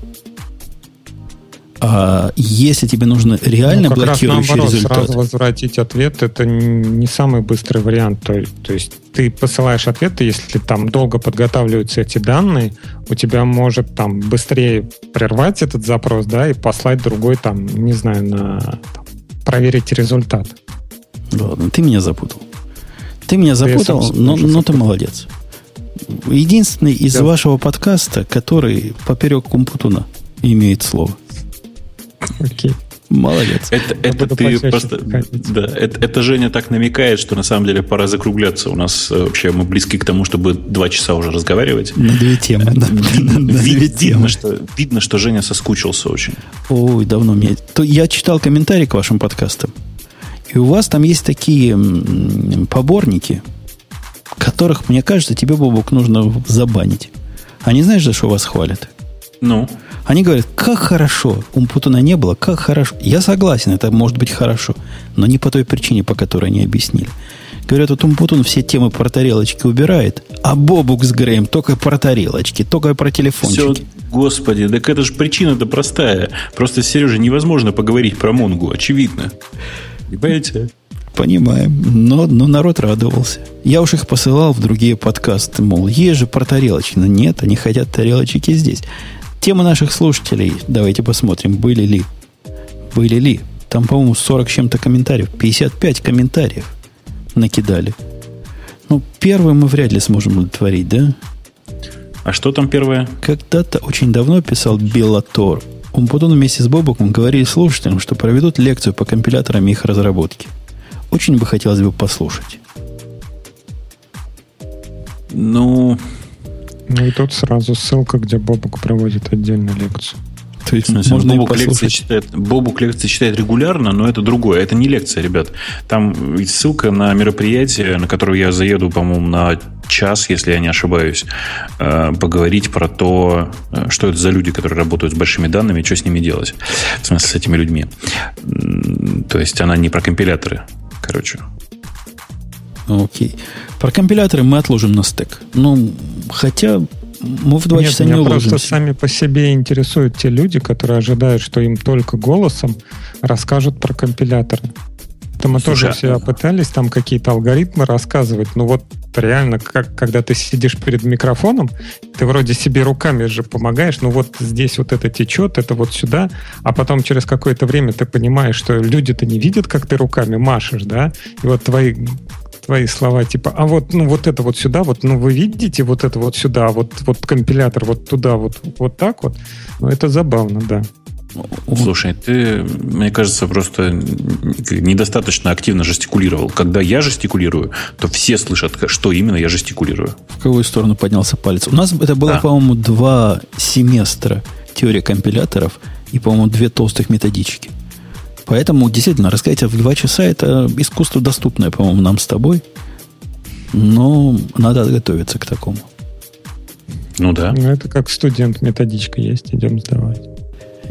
А если тебе нужно реально ну, как блокирующий раз наоборот, результат... сразу возвратить ответ, это не самый быстрый вариант. То, то есть ты посылаешь ответ, и если там долго подготавливаются эти данные, у тебя может там быстрее прервать этот запрос, да, и послать другой там, не знаю, на там, проверить результат. Ладно, ты меня запутал. Ты меня запутал, но, но ты молодец. Единственный из да. вашего подкаста, который поперек Кумпутуна имеет слово. Окей. Молодец. Это, это ты просто... Да, это, это Женя так намекает, что на самом деле пора закругляться. У нас э, вообще мы близки к тому, чтобы два часа уже разговаривать. На две темы. Да. *laughs* Видно, что, видно, что Женя соскучился очень. Ой, давно мне... То я читал комментарии к вашим подкастам. И у вас там есть такие поборники, которых, мне кажется, тебе, Бобок, нужно забанить. Они знаешь, за что вас хвалят? Ну? Они говорят, как хорошо, Умпутуна не было, как хорошо. Я согласен, это может быть хорошо, но не по той причине, по которой они объяснили. Говорят, вот Умпутун все темы про тарелочки убирает, а Бобук с Греем только про тарелочки, только про телефончики. Все, господи, так это же причина-то простая. Просто, Сережа, невозможно поговорить про Монгу, очевидно. Понимаете? Понимаем. Но, но народ радовался. Я уж их посылал в другие подкасты, мол, есть же про тарелочки. Но нет, они хотят тарелочки здесь. Тема наших слушателей, давайте посмотрим, были ли. Были ли. Там, по-моему, 40 чем-то комментариев. 55 комментариев накидали. Ну, первый мы вряд ли сможем удовлетворить, да? А что там первое? Когда-то очень давно писал Беллатор. Он потом вместе с Бобоком говорили слушателям, что проведут лекцию по компиляторам и их разработке. Очень бы хотелось бы послушать. Ну, ну и тут сразу ссылка, где Бобук проводит отдельную лекцию. То есть смысле, можно Бобук лекции, читает, Бобук лекции читает регулярно, но это другое. Это не лекция, ребят. Там ссылка на мероприятие, на которое я заеду, по-моему, на час, если я не ошибаюсь, э, поговорить про то, э, что это за люди, которые работают с большими данными, что с ними делать. В смысле, с этими людьми. То есть она не про компиляторы, короче. Окей. Про компиляторы мы отложим на стек. Ну, хотя мы в два часа не меня уложимся. просто сами по себе интересуют те люди, которые ожидают, что им только голосом расскажут про компиляторы. Это мы Слушай, тоже все а пытались там какие-то алгоритмы рассказывать. Ну вот реально, как, когда ты сидишь перед микрофоном, ты вроде себе руками же помогаешь, ну вот здесь вот это течет, это вот сюда, а потом через какое-то время ты понимаешь, что люди-то не видят, как ты руками машешь, да, и вот твои твои слова, типа, а вот, ну, вот это вот сюда, вот, ну, вы видите вот это вот сюда, вот, вот компилятор вот туда, вот, вот так вот. Ну, это забавно, да. Слушай, ты, мне кажется, просто недостаточно активно жестикулировал. Когда я жестикулирую, то все слышат, что именно я жестикулирую. В какую сторону поднялся палец? У нас это было, да. по-моему, два семестра теории компиляторов и, по-моему, две толстых методички. Поэтому, действительно, рассказать в два часа это искусство доступное, по-моему, нам с тобой. Но надо готовиться к такому. Ну да. Ну, это как студент методичка есть, идем сдавать.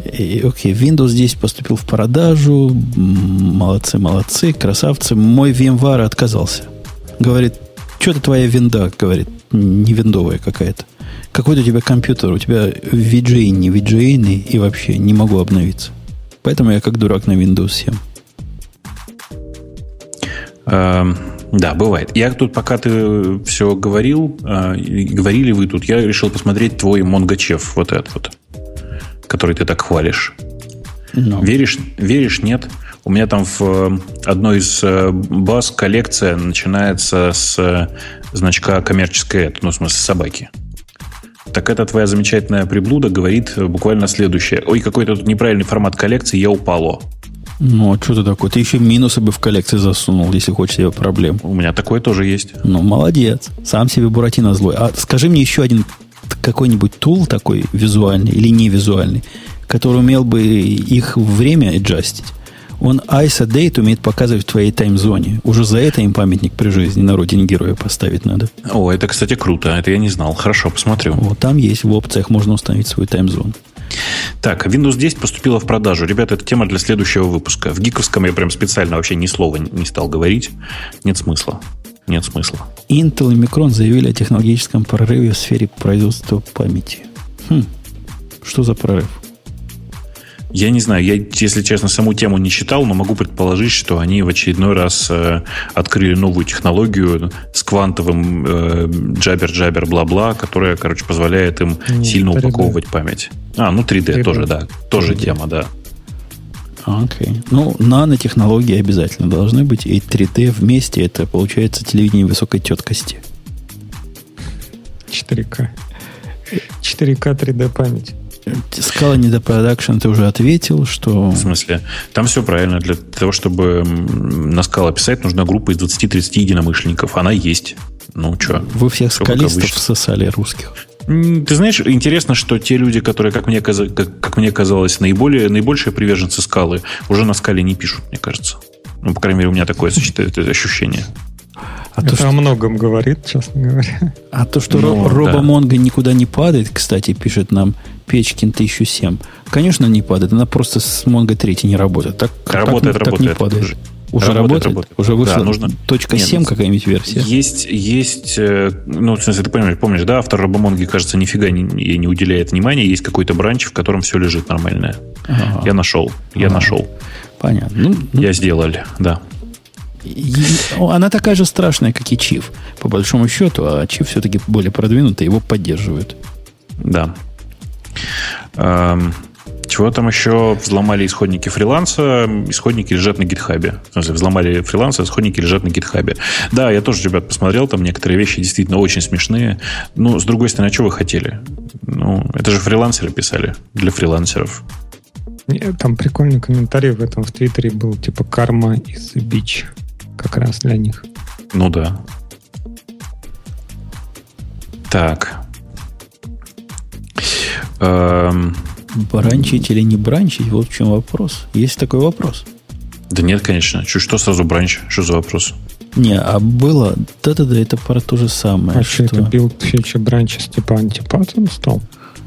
И, окей, Windows здесь поступил в продажу. Молодцы, молодцы, красавцы. Мой VMware отказался. Говорит, что-то твоя винда, говорит, не виндовая какая-то. Какой-то у тебя компьютер, у тебя VGA не VGA и вообще не могу обновиться. Поэтому я как дурак на Windows 7. Эм, да, бывает. Я тут, пока ты все говорил, э, говорили вы тут, я решил посмотреть твой Монгачев, вот этот вот, который ты так хвалишь. No. Ну. Веришь, веришь, нет? У меня там в э, одной из э, баз коллекция начинается с значка коммерческая, ну, в смысле, собаки. Так эта твоя замечательная приблуда говорит буквально следующее. Ой, какой-то тут неправильный формат коллекции, я упало. Ну, а что ты такой? Ты еще минусы бы в коллекции засунул, если хочешь себе проблем. У меня такое тоже есть. Ну, молодец. Сам себе Буратино злой. А скажи мне еще один какой-нибудь тул такой визуальный или не визуальный, который умел бы их время аджастить. Он ISO Date умеет показывать в твоей таймзоне. Уже за это им памятник при жизни на родине героя поставить надо. О, это, кстати, круто. Это я не знал. Хорошо, посмотрю. Вот там есть в опциях можно установить свою таймзону. Так, Windows 10 поступила в продажу. Ребята, это тема для следующего выпуска. В гиковском я прям специально вообще ни слова не стал говорить. Нет смысла. Нет смысла. Intel и Micron заявили о технологическом прорыве в сфере производства памяти. Хм, что за прорыв? Я не знаю, я, если честно, саму тему не читал, но могу предположить, что они в очередной раз э, открыли новую технологию с квантовым э, джабер-джабер бла-бла, которая, короче, позволяет им не, сильно 3D. упаковывать память. А, ну 3D, 3D. тоже, да. Тоже 3D. тема, да. Окей. Okay. Ну, нанотехнологии обязательно должны быть. И 3D вместе это получается телевидение высокой теткости. 4К. 4К 3D память. Скала не до продакшн, ты уже ответил, что... В смысле? Там все правильно. Для того, чтобы на скала писать, нужна группа из 20-30 единомышленников. Она есть. Ну, что? Вы всех скалистов всосали русских. Ты знаешь, интересно, что те люди, которые, как мне, как, как мне казалось, наиболее, наибольшие приверженцы скалы, уже на скале не пишут, мне кажется. Ну, по крайней мере, у меня такое ощущение. А Это то, что... о многом говорит, честно говоря. А то, что ну, Робомонго да. никуда не падает, кстати, пишет нам Печкин 1007. Конечно, не падает. Она просто с Mongo 3 не работает. Так, работает, так, работает. Так не падает. Уже работает, работает? работает. Уже вышла да, нужно... точка 7 Нет, какая-нибудь версия? Есть, есть, э, ну, в смысле, ты понимаешь, помнишь, да, автор Робомонги, кажется, нифига не, не уделяет внимания. Есть какой-то бранч, в котором все лежит нормальное. Ага. Я нашел, я ага. нашел. Понятно. Ну, ну, я сделал, да. Она такая же страшная, как и Чиф, по большому счету, а Чиф все-таки более продвинутый, его поддерживают. Да. Эм, чего там еще? Взломали исходники фриланса. Исходники лежат на гитхабе. В смысле, взломали фриланса, исходники лежат на гитхабе. Да, я тоже, ребят, посмотрел. Там некоторые вещи действительно очень смешные. Ну, с другой стороны, а что вы хотели? Ну, это же фрилансеры писали. Для фрилансеров. Там прикольный комментарий в этом в Твиттере был. Типа, карма из бич как раз для них. Ну да. Так. Эм... Бранчить или не бранчить? Вот в чем вопрос. Есть такой вопрос. Да нет, конечно. Чуть что сразу branch? Что за вопрос? Не, а было... Да-да-да, это про то же самое. А что, это build feature branch а типа антипатом стал?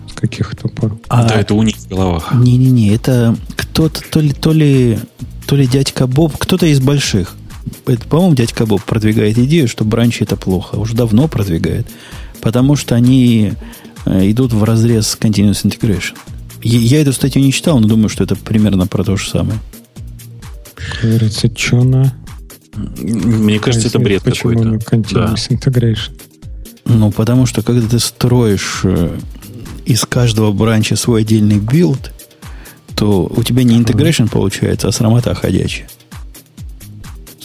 С каких-то пор? А, да, это у них в головах. Не-не-не, это кто-то, то ли, то ли, то ли дядька Боб, кто-то из больших это, по-моему, дядька Боб продвигает идею, что branch и это плохо. Уже давно продвигает. Потому что они э, идут в разрез с Continuous Integration. Я эту статью не читал, но думаю, что это примерно про то же самое. Говорится, что на... Мне кажется, это бред какой-то. Почему Continuous да. Integration? Ну, потому что, когда ты строишь э, из каждого branch а свой отдельный билд, то у тебя не integration получается, а срамота ходячая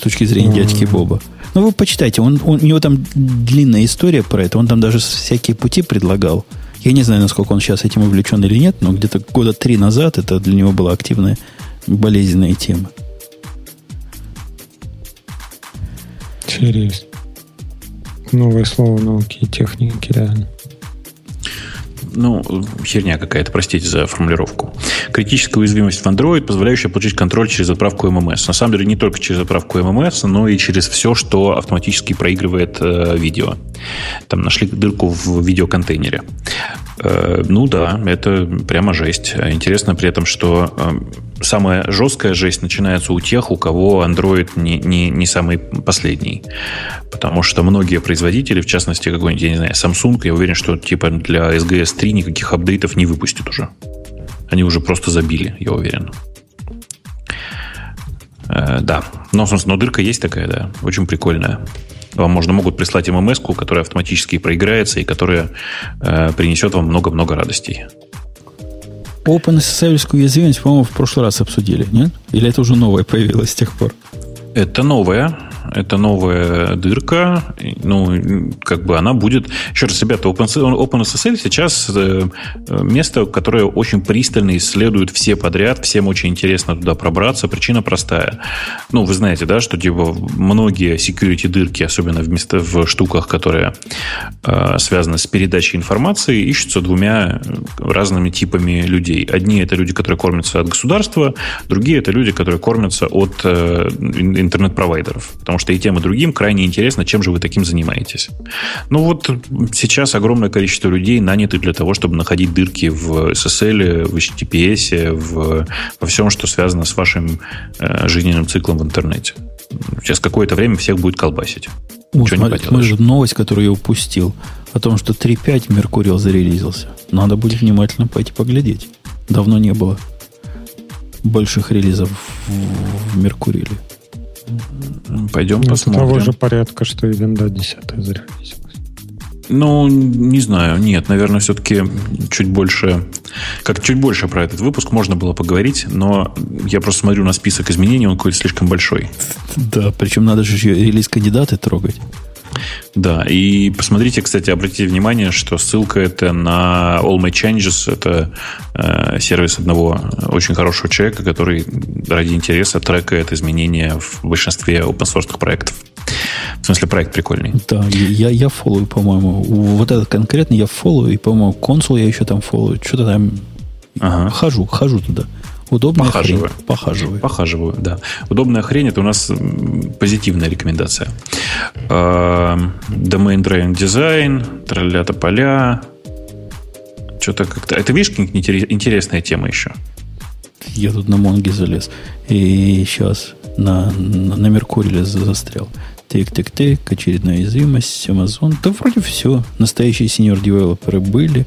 точки зрения mm-hmm. дядьки Боба. Ну, вы почитайте, он, он, у него там длинная история про это, он там даже всякие пути предлагал. Я не знаю, насколько он сейчас этим увлечен или нет, но где-то года три назад это для него была активная болезненная тема. Интересно. Новое слово науки и техники, реально ну, херня какая-то, простите за формулировку. Критическая уязвимость в Android, позволяющая получить контроль через отправку MMS. На самом деле не только через отправку MMS, но и через все, что автоматически проигрывает э, видео. Там нашли дырку в видеоконтейнере. Э, ну да, это прямо жесть. Интересно при этом, что э, самая жесткая жесть начинается у тех, у кого Android не, не, не самый последний. Потому что многие производители, в частности, какой-нибудь, я не знаю, Samsung, я уверен, что типа для SGS 3 никаких апдейтов не выпустят уже. Они уже просто забили, я уверен. Э, да. Но, но дырка есть такая, да. Очень прикольная. Вам можно могут прислать ммс которая автоматически проиграется и которая э, принесет вам много-много радостей. OpenSSL уязвимость, по-моему, в прошлый раз обсудили, нет? Или это уже новое появилось с тех пор? Это новое это новая дырка, ну, как бы она будет... Еще раз, ребята, OpenSSL сейчас э, место, которое очень пристально исследует все подряд, всем очень интересно туда пробраться. Причина простая. Ну, вы знаете, да, что типа многие security дырки, особенно в, место, в штуках, которые э, связаны с передачей информации, ищутся двумя разными типами людей. Одни это люди, которые кормятся от государства, другие это люди, которые кормятся от э, интернет-провайдеров. Потому что и тем, и другим крайне интересно, чем же вы таким занимаетесь. Ну вот сейчас огромное количество людей наняты для того, чтобы находить дырки в SSL, в HTTPS, в, во всем, что связано с вашим э, жизненным циклом в интернете. Сейчас какое-то время всех будет колбасить. О, Ничего смотри, не смотри, новость, которую я упустил, о том, что 3.5 Меркуриал зарелизился. Надо будет внимательно пойти поглядеть. Давно не было больших релизов в, в Меркуриле. Пойдем ну, посмотрим. того же порядка, что и винда 10 зарелизилась. Ну, не знаю. Нет, наверное, все-таки чуть больше... Как чуть больше про этот выпуск можно было поговорить, но я просто смотрю на список изменений, он какой-то слишком большой. Да, причем надо же еще релиз кандидаты трогать. Да, и посмотрите, кстати, обратите внимание, что ссылка это на All My Changes, это э, сервис одного очень хорошего человека, который ради интереса трекает изменения в большинстве open source проектов. В смысле, проект прикольный. Да, я, я фоллую, по-моему. Вот этот конкретно я фоллую, и, по-моему, консул я еще там фоллую. Что-то там ага. хожу, хожу туда. Удобная Похаживаю. хрень. Похаживаю. Похаживаю, да. Удобная хрень это у нас позитивная рекомендация. Domain Driven Design, тролля поля. Что-то как-то. Это, видишь, интересная тема еще. Я тут на Монге залез. И сейчас на, на, на Меркуриле застрял. Тик-тик-тик, очередная уязвимость, Amazon. Да вроде все. Настоящие senior девелоперы были.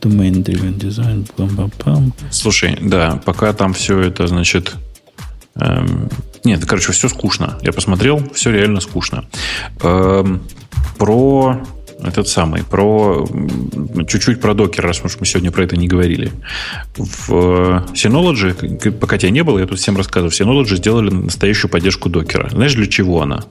Domain Driven Design, пам-пам-пам. Слушай, да, пока там все это, значит... Эм, нет, короче, все скучно. Я посмотрел, все реально скучно. Эм, про этот самый, про чуть-чуть про Docker, раз уж мы сегодня про это не говорили. В Synology, пока тебя не было, я тут всем рассказывал, в Synology сделали настоящую поддержку Docker а. Знаешь, для чего она?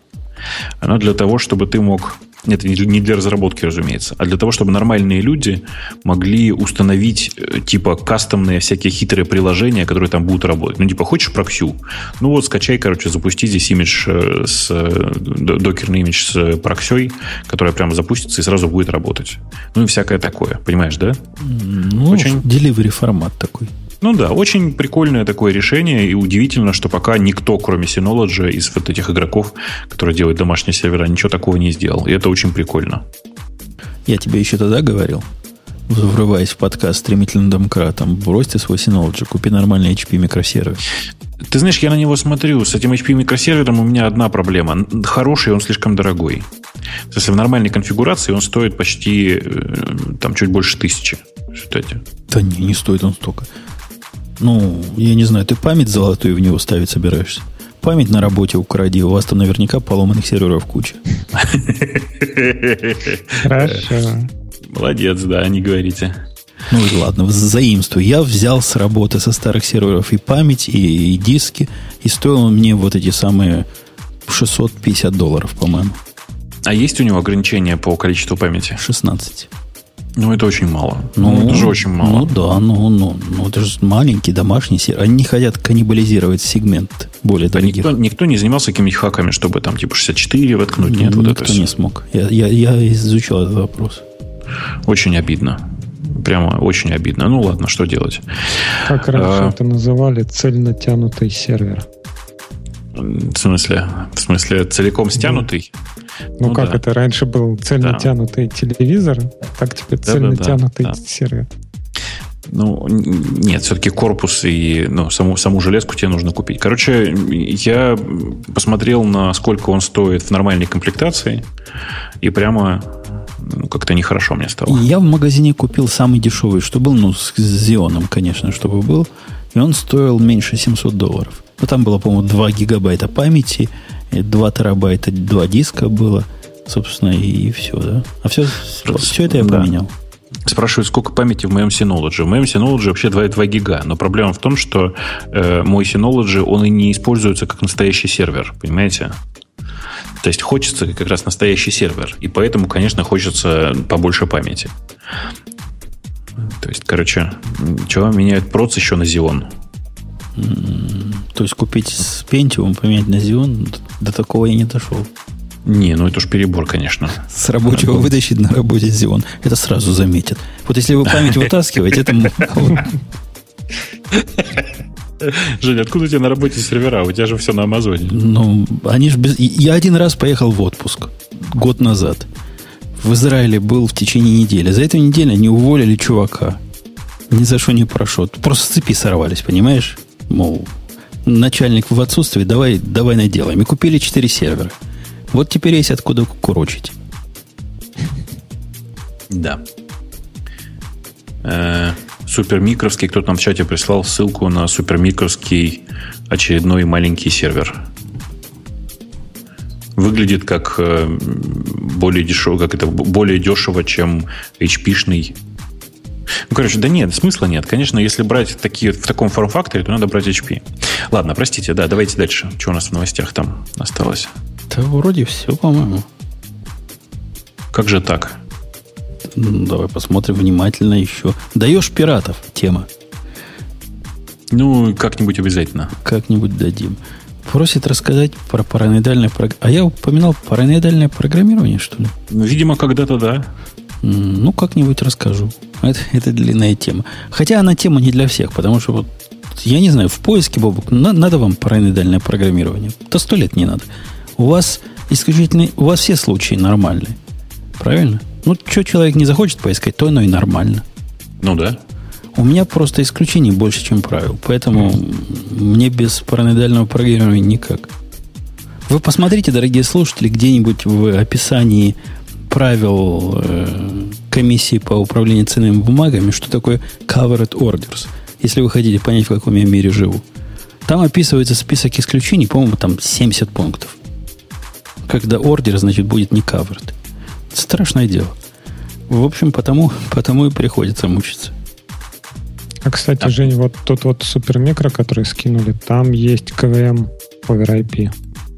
Она для того, чтобы ты мог это не для разработки, разумеется, а для того, чтобы нормальные люди могли установить э, типа кастомные всякие хитрые приложения, которые там будут работать. Ну, типа, хочешь проксю? Ну вот, скачай, короче, запусти здесь имидж э, с э, докерный имидж с проксей, которая прямо запустится и сразу будет работать. Ну и всякое такое. Понимаешь, да? Ну, Очень... delivery формат такой. Ну да, очень прикольное такое решение, и удивительно, что пока никто, кроме Synology, из вот этих игроков, которые делают домашние сервера, ничего такого не сделал. И это очень прикольно. Я тебе еще тогда говорил, врываясь в подкаст стремительным домкратом, брось ты свой Synology, купи нормальный HP микросервер. Ты знаешь, я на него смотрю. С этим HP микросервером у меня одна проблема. Хороший, он слишком дорогой. Если в нормальной конфигурации он стоит почти э, там чуть больше тысячи. Кстати. Да не, не стоит он столько. Ну, я не знаю, ты память золотую в него ставить собираешься? Память на работе укради, у вас там наверняка поломанных серверов куча. Хорошо. Молодец, да, не говорите. Ну и ладно, заимствую. Я взял с работы со старых серверов и память, и, и диски, и стоил он мне вот эти самые 650 долларов, по-моему. А есть у него ограничения по количеству памяти? 16. Ну, это очень мало. Ну, это же очень мало. Ну, да, ну, ну, ну, это же маленький домашний сервер. Они не хотят каннибализировать сегмент более да дорогих. Никто, никто не занимался какими-нибудь хаками, чтобы там типа 64 воткнуть. Нет, никто вот это не смог. Я, я, я изучал этот вопрос. Очень обидно. Прямо очень обидно. Ну, ладно, что делать? Как раньше а, это называли? Цель натянутый сервер. В смысле? В смысле, целиком стянутый? Ну, ну как да. это? Раньше был цельно да. тянутый телевизор, так теперь да, цельно да, тянутый да. сервер. Ну, нет, все-таки корпус и ну, саму, саму железку тебе нужно купить. Короче, я посмотрел, на сколько он стоит в нормальной комплектации, и прямо ну, как-то нехорошо мне стало. Я в магазине купил самый дешевый, что был, ну, с Xeon, конечно, чтобы был, и он стоил меньше 700 долларов. Ну, там было, по-моему, 2 гигабайта памяти, 2 терабайта, 2 диска было, собственно, и, все, да? А все, все это я да. поменял. Спрашивают, сколько памяти в моем Synology. В моем Synology вообще 2, 2 гига. Но проблема в том, что э, мой Synology, он и не используется как настоящий сервер. Понимаете? То есть хочется как раз настоящий сервер. И поэтому, конечно, хочется побольше памяти. То есть, короче, что меняют проц еще на Xeon? То есть купить с Pentium, поменять на Xeon, до такого я не дошел. Не, ну это уж перебор, конечно. С рабочего да. вытащить на работе Xeon. Это сразу заметят. Вот если вы память вытаскиваете, это... Женя, откуда у тебя на работе сервера? У тебя же все на Амазоне. Ну, они же без... Я один раз поехал в отпуск. Год назад. В Израиле был в течение недели. За эту неделю они уволили чувака. Ни за что не прошел. Просто с цепи сорвались, понимаешь? Мол, начальник в отсутствии, давай, давай наделаем. И купили 4 сервера. Вот теперь есть откуда курочить. Да. Э, супермикровский, кто-то нам в чате прислал ссылку на супермикровский очередной маленький сервер. Выглядит как э, более дешево, как это более дешево, чем HP-шный ну, короче, да нет, смысла нет. Конечно, если брать такие, в таком форм-факторе, то надо брать HP. Ладно, простите, да, давайте дальше. Что у нас в новостях там осталось? Да вроде все, по-моему. Как же так? Ну, давай посмотрим внимательно еще. Даешь пиратов, тема. Ну, как-нибудь обязательно. Как-нибудь дадим. Просит рассказать про параноидальное программирование. А я упоминал параноидальное программирование, что ли? Ну, видимо, когда-то да. Ну, как-нибудь расскажу. Это, *laughs* это длинная тема. Хотя она тема не для всех, потому что вот я не знаю, в поиске, Бобок, на, надо вам параноидальное программирование. То сто лет не надо. У вас исключительно, у вас все случаи нормальные. Правильно? Ну, что человек не захочет поискать, то оно и нормально. Ну да. У меня просто исключений больше, чем правил. Поэтому mm. мне без параноидального программирования никак. Вы посмотрите, дорогие слушатели, где-нибудь в описании правил э, комиссии по управлению ценными бумагами, что такое covered orders, если вы хотите понять, в каком я мире живу. Там описывается список исключений, по-моему, там 70 пунктов. Когда ордер, значит, будет не covered. Страшное дело. В общем, потому, потому и приходится мучиться. А, кстати, да. Жень, вот тот вот супермикро, который скинули, там есть КВМ over IP.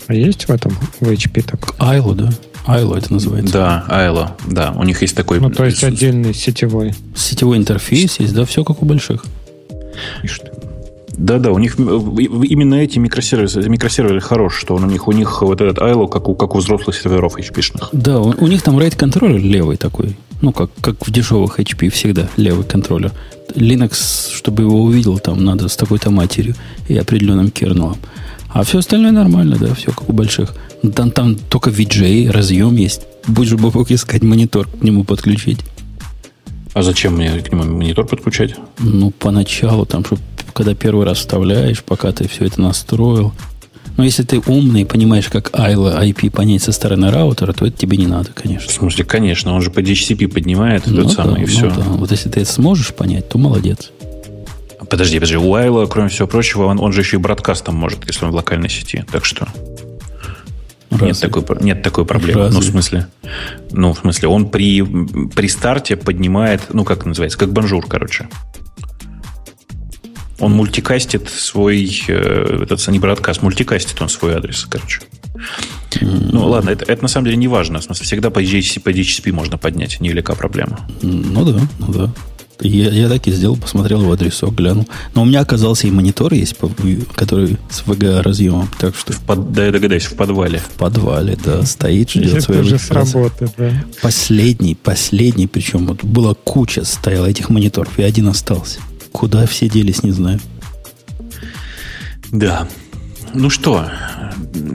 А есть в этом, в HP так? Айло, да. Айло это называется. Да, Айло, да. У них есть такой... Ну, то есть отдельный сетевой. Сетевой интерфейс есть, да, все как у больших. Да-да, у них именно эти микросервисы, микросерверы хорош, что у них, у них вот этот ILO, как у, как у взрослых серверов HP-шных. Да, у, у них там RAID контроллер левый такой. Ну, как, как в дешевых HP всегда, левый контроллер. Linux, чтобы его увидел, там надо с такой-то матерью и определенным кернелом. А все остальное нормально, да, все как у больших. Там, там только VJ, разъем есть. Будешь мог искать монитор к нему подключить. А зачем мне к нему монитор подключать? Ну, поначалу, там, чтобы когда первый раз вставляешь, пока ты все это настроил. Но если ты умный и понимаешь, как ILA IP понять со стороны раутера, то это тебе не надо, конечно. В смысле, конечно, он же по DHCP поднимает ну, этот да, самый, и ну, все. Да. Вот если ты это сможешь понять, то молодец. Подожди, подожди, у Айла, кроме всего прочего, он, он же еще и бродкастом может, если он в локальной сети. Так что нет такой, нет такой проблемы. Разве? Ну, в смысле, ну, в смысле, он при, при старте поднимает, ну, как называется, как Bonjour, короче. Он мультикастит свой, э, этот не broadcast, мультикастит он свой адрес, короче. Mm. Ну, ладно, это, это на самом деле не важно. В смысле, всегда по DHCP, по DHCP можно поднять, невелика проблема. Ну да, ну да. Я, я так и сделал, посмотрел его адресок, глянул. Но у меня оказался и монитор есть, который с VGA разъемом. Так что... В под, да, я догадаюсь, в подвале. В подвале, да, стоит, ждет своего же сработает, да. Последний, последний, причем вот была куча стояла этих мониторов, и один остался. Куда все делись, не знаю. Да. Ну что,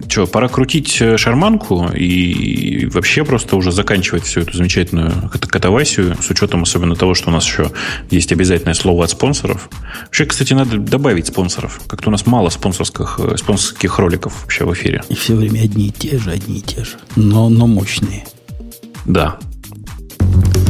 что, пора крутить э, шарманку и вообще просто уже заканчивать всю эту замечательную катавасию, с учетом особенно того, что у нас еще есть обязательное слово от спонсоров. Вообще, кстати, надо добавить спонсоров. Как-то у нас мало спонсорских, э, спонсорских роликов вообще в эфире. И все время одни и те же, одни и те же, но, но мощные. Да,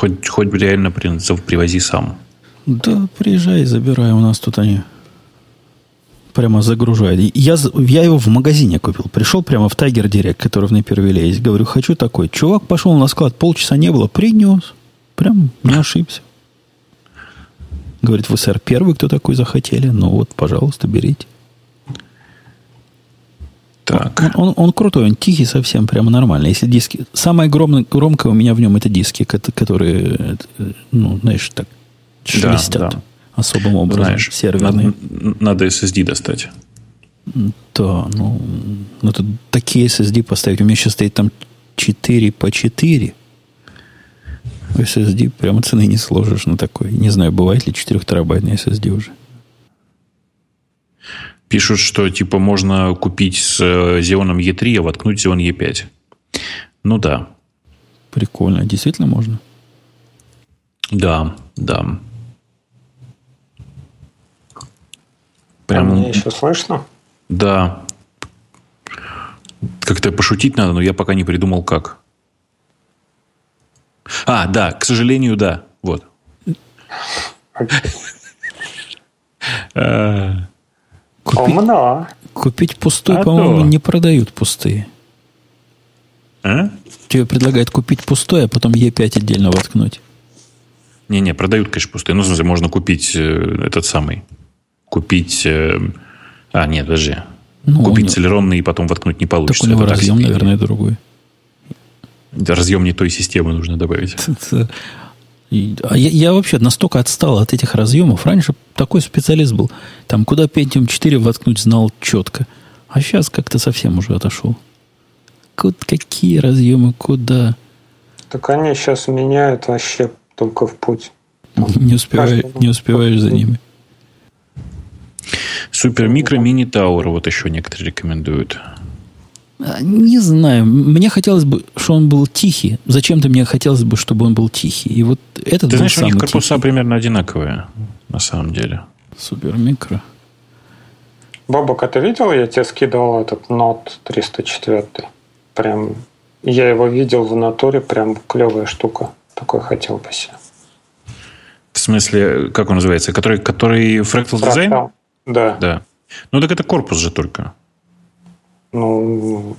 Хоть, хоть реально привози сам. Да, приезжай, забирай. У нас тут они прямо загружают. Я, я его в магазине купил. Пришел прямо в Tiger Direct, который в Напервиле есть. Говорю, хочу такой. Чувак пошел на склад, полчаса не было, принес. Прям не ошибся. Говорит, вы, сэр, первый, кто такой захотели? Ну вот, пожалуйста, берите. Так. Он, он, он крутой, он тихий совсем, прямо нормально. Если диски... Самое громкое, громкое у меня в нем это диски, которые, ну, знаешь, так шелестят да, да. особым образом. Знаешь, серверные. Надо, надо SSD достать. Да, ну, ну тут такие SSD поставить. У меня сейчас стоит там 4 по 4. SSD прямо цены не сложишь на такой. Не знаю, бывает ли 4 терабайтный SSD уже. Пишут, что типа можно купить с э, Xeon E3, а воткнуть Xeon E5. Ну да. Прикольно. Действительно можно? Да, да. Прям... А мне еще слышно? Да. Как-то пошутить надо, но я пока не придумал, как. А, да, к сожалению, да. Вот. Купить, Умно. Купить пустой, а по-моему, то. не продают пустые. А? Тебе предлагают купить пустой, а потом Е5 отдельно воткнуть. Не-не, продают, конечно, пустые. Ну, в смысле, можно купить э, этот самый. Купить... Э, а, нет, подожди. Ну, купить него... целеронный и потом воткнуть не получится. Так у него Это разъем, наверное, другой. Разъем не той системы нужно добавить. *laughs* А я, я вообще настолько отстал от этих разъемов. Раньше такой специалист был. Там, куда Pentium 4 воткнуть, знал четко. А сейчас как-то совсем уже отошел. Куда, какие разъемы, куда? Так они сейчас меняют вообще только в путь. *laughs* не, успеваешь, не успеваешь за ними. Супер микро мини тауэр вот еще некоторые рекомендуют. А, не знаю. Мне хотелось бы, чтобы он был тихий. Зачем-то мне хотелось бы, чтобы он был тихий. И вот этот Ты знаешь, у них корпуса тихий. примерно одинаковые, на самом деле. Супер микро. Бобок, а ты видел, я тебе скидывал этот Note 304? Прям, я его видел в натуре, прям клевая штука. Такой хотел бы себе. В смысле, как он называется? Который, который Fractal Design? Да. Да. Ну, так это корпус же только. Ну,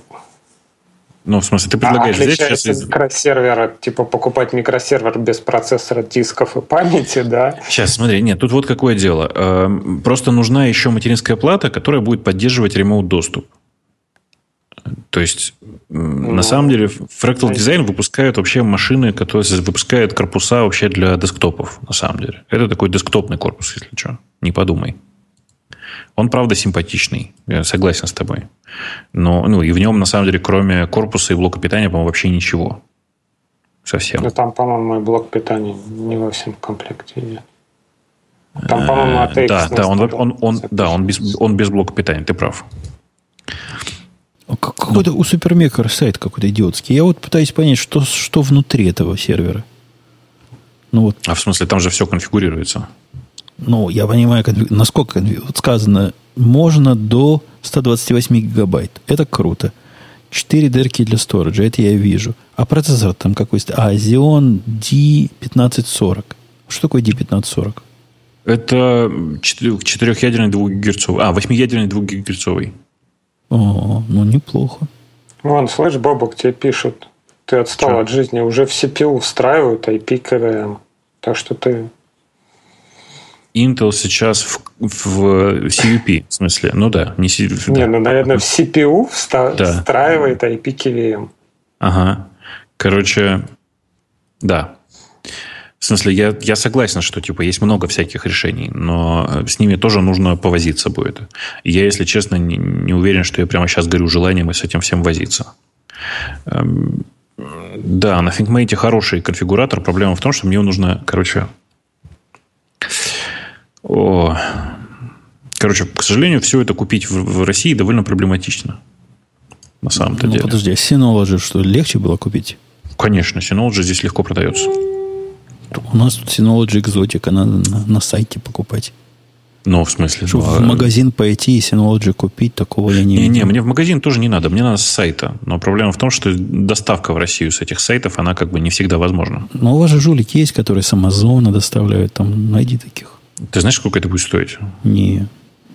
ну, в смысле, ты предлагаешь а, взять сейчас... Микросервера, типа покупать микросервер без процессора, дисков и памяти, *laughs* да? Сейчас, смотри, нет, тут вот какое дело. Эм, просто нужна еще материнская плата, которая будет поддерживать ремоут доступ. То есть, ну, на самом деле, Fractal Design выпускает вообще машины, которые выпускают корпуса вообще для десктопов, на самом деле. Это такой десктопный корпус, если что. Не подумай. Он, правда, симпатичный. Я согласен с тобой. Но, ну, и в нем, на самом деле, кроме корпуса и блока питания, по-моему, вообще ничего. Совсем. Ну, там, по-моему, и блок питания не во всем комплекте нет. Там, по-моему, ATX Да, да, он, он, он, да он, без, он без блока питания, ты прав. Какой-то у Супермекера сайт какой-то идиотский. Я вот пытаюсь понять, что, что внутри этого сервера. Ну, вот. А в смысле, там же все конфигурируется. Ну, я понимаю, насколько вот сказано, можно до 128 гигабайт. Это круто. 4 дырки для сториджа, это я вижу. А процессор там какой то А, Xeon D1540. Что такое D1540? Это четырехъядерный двухгигагерцовый. А, восьмиядерный двухгигагерцовый. О, ну неплохо. Вон, слышь, Бобок, тебе пишут. Ты отстал Что? от жизни. Уже в CPU встраивают IP KVM. Так что ты Intel сейчас в, в CUP, в смысле, ну да, не CUP. Не, ну, наверное, в CPU вста- да. встраивает IP-KVM. Ага. Короче, да. В смысле, я, я согласен, что типа есть много всяких решений, но с ними тоже нужно повозиться будет. Я, если честно, не, не уверен, что я прямо сейчас горю желанием и с этим всем возиться. Эм, да, на ThinkMate хороший конфигуратор. Проблема в том, что мне нужно, короче, о, короче, к сожалению, все это купить в, в России довольно проблематично. На самом-то ну, деле. Подожди, а Synology что, легче было купить? Конечно, Synology здесь легко продается. У нас тут Synology Exotic, надо на, на сайте покупать. Ну, в смысле? Чтобы ну, в магазин пойти и Synology купить, такого я не Не, видел. не, мне в магазин тоже не надо, мне надо с сайта. Но проблема в том, что доставка в Россию с этих сайтов, она как бы не всегда возможна. Но у вас же жулики есть, которые с Амазона доставляют. Там найди таких. Ты знаешь, сколько это будет стоить? Не,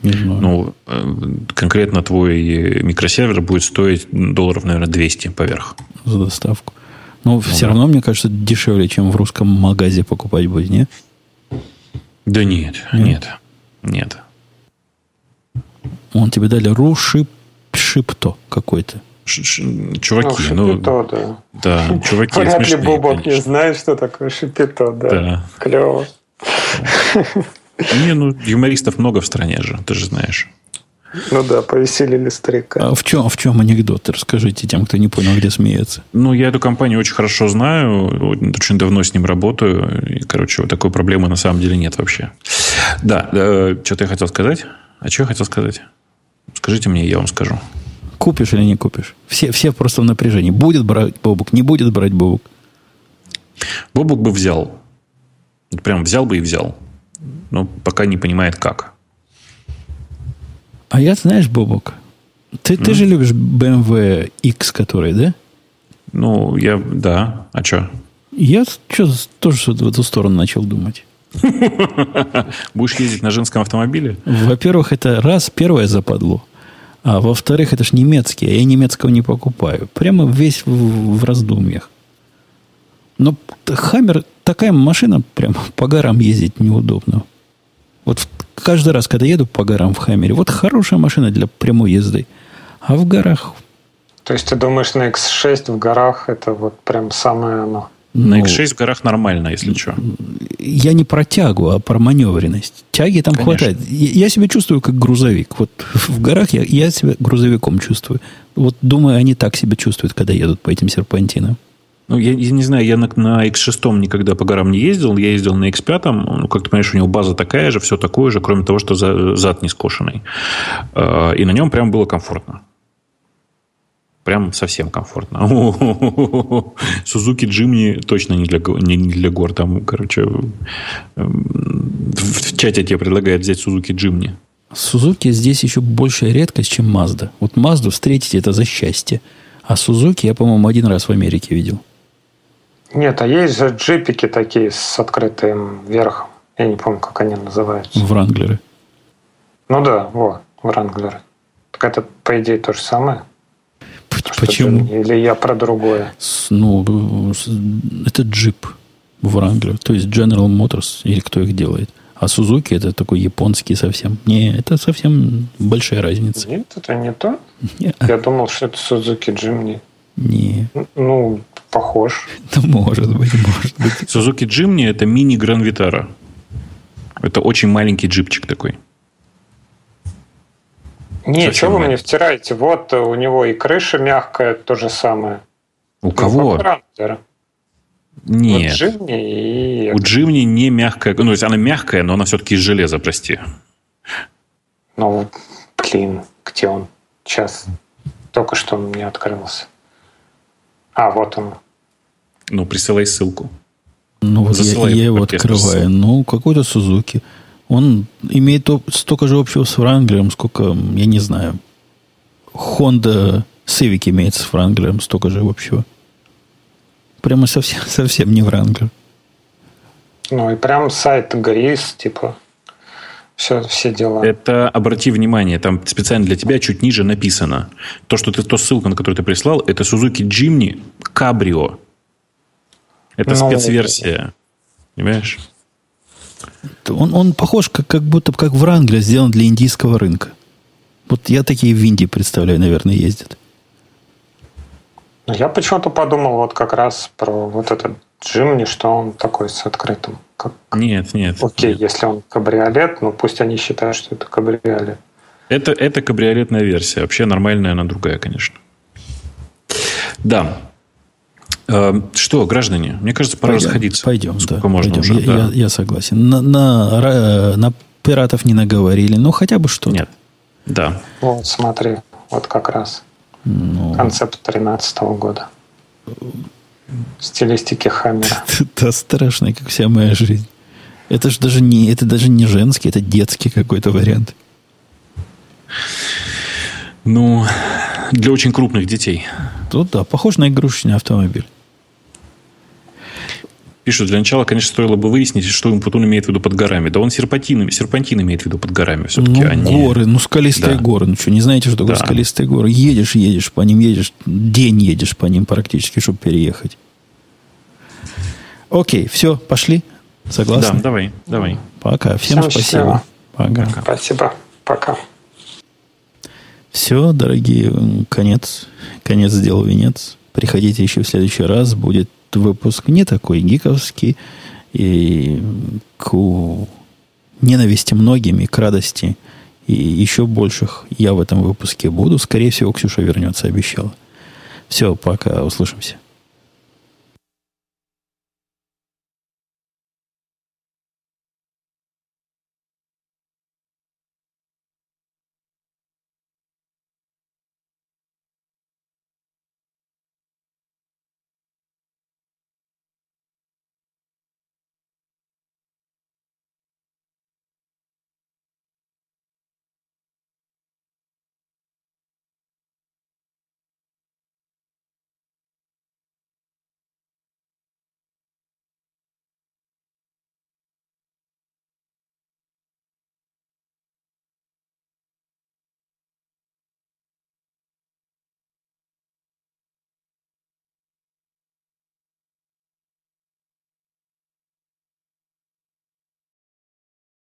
не знаю. Ну, э, конкретно твой микросервер будет стоить долларов, наверное, 200 поверх. за доставку. Но все да. равно, мне кажется, дешевле, чем в русском магазе покупать будет, не? Да нет, нет, нет. Он тебе дали рушип шипто какой-то. Ш- ш- Чуваки, ну, ну, шипито, да. да, чуваки, Вряд ли Бобок не знает, что такое шипито, да. Да. Клево. *laughs* Не, ну, юмористов много в стране же, ты же знаешь. Ну да, повеселили старика. А в чем, в чем анекдот? Расскажите тем, кто не понял, где смеяться. Ну, я эту компанию очень хорошо знаю, очень давно с ним работаю. И, короче, вот такой проблемы на самом деле нет вообще. Да, что-то я хотел сказать. А что я хотел сказать? Скажите мне, я вам скажу. Купишь или не купишь? Все, все просто в напряжении. Будет брать Бобук, не будет брать Бобук. Бобук бы взял. Вот Прям взял бы и взял. Но пока не понимает, как. А я, знаешь, Бобук, ты, ты же любишь BMW X, который, да? Ну, я... Да. А что? Я что тоже в эту сторону начал думать. *laughs* Будешь ездить на женском автомобиле? Во-первых, это раз, первое западло. А во-вторых, это ж немецкий, а я немецкого не покупаю. Прямо весь в, в раздумьях. Но Хаммер, такая машина, прям по горам ездить неудобно. Вот каждый раз, когда еду по горам в Хаммере, вот хорошая машина для прямой езды. А в горах... То есть ты думаешь, на X6 в горах это вот прям самое оно? На ну, X6 в горах нормально, если что. Я не про тягу, а про маневренность. Тяги там Конечно. хватает. Я, я себя чувствую как грузовик. Вот *laughs* в горах я, я себя грузовиком чувствую. Вот думаю, они так себя чувствуют, когда едут по этим серпантинам. Ну, я, я не знаю, я на, на X6 никогда по горам не ездил. Я ездил на X5. Ну, как ты понимаешь, у него база такая же, все такое же, кроме того, что за- зад не скошенный. Э, И на нем прям было комфортно. Прям совсем комфортно. *laughs* Сузуки Джимни точно не для, не для гор. Там, короче, эм, в, в чате тебе предлагают взять Сузуки Джимни. Сузуки здесь еще большая редкость, чем Мазда. Вот Мазду встретить это за счастье. А Сузуки я, по-моему, один раз в Америке видел. Нет, а есть же джипики такие с открытым верхом. Я не помню, как они называются. В Ранглеры. Ну да, вот, Вранглеры. Так это, по идее, то же самое. Что Почему? Джимни. Или я про другое? Ну, с- это джип Wrangler. То есть General Motors, или кто их делает. А Сузуки это такой японский совсем. Не, это совсем большая разница. Нет, это не то. *laughs* Я думал, что это Suzuki Jimny. не. Ну, похож. *laughs* Да может быть, может быть. Сузуки Джимни – это мини Гран Витара. Это очень маленький джипчик такой. Не, Совсем что вы мне втираете? Вот у него и крыша мягкая, то же самое. У кого? Нет. Вот Jimny и... У Джимни не мягкая. Ну, то есть она мягкая, но она все-таки из железа, прости. Ну, блин, где он? Сейчас. Только что он мне открылся. А, вот он. Ну, присылай ссылку. Ну, вот я, Засылай я его оркестр. открываю. Ну, какой-то Сузуки. Он имеет то- столько же общего с Вранглером, сколько, я не знаю, Honda Civic имеет с Вранглером столько же общего. Прямо совсем, *laughs* совсем не Вранглер. Ну, и прям сайт ГРИС, типа. Все, все дела. Это, обрати внимание, там специально для тебя чуть ниже написано. То, что ты, то ссылка, на которую ты прислал, это Сузуки Джимни Кабрио. Это Ну, спецверсия. Понимаешь? Он, он похож, как, как будто как Вранглер сделан для индийского рынка. Вот я такие в Индии представляю, наверное, ездят. Я почему-то подумал вот как раз про вот этот Джимни, что он такой с открытым. Как... Нет, нет. Окей, нет. если он кабриолет, ну пусть они считают, что это кабриолет. Это, это кабриолетная версия. Вообще нормальная, она другая, конечно. Да. Э, Что, граждане, мне кажется, пора Пойдем, расходиться. Пойдем, Сколько да, можно пойдем. уже? Я, да. я- я согласен. На, на, ра- на пиратов не наговорили, ну хотя бы что-то. Нет. Да. Вот, смотри, вот как раз Ну, концепт 13 года. Стилистики Хаммера. *laughs* это страшно, как вся моя жизнь. Это же даже не, это даже не женский, это детский какой-то вариант. Ну, для очень крупных детей. Тут да, похож на игрушечный автомобиль. Пишут, для начала, конечно, стоило бы выяснить, что потом имеет в виду под горами. Да он серпантин, серпантин имеет в виду под горами все-таки. Ну, они... горы, ну, скалистые да. горы. Ну, что, не знаете, что такое да. скалистые горы? Едешь, едешь по ним, едешь, день едешь по ним практически, чтобы переехать. Окей, все, пошли. Согласны? Да, давай, давай. Пока. Всем, Всем спасибо. Пока. Пока. Спасибо. Пока. Все, дорогие, конец. Конец сделал венец. Приходите еще в следующий раз. Будет выпуск не такой гиковский. И к ненависти многими, к радости и еще больших я в этом выпуске буду. Скорее всего, Ксюша вернется, обещала. Все, пока, услышимся.